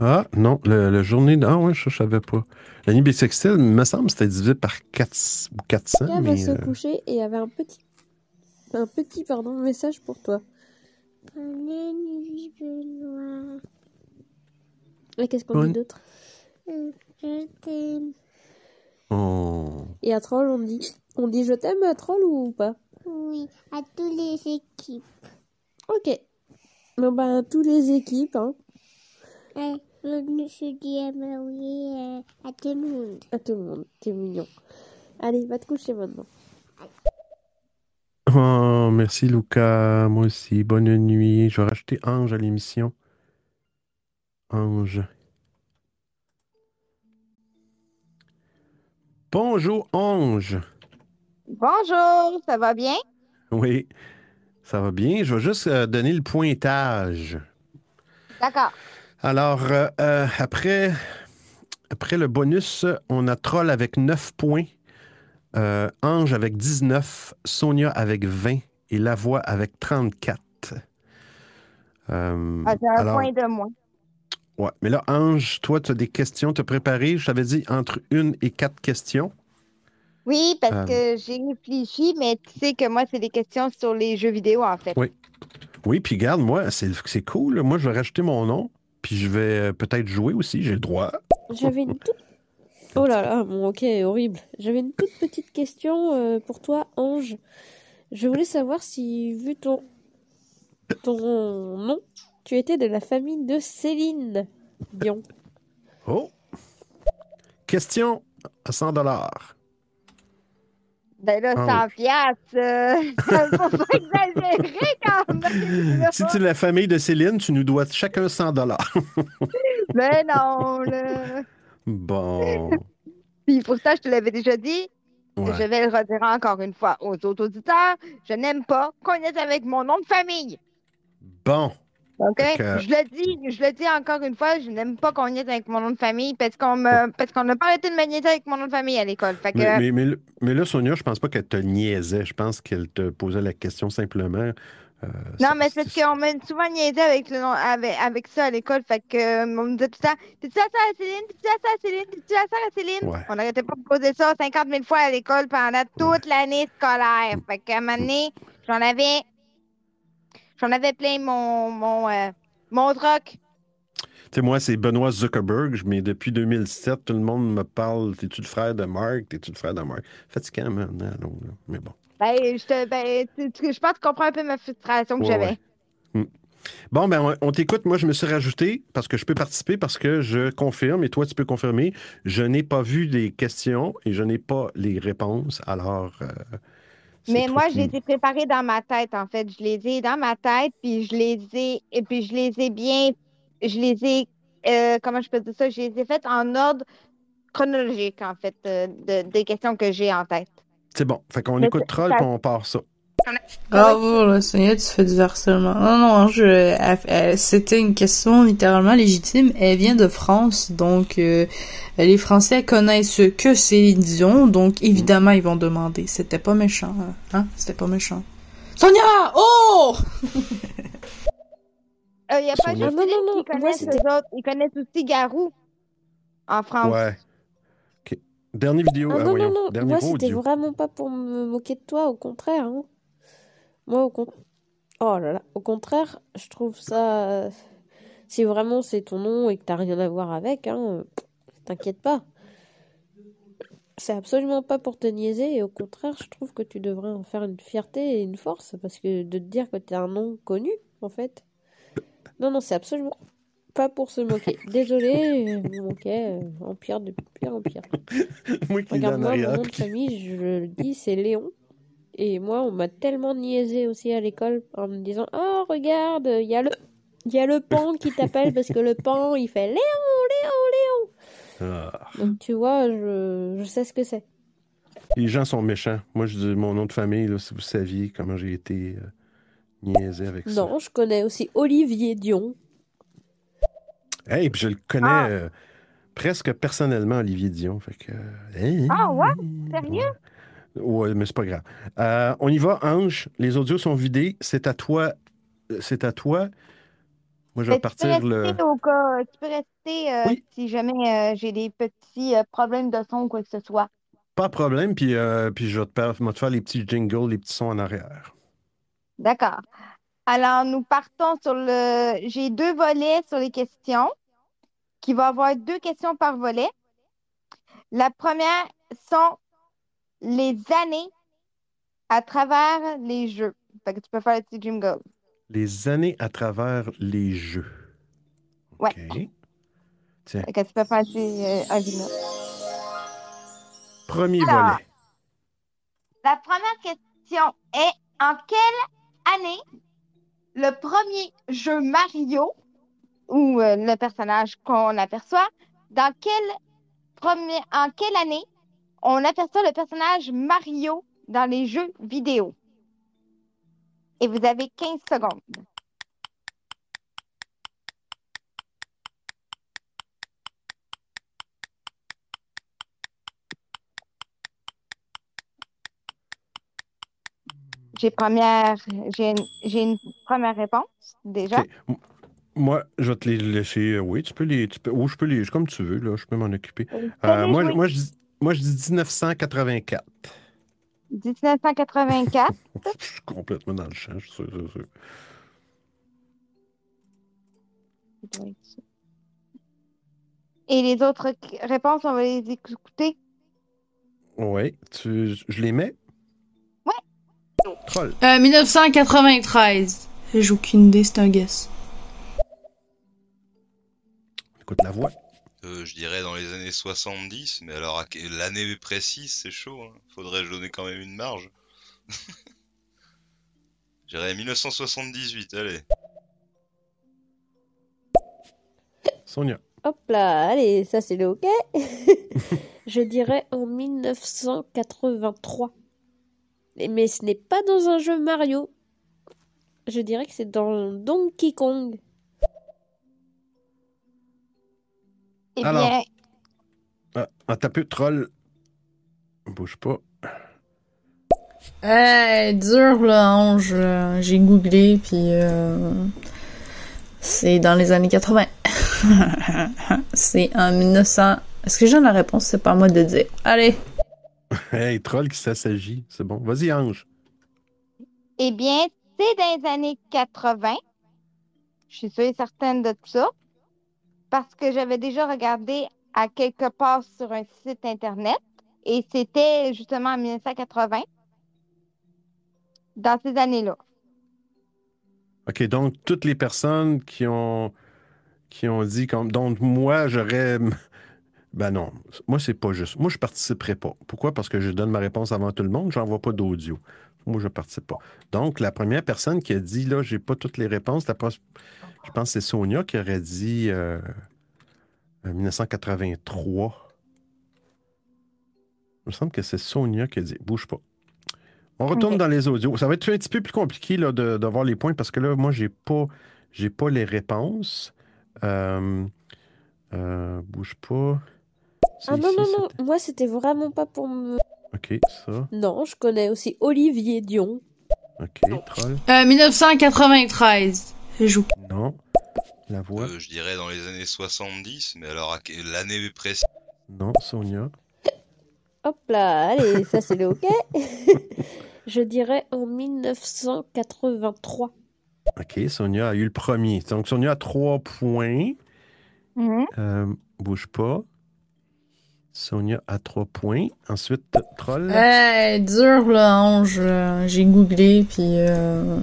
Ah, non, le, le journée. Ah, ouais, ça, je savais pas. L'année bissextile, il me semble que c'était divisé par 4 ou 400. Elle va mais, se euh, coucher et il y avait un petit, un petit pardon, message pour toi. Bonne nuit, Benoît. Et qu'est-ce qu'on dit d'autre? Je t'aime. oh. Et à Troll, on dit, on dit je t'aime à Troll ou pas? Oui, à toutes les équipes. Ok. Bon ben, tous les équipes, hein. Euh, je dis à Marie, euh, à tout le monde. À tout le monde. T'es mignon. Allez, va te coucher maintenant. Oh, merci Lucas. Moi aussi. Bonne nuit. Je vais rajouter Ange à l'émission. Ange. Bonjour, Ange. Bonjour, ça va bien? Oui, ça va bien. Je vais juste euh, donner le pointage. D'accord. Alors, euh, euh, après, après le bonus, on a Troll avec 9 points, euh, Ange avec 19, Sonia avec 20 et Lavoie avec 34. Euh, Ah, J'ai un alors, point de moins. ouais. Mais là, Ange, toi, tu as des questions, tu as préparé, je t'avais dit, entre une et quatre questions. Oui, parce Euh, que j'ai réfléchi, mais tu sais que moi, c'est des questions sur les jeux vidéo, en fait. Oui. Oui, puis garde, moi, c'est c'est cool. Moi, je vais rajouter mon nom, puis je vais euh, peut-être jouer aussi, j'ai le droit. J'avais une toute... Oh là là, bon ok, horrible. J'avais une toute petite question euh, pour toi, Ange. Je voulais savoir si, vu ton, ton nom, tu étais de la famille de Céline. Dion. Oh! Question à 100 dollars. Ben là, Ah 100 piastres, euh, faut pas exagérer quand même. Si tu es la famille de Céline, tu nous dois chacun 100 dollars. Ben non, là. Bon. Puis pourtant, je te l'avais déjà dit, Ouais. je vais le redire encore une fois aux autres auditeurs, je n'aime pas qu'on est avec mon nom de famille. Bon. OK? Que- Je le dis, je le dis encore une fois, je n'aime pas qu'on y est avec mon nom de famille parce qu'on me parce qu'on n'a pas arrêté de me niaiser avec mon nom de famille à l'école. Fait que Mais, mais, mais, mais là, Sonia, je pense pas qu'elle te niaisait. Je pense qu'elle te posait la question simplement. Euh, non, mais c'est parce qu'on m'a souvent niaisé avec le avec, avec ça à l'école. Fait que euh, on me disait tout le temps T'es-tu la sœur à Céline? T'es-tu la sœur à Céline? T'es-tu la sœur à Céline? Ouais. On n'arrêtait pas de poser ça 50 000 fois à l'école pendant toute l'année scolaire. Fait qu'à un moment donné, j'en avais j'en avais plein mon mon euh, mon troc. Tu sais, moi, c'est Benoît Zuckerberg, mais depuis 2007, tout le monde me parle T'es-tu le frère de Mark T'es-tu le frère de Mark Fatigant maintenant, là. mais bon. Ben, je te ben, tu- tu- je pense que tu comprends un peu ma frustration que Ouais, j'avais. ouais. Hmm. Bon, ben, on, on t'écoute. Moi, je me suis rajouté parce que je peux participer, parce que je confirme, et toi, tu peux confirmer. Je n'ai pas vu les questions et je n'ai pas les réponses. Alors, euh, Mais moi, qui je les ai préparés dans ma tête, en fait. Je les ai dans ma tête, puis je les ai, et puis je les ai bien, je les ai, euh, comment je peux dire ça? Je les ai faites en ordre chronologique, en fait, euh, de- des questions que j'ai en tête. C'est bon. Fait qu'on écoute Troll ça- puis on part ça. Ah voilà, Sonia, tu fais du harcèlement. Non, non, je, elle- elle- c'était une question littéralement légitime. Elle vient de France, donc euh, les Français connaissent que Céline Dion, donc évidemment ils vont demander. C'était pas méchant, hein? hein? C'était pas méchant. Sonia! Oh! Il n'y Euh, a pas Sonia. juste Ah, non, Céline non, non, qui moi, connaissent c'était- eux autres. Ils connaissent aussi Garou en France. Ouais. Dernière vidéo. Ah ah, non, non, non, Dernier moi c'était vraiment pas pour me moquer de toi, au contraire. hein. Moi, au contraire. Oh là là, au contraire, je trouve ça. Si vraiment c'est ton nom et que t'as rien à voir avec, hein, t'inquiète pas. C'est absolument pas pour te niaiser, et au contraire, je trouve que tu devrais en faire une fierté et une force, parce que de te dire que t'es un nom connu, en fait. Non, non, c'est absolument pas pour se moquer. Désolé, je me moquais, euh, en pire, de pire en pire. Moi qui l'ai en Regarde-moi, mon nom de famille, je le dis, c'est Léon. Et moi, on m'a tellement niaisé aussi à l'école en me disant Oh, regarde, il y a le. Il y a le pan qui t'appelle parce que le pan il fait Léon, Léon, Ah. Léon. Donc tu vois, je, je sais ce que c'est. Les gens sont méchants. Moi, je dis mon nom de famille, là, si vous saviez comment j'ai été euh, niaisé avec ça. Non, je connais aussi Olivier Dion. Hey, puis je le connais Ah. euh, presque personnellement, Olivier Dion. Fait que. Ah ouais? Sérieux? Ouais, mais c'est pas grave. Euh, on y va, Ange. Les audios sont vidés. C'est à toi. Euh, C'est à toi. Moi, je vais Mais tu peux partir le. au cas, tu peux rester euh, si jamais j'ai des petits problèmes de son ou quoi que ce soit. Pas de problème. Puis, puis je vais te, faire, je vais te faire les petits jingles, les petits sons en arrière. D'accord. Alors, nous partons sur le. J'ai deux volets sur les questions, qui va avoir deux questions par volet. La première sont les années à travers les jeux. Fait que tu peux faire le petit jingle. Les années à travers les jeux. Ouais. OK. Tiens, Fait que tu peux faire un petit euh, un jingle. premier Alors. volet. La première question est en quelle année le premier jeu Mario, ou euh, le personnage qu'on aperçoit, dans quelle première, en quelle année on aperçoit le personnage Mario dans les jeux vidéo? Et vous avez 15 secondes. J'ai première, j'ai une, première réponse déjà. Moi, je vais te les laisser. euh, Oui, tu peux les. Tu peux, ou je peux les. Comme tu veux, là. Je peux m'en occuper. Euh, les moi, moi, je dis, moi, je dis 1984. 1984. Je suis complètement dans le champ, je suis sûr, sûr, sûr. Et les autres réponses, on va les écouter? Oui, tu, je les mets? Troll. Euh, 1993. J'ai aucune idée, c'est un guess. Écoute la voix. Euh, je dirais dans les années 70, mais alors l'année précise, c'est chaud. Hein. Faudrait donner quand même une marge. Je dirais 1978, allez. Sonia. Hop là, allez, ça c'est le OK. Je dirais en 1983. Mais ce n'est pas dans un jeu Mario. Je dirais que c'est dans Donkey Kong. Eh Alors. bien, Ah, un peu troll. Bouge pas. Eh, dur là, Ange. Euh, J'ai googlé, puis euh, c'est dans les années 80. c'est en 1900. Est-ce que j'ai la réponse? C'est pas à moi de dire. Allez. Hey, troll qui s'assagit. C'est bon. Vas-y, Ange. eh bien, c'est dans les années 80. Je suis sûre et certaine de ça. Parce que j'avais déjà regardé à quelque part sur un site Internet. Et c'était justement en 1980. Dans ces années-là. OK, donc toutes les personnes qui ont qui ont dit comme donc moi j'aurais ben non, moi c'est pas juste. Moi je participerai pas. Pourquoi? Parce que je donne ma réponse avant tout le monde, j'envoie pas d'audio. Moi je participe pas. Donc la première personne qui a dit là j'ai pas toutes les réponses, la je pense que c'est Sonia qui aurait dit euh, euh, 1983. Il me semble que c'est Sonia qui a dit bouge pas. On retourne dans les audios. Ça va être un petit peu plus compliqué là, de, de voir les points parce que là, moi, j'ai pas, j'ai pas les réponses. Euh, euh, bouge pas. Ah non, ici, non, non, moi c'était vraiment pas pour me... OK, ça. Non, je connais aussi Olivier Dion. OK, troll. Euh, 1993. Je joue. Non. La voix. Euh, je dirais dans les années 70, mais alors l'année précise. Non, Sonia. Hop là, allez, ça c'est le OK. Je dirais en 1983. OK, Sonia a eu le premier. Donc, Sonia a trois points. Mhm. Euh, bouge pas. Sonia a trois points. Ensuite, troll. Eh, dur là, Ange. Euh, J'ai googlé, puis euh,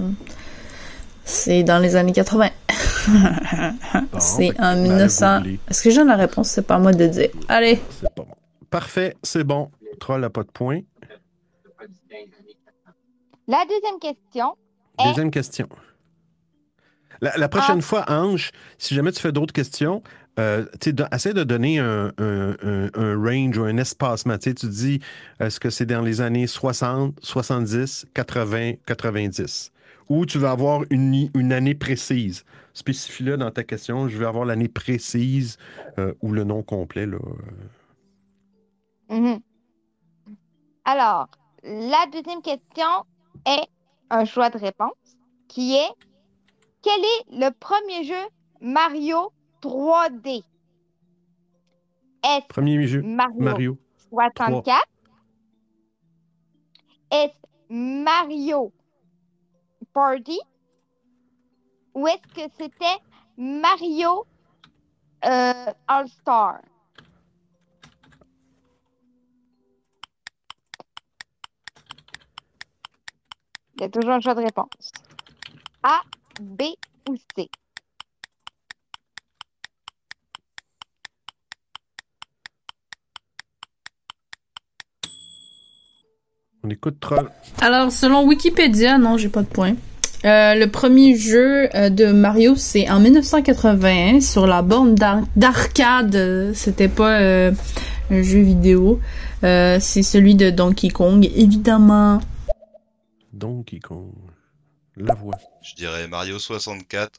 c'est dans les années 80. c'est en ben, 1900. googlé. Est-ce que j'ai la réponse? C'est pas à moi de dire. Allez. C'est pas bon. Parfait, c'est bon. Troll n'a pas de points. La deuxième question est Deuxième question. La, la prochaine Ah. fois, Ange, si jamais tu fais d'autres questions, euh, essaie de donner un, range ou un espacement. Tu dis, est-ce que c'est dans les années 60, 70, 80, 90? Ou tu veux avoir une, une année précise? Spécifie-le dans ta question. Je veux avoir l'année précise euh, ou le nom complet. Là. Mhm. Alors, la deuxième question est un choix de réponse qui est quel est le premier jeu Mario 3D? Est-ce Premier jeu, Mario, Mario. 64? Est-ce Mario Party? Ou est-ce que c'était Mario euh, All-Star? Il y a toujours un choix de réponse. A, B ou C? On écoute Troll. Alors, selon Wikipédia, non, j'ai pas de point. Euh, le premier jeu euh, de Mario, c'est en 1981 sur la borne d'ar- d'arcade. C'était pas euh, un jeu vidéo. Euh, c'est celui de Donkey Kong, évidemment. Donkey Kong. La voix. Je dirais Mario 64.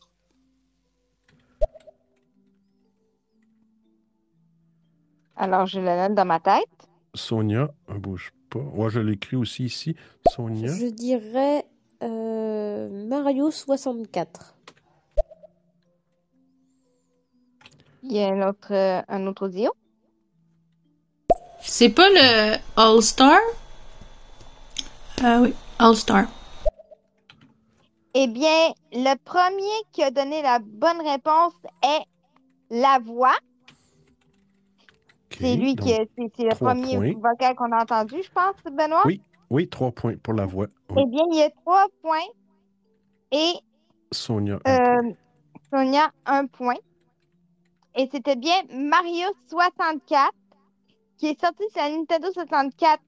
Alors, je le note dans ma tête. Sonia, bouge pas. Ouais, je l'écris aussi ici. Sonia. Je dirais euh, Mario 64. Il y a un autre, euh, un autre audio? C'est pas le All-Star? Ah oui, All-Star. Eh bien, le premier qui a donné la bonne réponse est la voix. C'est lui qui donc, c'est le premier points. vocal qu'on a entendu, je pense, Benoît? Oui, oui, trois points pour la voix. Oui. Eh bien, il y a trois points et Sonia. euh, Sonia, un point. et c'était bien Mario 64 qui est sorti sur la Nintendo 64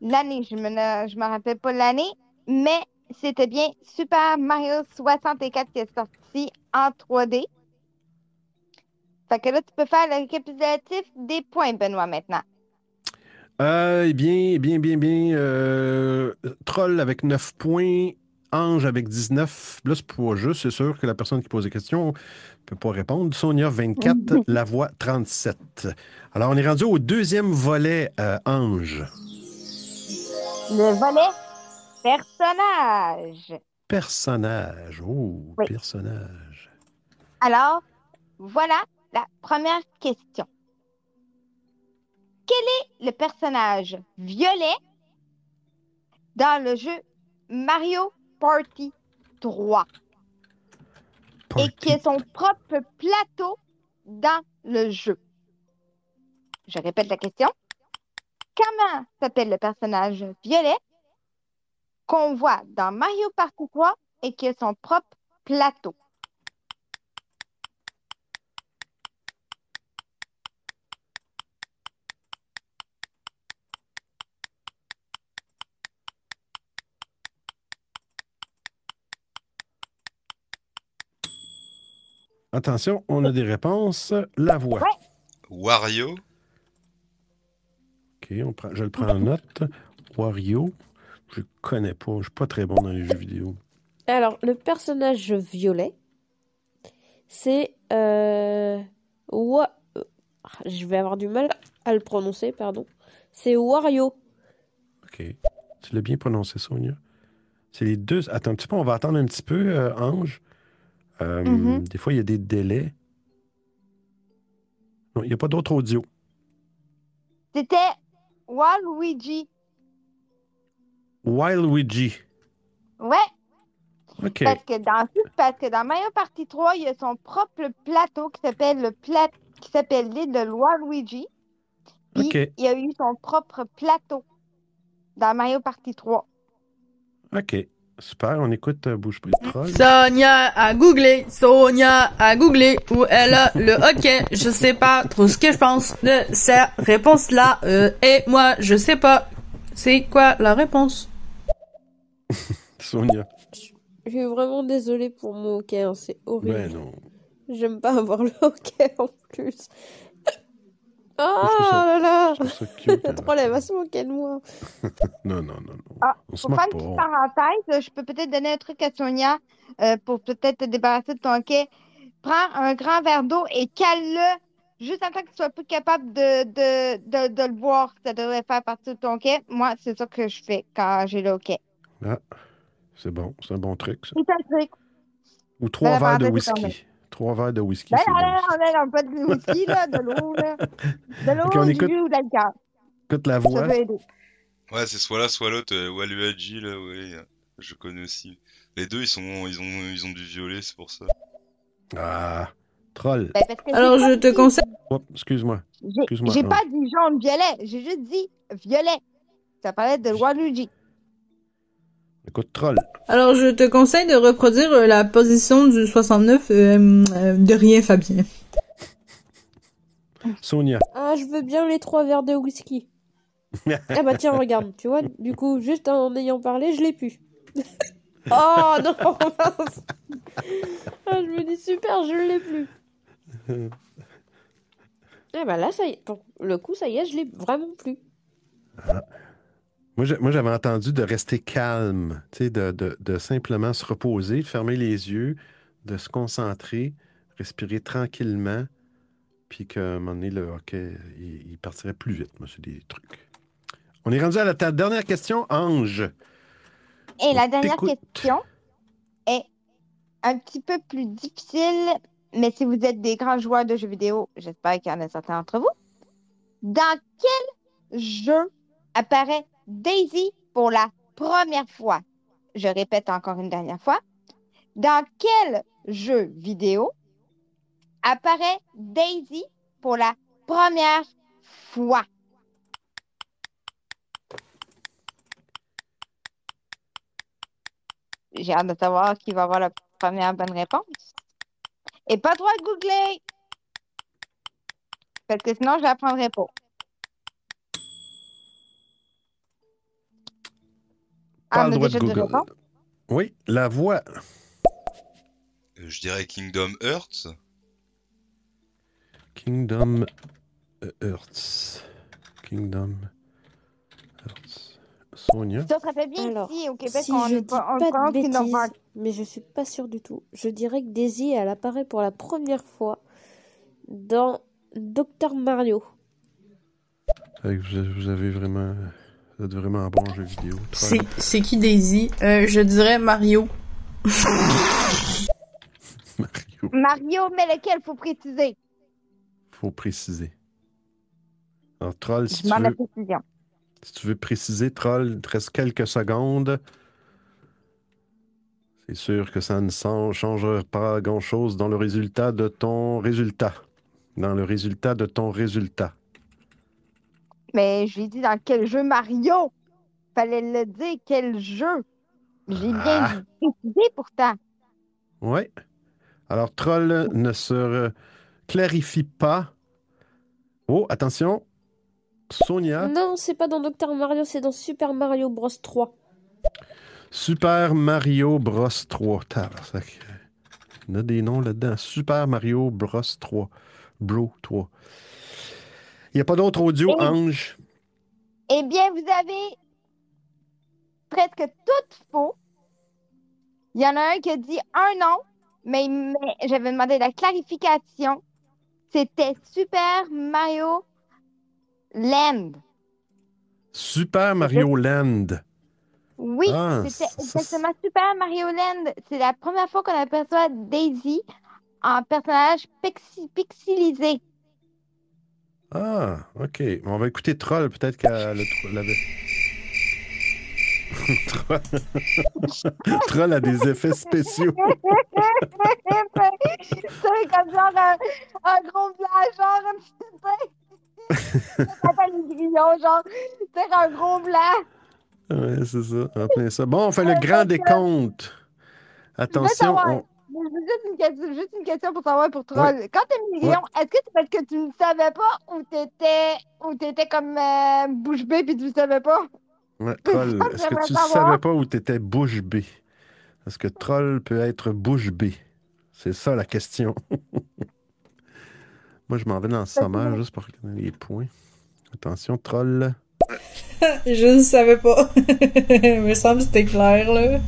l'année. Je me, je me rappelle pas l'année, mais c'était bien Super Mario 64 qui est sorti en 3D. Fait que là, tu peux faire le récapitulatif des points, Benoît, maintenant. Euh, eh bien, eh bien, bien, bien. euh, Troll avec 9 points. Ange avec 19. Là, c'est pas juste. C'est sûr que la personne qui pose des questions ne peut pas répondre. Sonia, 24. La voix, 37. Alors, on est rendu au deuxième volet, euh, Ange. Le volet personnage. Personnage. Oh, Oui. personnage. Alors, voilà la première question. Quel est le personnage violet dans le jeu Mario Party 3 et qui a son propre plateau dans le jeu? Je répète la question. Comment s'appelle le personnage violet qu'on voit dans Mario Party 3 et qui a son propre plateau? Attention, on a des réponses. La voix. Wario. OK, on prend, je le prends en note. Wario. Je connais pas. Je suis pas très bon dans les jeux vidéo. Alors, le personnage violet, c'est. Euh, Wa- euh, Je vais avoir du mal à le prononcer, pardon. C'est Wario. OK. Tu l'as bien prononcé, Sonia. C'est les deux. Attends un petit peu, on va attendre un petit peu, euh, Ange. Euh, Mhm. Des fois, il y a des délais. Non, il n'y a pas d'autre audio. C'était Waluigi. Waluigi. Ouais, OK. parce que dans parce que dans Mario Party 3, il y a son propre plateau qui s'appelle le plat qui s'appelle l'île de Waluigi. Puis OK. il a eu son propre plateau dans Mario Party 3. OK. Super. On écoute euh, Bouge pas le troll. Sonia a googlé, Sonia a googlé où elle a le hockey. Je sais pas trop ce que je pense de cette réponse-là. Euh, et moi, je sais pas. C'est quoi la réponse? Sonia. Je suis vraiment désolée pour mon hockey, hein, c'est horrible. Ben non. J'aime pas avoir le hockey en plus. Oh là là troll, elle va se moquer de moi. non, non, non, non. Ah, On se pour faire une petite parenthèse, je peux peut-être donner un truc à Sonia euh, pour peut-être te débarrasser de ton hockey. Prends un grand verre d'eau et cale-le juste en temps que tu sois plus capable de, de, de, de le boire. Ça devrait faire partie de ton hockey. Moi, c'est ça que je fais quand j'ai le hockey. Ah, c'est bon. C'est un bon truc, ça. C'est un truc. Ou trois la verres de whisky. Trois verres de whisky, Ben non, bon. non, non, pas de whisky, là, de l'eau, là. De l'eau, Ok, on du écoute- jus ou de l'alcool. Écoute la Ça voix. peut aider. Ouais, c'est soit là, soit l'autre. euh, Waluigi, là, ouais. euh, Je connais aussi. Les deux, ils sont, ils ont, ils ont du violet, c'est pour ça. Ah, troll. Ben, Alors, je te dit- conseille. Hop, excuse-moi. J'ai Excuse-moi. j'ai Ange. pas dit jaune-violet, j'ai juste dit violet. Ça parlait de Waluigi. Écoute, troll. Alors, je te conseille de reproduire euh, la position du 69 euh, euh, de rien, Fabien. Sonia. Ah, je veux bien les trois verres de whisky. Ah bah tiens, regarde, tu vois, du coup, juste en ayant parlé, je l'ai pu. oh non mince. Ah, Je me dis super, je l'ai plus. Ah bah là, ça y est, pour le coup, ça y est, je l'ai vraiment plus. J'ai- moi, j'avais entendu de rester calme, de, de- de simplement se reposer, de fermer les yeux, de se concentrer, respirer tranquillement, puis qu'à un moment donné, le hockey, il, il partirait plus vite. Moi, c'est des trucs. On est rendu à la ta dernière question, Ange. Et la dernière question est un petit peu plus difficile, mais si vous êtes des grands joueurs de jeux vidéo, j'espère qu'il y en a certains d'entre vous. Dans quel jeu apparaît Daisy pour la première fois? Je répète encore une dernière fois. Dans quel jeu vidéo apparaît Daisy pour la première fois? J'ai hâte de savoir qui va avoir la première bonne réponse. Et pas droit de googler. Parce que sinon, je la prendrais pas. Ah, le mais droit de déjà? Oui, la voix. Euh, Je dirais Kingdom Hearts. Kingdom Hearts. Kingdom Hearts. Sonia. Ça serait fait bien Alors, ici, au Québec, si on je est dis pas, on de Kingdom bêtises, Hearts. mais je suis pas sûre du tout. Je dirais que Daisy, elle apparaît pour la première fois dans Dr Mario. Vous avez vraiment. Vous êtes vraiment bon en jeu vidéo. C'est qui Daisy? Euh, Je dirais Mario. Mario, mais lequel faut préciser? Faut préciser. Alors, Troll, si Je tu, la veux, précision. si tu veux préciser, Troll, il te reste quelques secondes. C'est sûr que ça ne changera pas grand-chose dans le résultat de ton résultat. Dans le résultat de ton résultat. Mais j'ai dit dans quel jeu Mario? Fallait le dire, quel jeu? J'ai bien Ah. précisé pourtant. Oui. Alors, Troll ne se clarifie pas. Oh, attention. Sonia, Non, c'est pas dans Dr Mario, c'est dans Super Mario Bros 3. Super Mario Bros 3. Tabarnak. Il y en a des noms là-dedans. Super Mario Bros 3. Bro 3. Il n'y a pas d'autre audio, Et- Ange? Eh bien, vous avez presque tout faux. Il y en a un qui a dit un nom, mais, mais j'avais demandé la clarification. C'était Super Mario Land. Super Mario Land. Oui, Ah, c'était exactement Super Mario Land. C'est la première fois qu'on aperçoit Daisy en personnage pixi- pixelisé. Ah, OK. On va écouter Troll. Peut-être qu'elle l'avait. Troll... Troll a des effets spéciaux. c'est comme genre un, un gros blanc, genre un petit peu. Ça s'appelle les grillons, genre, c'est un gros blanc. Ouais, c'est ça. En plein ça. Bon, on fait le grand décompte. Attention. on- juste, une question, juste une question pour savoir pour Troll. Quand t'as mis les grillons, est-ce que c'est parce que tu ne savais pas ou t'étais ou t'étais comme euh, bouche bée puis tu ne savais pas? Ouais, Troll, est-ce que tu savoir. savais pas où tu étais bouche bée? Est-ce que Troll peut être bouche bée? C'est ça la question. Moi, je m'en vais dans le sommaire juste pour regarder les points. Attention, Troll. je ne savais pas. Il me semble que c'était clair, là.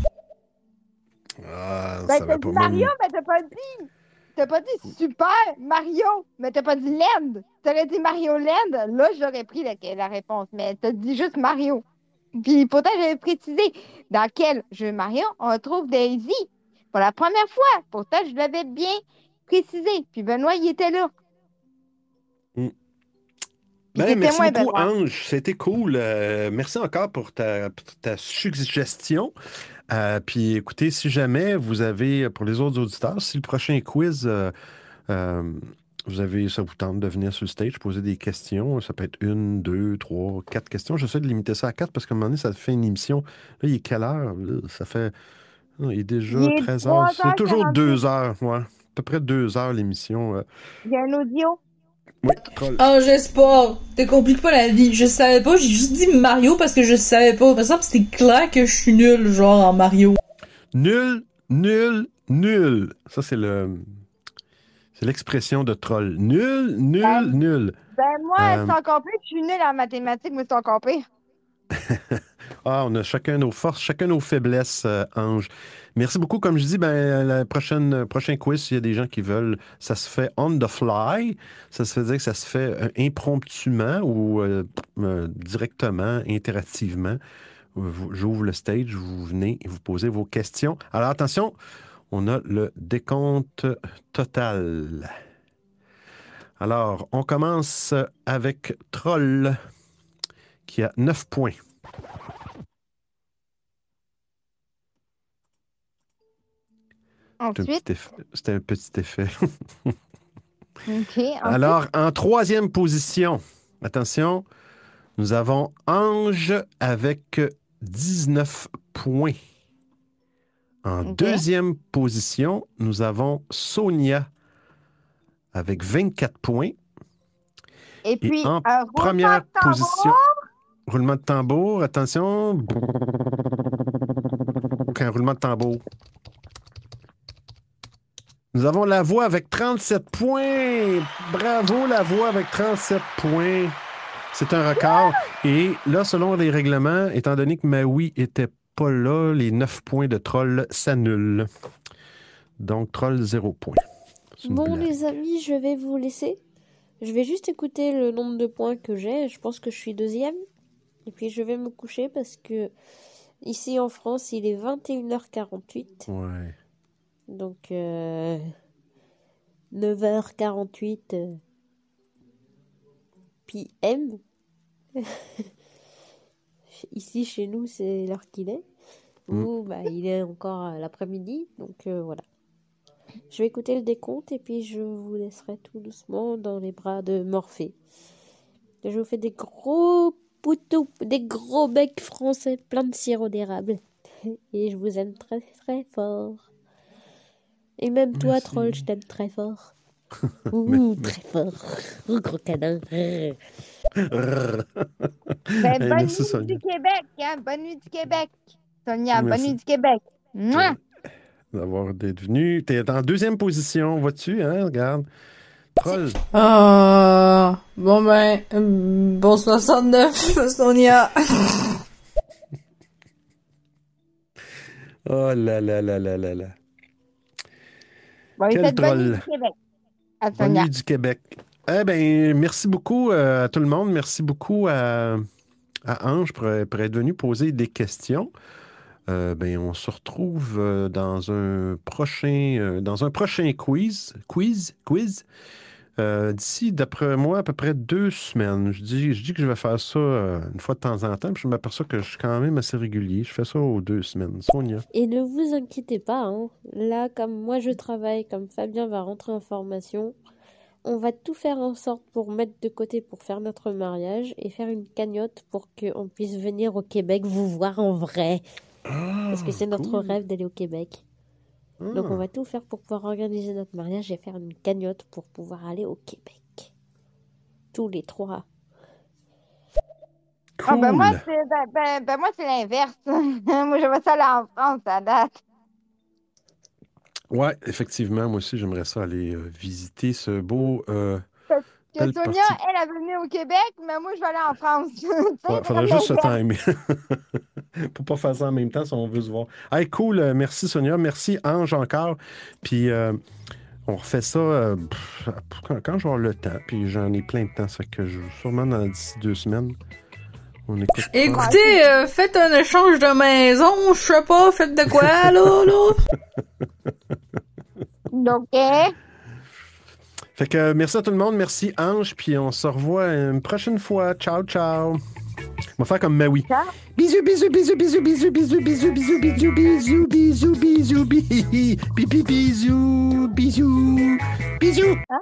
Ah, Ben, ça t'as va pas Mario, mais t'as pas dit. T'as pas dit Super Mario, mais t'as pas dit Land. T'aurais dit Mario Land, là, j'aurais pris la, la réponse. Mais t'as dit juste Mario. Puis pourtant, j'avais précisé dans quel jeu Mario on trouve Daisy pour la première fois. Pourtant, je l'avais bien précisé. Puis Benoît, il était là. Mm. Puis Ben, merci beaucoup, Benoît. Ange. C'était cool. Euh, merci encore pour ta, pour ta suggestion. Euh, puis écoutez, si jamais vous avez, pour les autres auditeurs, si le prochain quiz, euh, euh, vous avez, ça vous tente de venir sur le stage, poser des questions, ça peut être une, deux, trois, quatre questions. J'essaie de limiter ça à quatre parce qu'à un moment donné, ça fait une émission. Là, il est quelle heure? Ça fait. non, il est déjà Il est 13 heures. C'est 3h48. toujours deux heures, ouais. À peu près deux heures l'émission. Il y a un audio? Oui, troll. Oh, j'espère. Te complique pas la vie. Je savais pas, j'ai juste dit Mario parce que je savais pas. Par exemple, c'était clair que je suis nul, genre, en Mario. Nul, nul, nul. Ça, c'est le. C'est l'expression de troll. Nul, nul, nul. Ben, moi, Euh, c'est encore plus. Je suis nulle en mathématiques, mais c'est encore pire. Ah, on a chacun nos forces, chacun nos faiblesses, euh, Ange. Merci beaucoup. Comme je dis, ben, la prochaine, euh, prochain quiz, s'il y a des gens qui veulent, ça se fait on the fly. Ça se veut dire que ça se fait euh, impromptument ou euh, euh, directement, interactivement. J'ouvre le stage, vous venez et vous posez vos questions. Alors attention, on a le décompte total. Alors, on commence avec Troll, qui a 9 points. Ensuite, C'était un petit effet. Ensuite, Alors, en troisième position, attention, nous avons Ange avec 19 points. En deuxième position, nous avons Sonia avec 24 points. Et puis, en roulement première de position, roulement de tambour, attention. Un roulement de tambour. Nous avons la voix avec 37 points. Bravo, la voix avec 37 points. C'est un record. Et là, selon les règlements, étant donné que Maui était pas là, les 9 points de troll s'annulent. Donc, troll, 0 points. Bon, blague. les amis, je vais vous laisser. Je vais juste écouter le nombre de points que j'ai. Je pense que je suis deuxième. Et puis, je vais me coucher parce que ici en France, il est 21h48. Ouais. Donc, euh, 9h48 euh, PM. Ici, chez nous, c'est l'heure qu'il est. Mm. Ou, bah, il est encore euh, l'après-midi. Donc, euh, voilà. Je vais écouter le décompte et puis je vous laisserai tout doucement dans les bras de Morphée. Je vous fais des gros poutous, des gros becs français plein de sirop d'érable. Et je vous aime très très fort. Et même toi, troll, je t'aime très fort. Ouh, très fort. Ouh, gros canin. Ben, bonne merci, nuit Sonia. du Québec, hein? Bonne nuit du Québec. Sonia, bonne nuit du Québec. Mouah! D'avoir d'être venu. T'es en deuxième position, vois-tu, hein? Regarde. Troll. Ah, bon ben, bon 69, Sonia. Oh là là là là là là. Bon, Quel troll. du Québec. À Bonne nuit du Québec. Eh bien, merci beaucoup euh, à tout le monde. Merci beaucoup à, à Ange pour, pour être venu poser des questions. Euh, ben, on se retrouve euh, dans un prochain dans un prochain quiz. Quiz? Quiz? Euh, D'ici, d'après moi, à peu près deux semaines. Je dis, je dis que je vais faire ça euh, une fois de temps en temps, puis je m'aperçois que je suis quand même assez régulier. Je fais ça aux deux semaines. Sonia. Et ne vous inquiétez pas, hein. là, comme moi je travaille, comme Fabien va rentrer en formation, on va tout faire en sorte pour mettre de côté pour faire notre mariage et faire une cagnotte pour qu'on puisse venir au Québec vous voir en vrai. Parce que c'est notre cool. rêve d'aller au Québec. Donc on va tout faire pour pouvoir organiser notre mariage et faire une cagnotte pour pouvoir aller au Québec. Tous les trois. Ah, ben, moi, Cool. c'est ben, ben, ben, moi, c'est l'inverse. moi, je vais ça aller en France à date. Ouais, effectivement, moi aussi, j'aimerais ça aller euh, visiter ce beau. euh, que Sonia, partie. elle, elle veut venir au Québec, mais moi, je vais aller en France. Sais, Ouais, faudrait juste se timer. Pour pas faire ça en même temps si on veut se voir. Hey, cool. euh, merci Sonia. Merci Ange encore. Puis euh, on refait ça euh, quand, quand je vais avoir le temps. Puis j'en ai plein de temps. Ça fait que je, sûrement dans d'ici deux semaines. On écoute. Écoutez, euh, faites un échange de maison, je sais pas, faites de quoi, là, là? Eh, Fait que merci à tout le monde. Merci Ange. Puis on se revoit une prochaine fois. Ciao, ciao. On va faire comme Maui. Bisous, bisous, bisous, bisous, bisous, bisous, bisous, bisous, bisous, bisous, bisous, bisous, bisous, bisous, bisous, bisous, bisous. hein?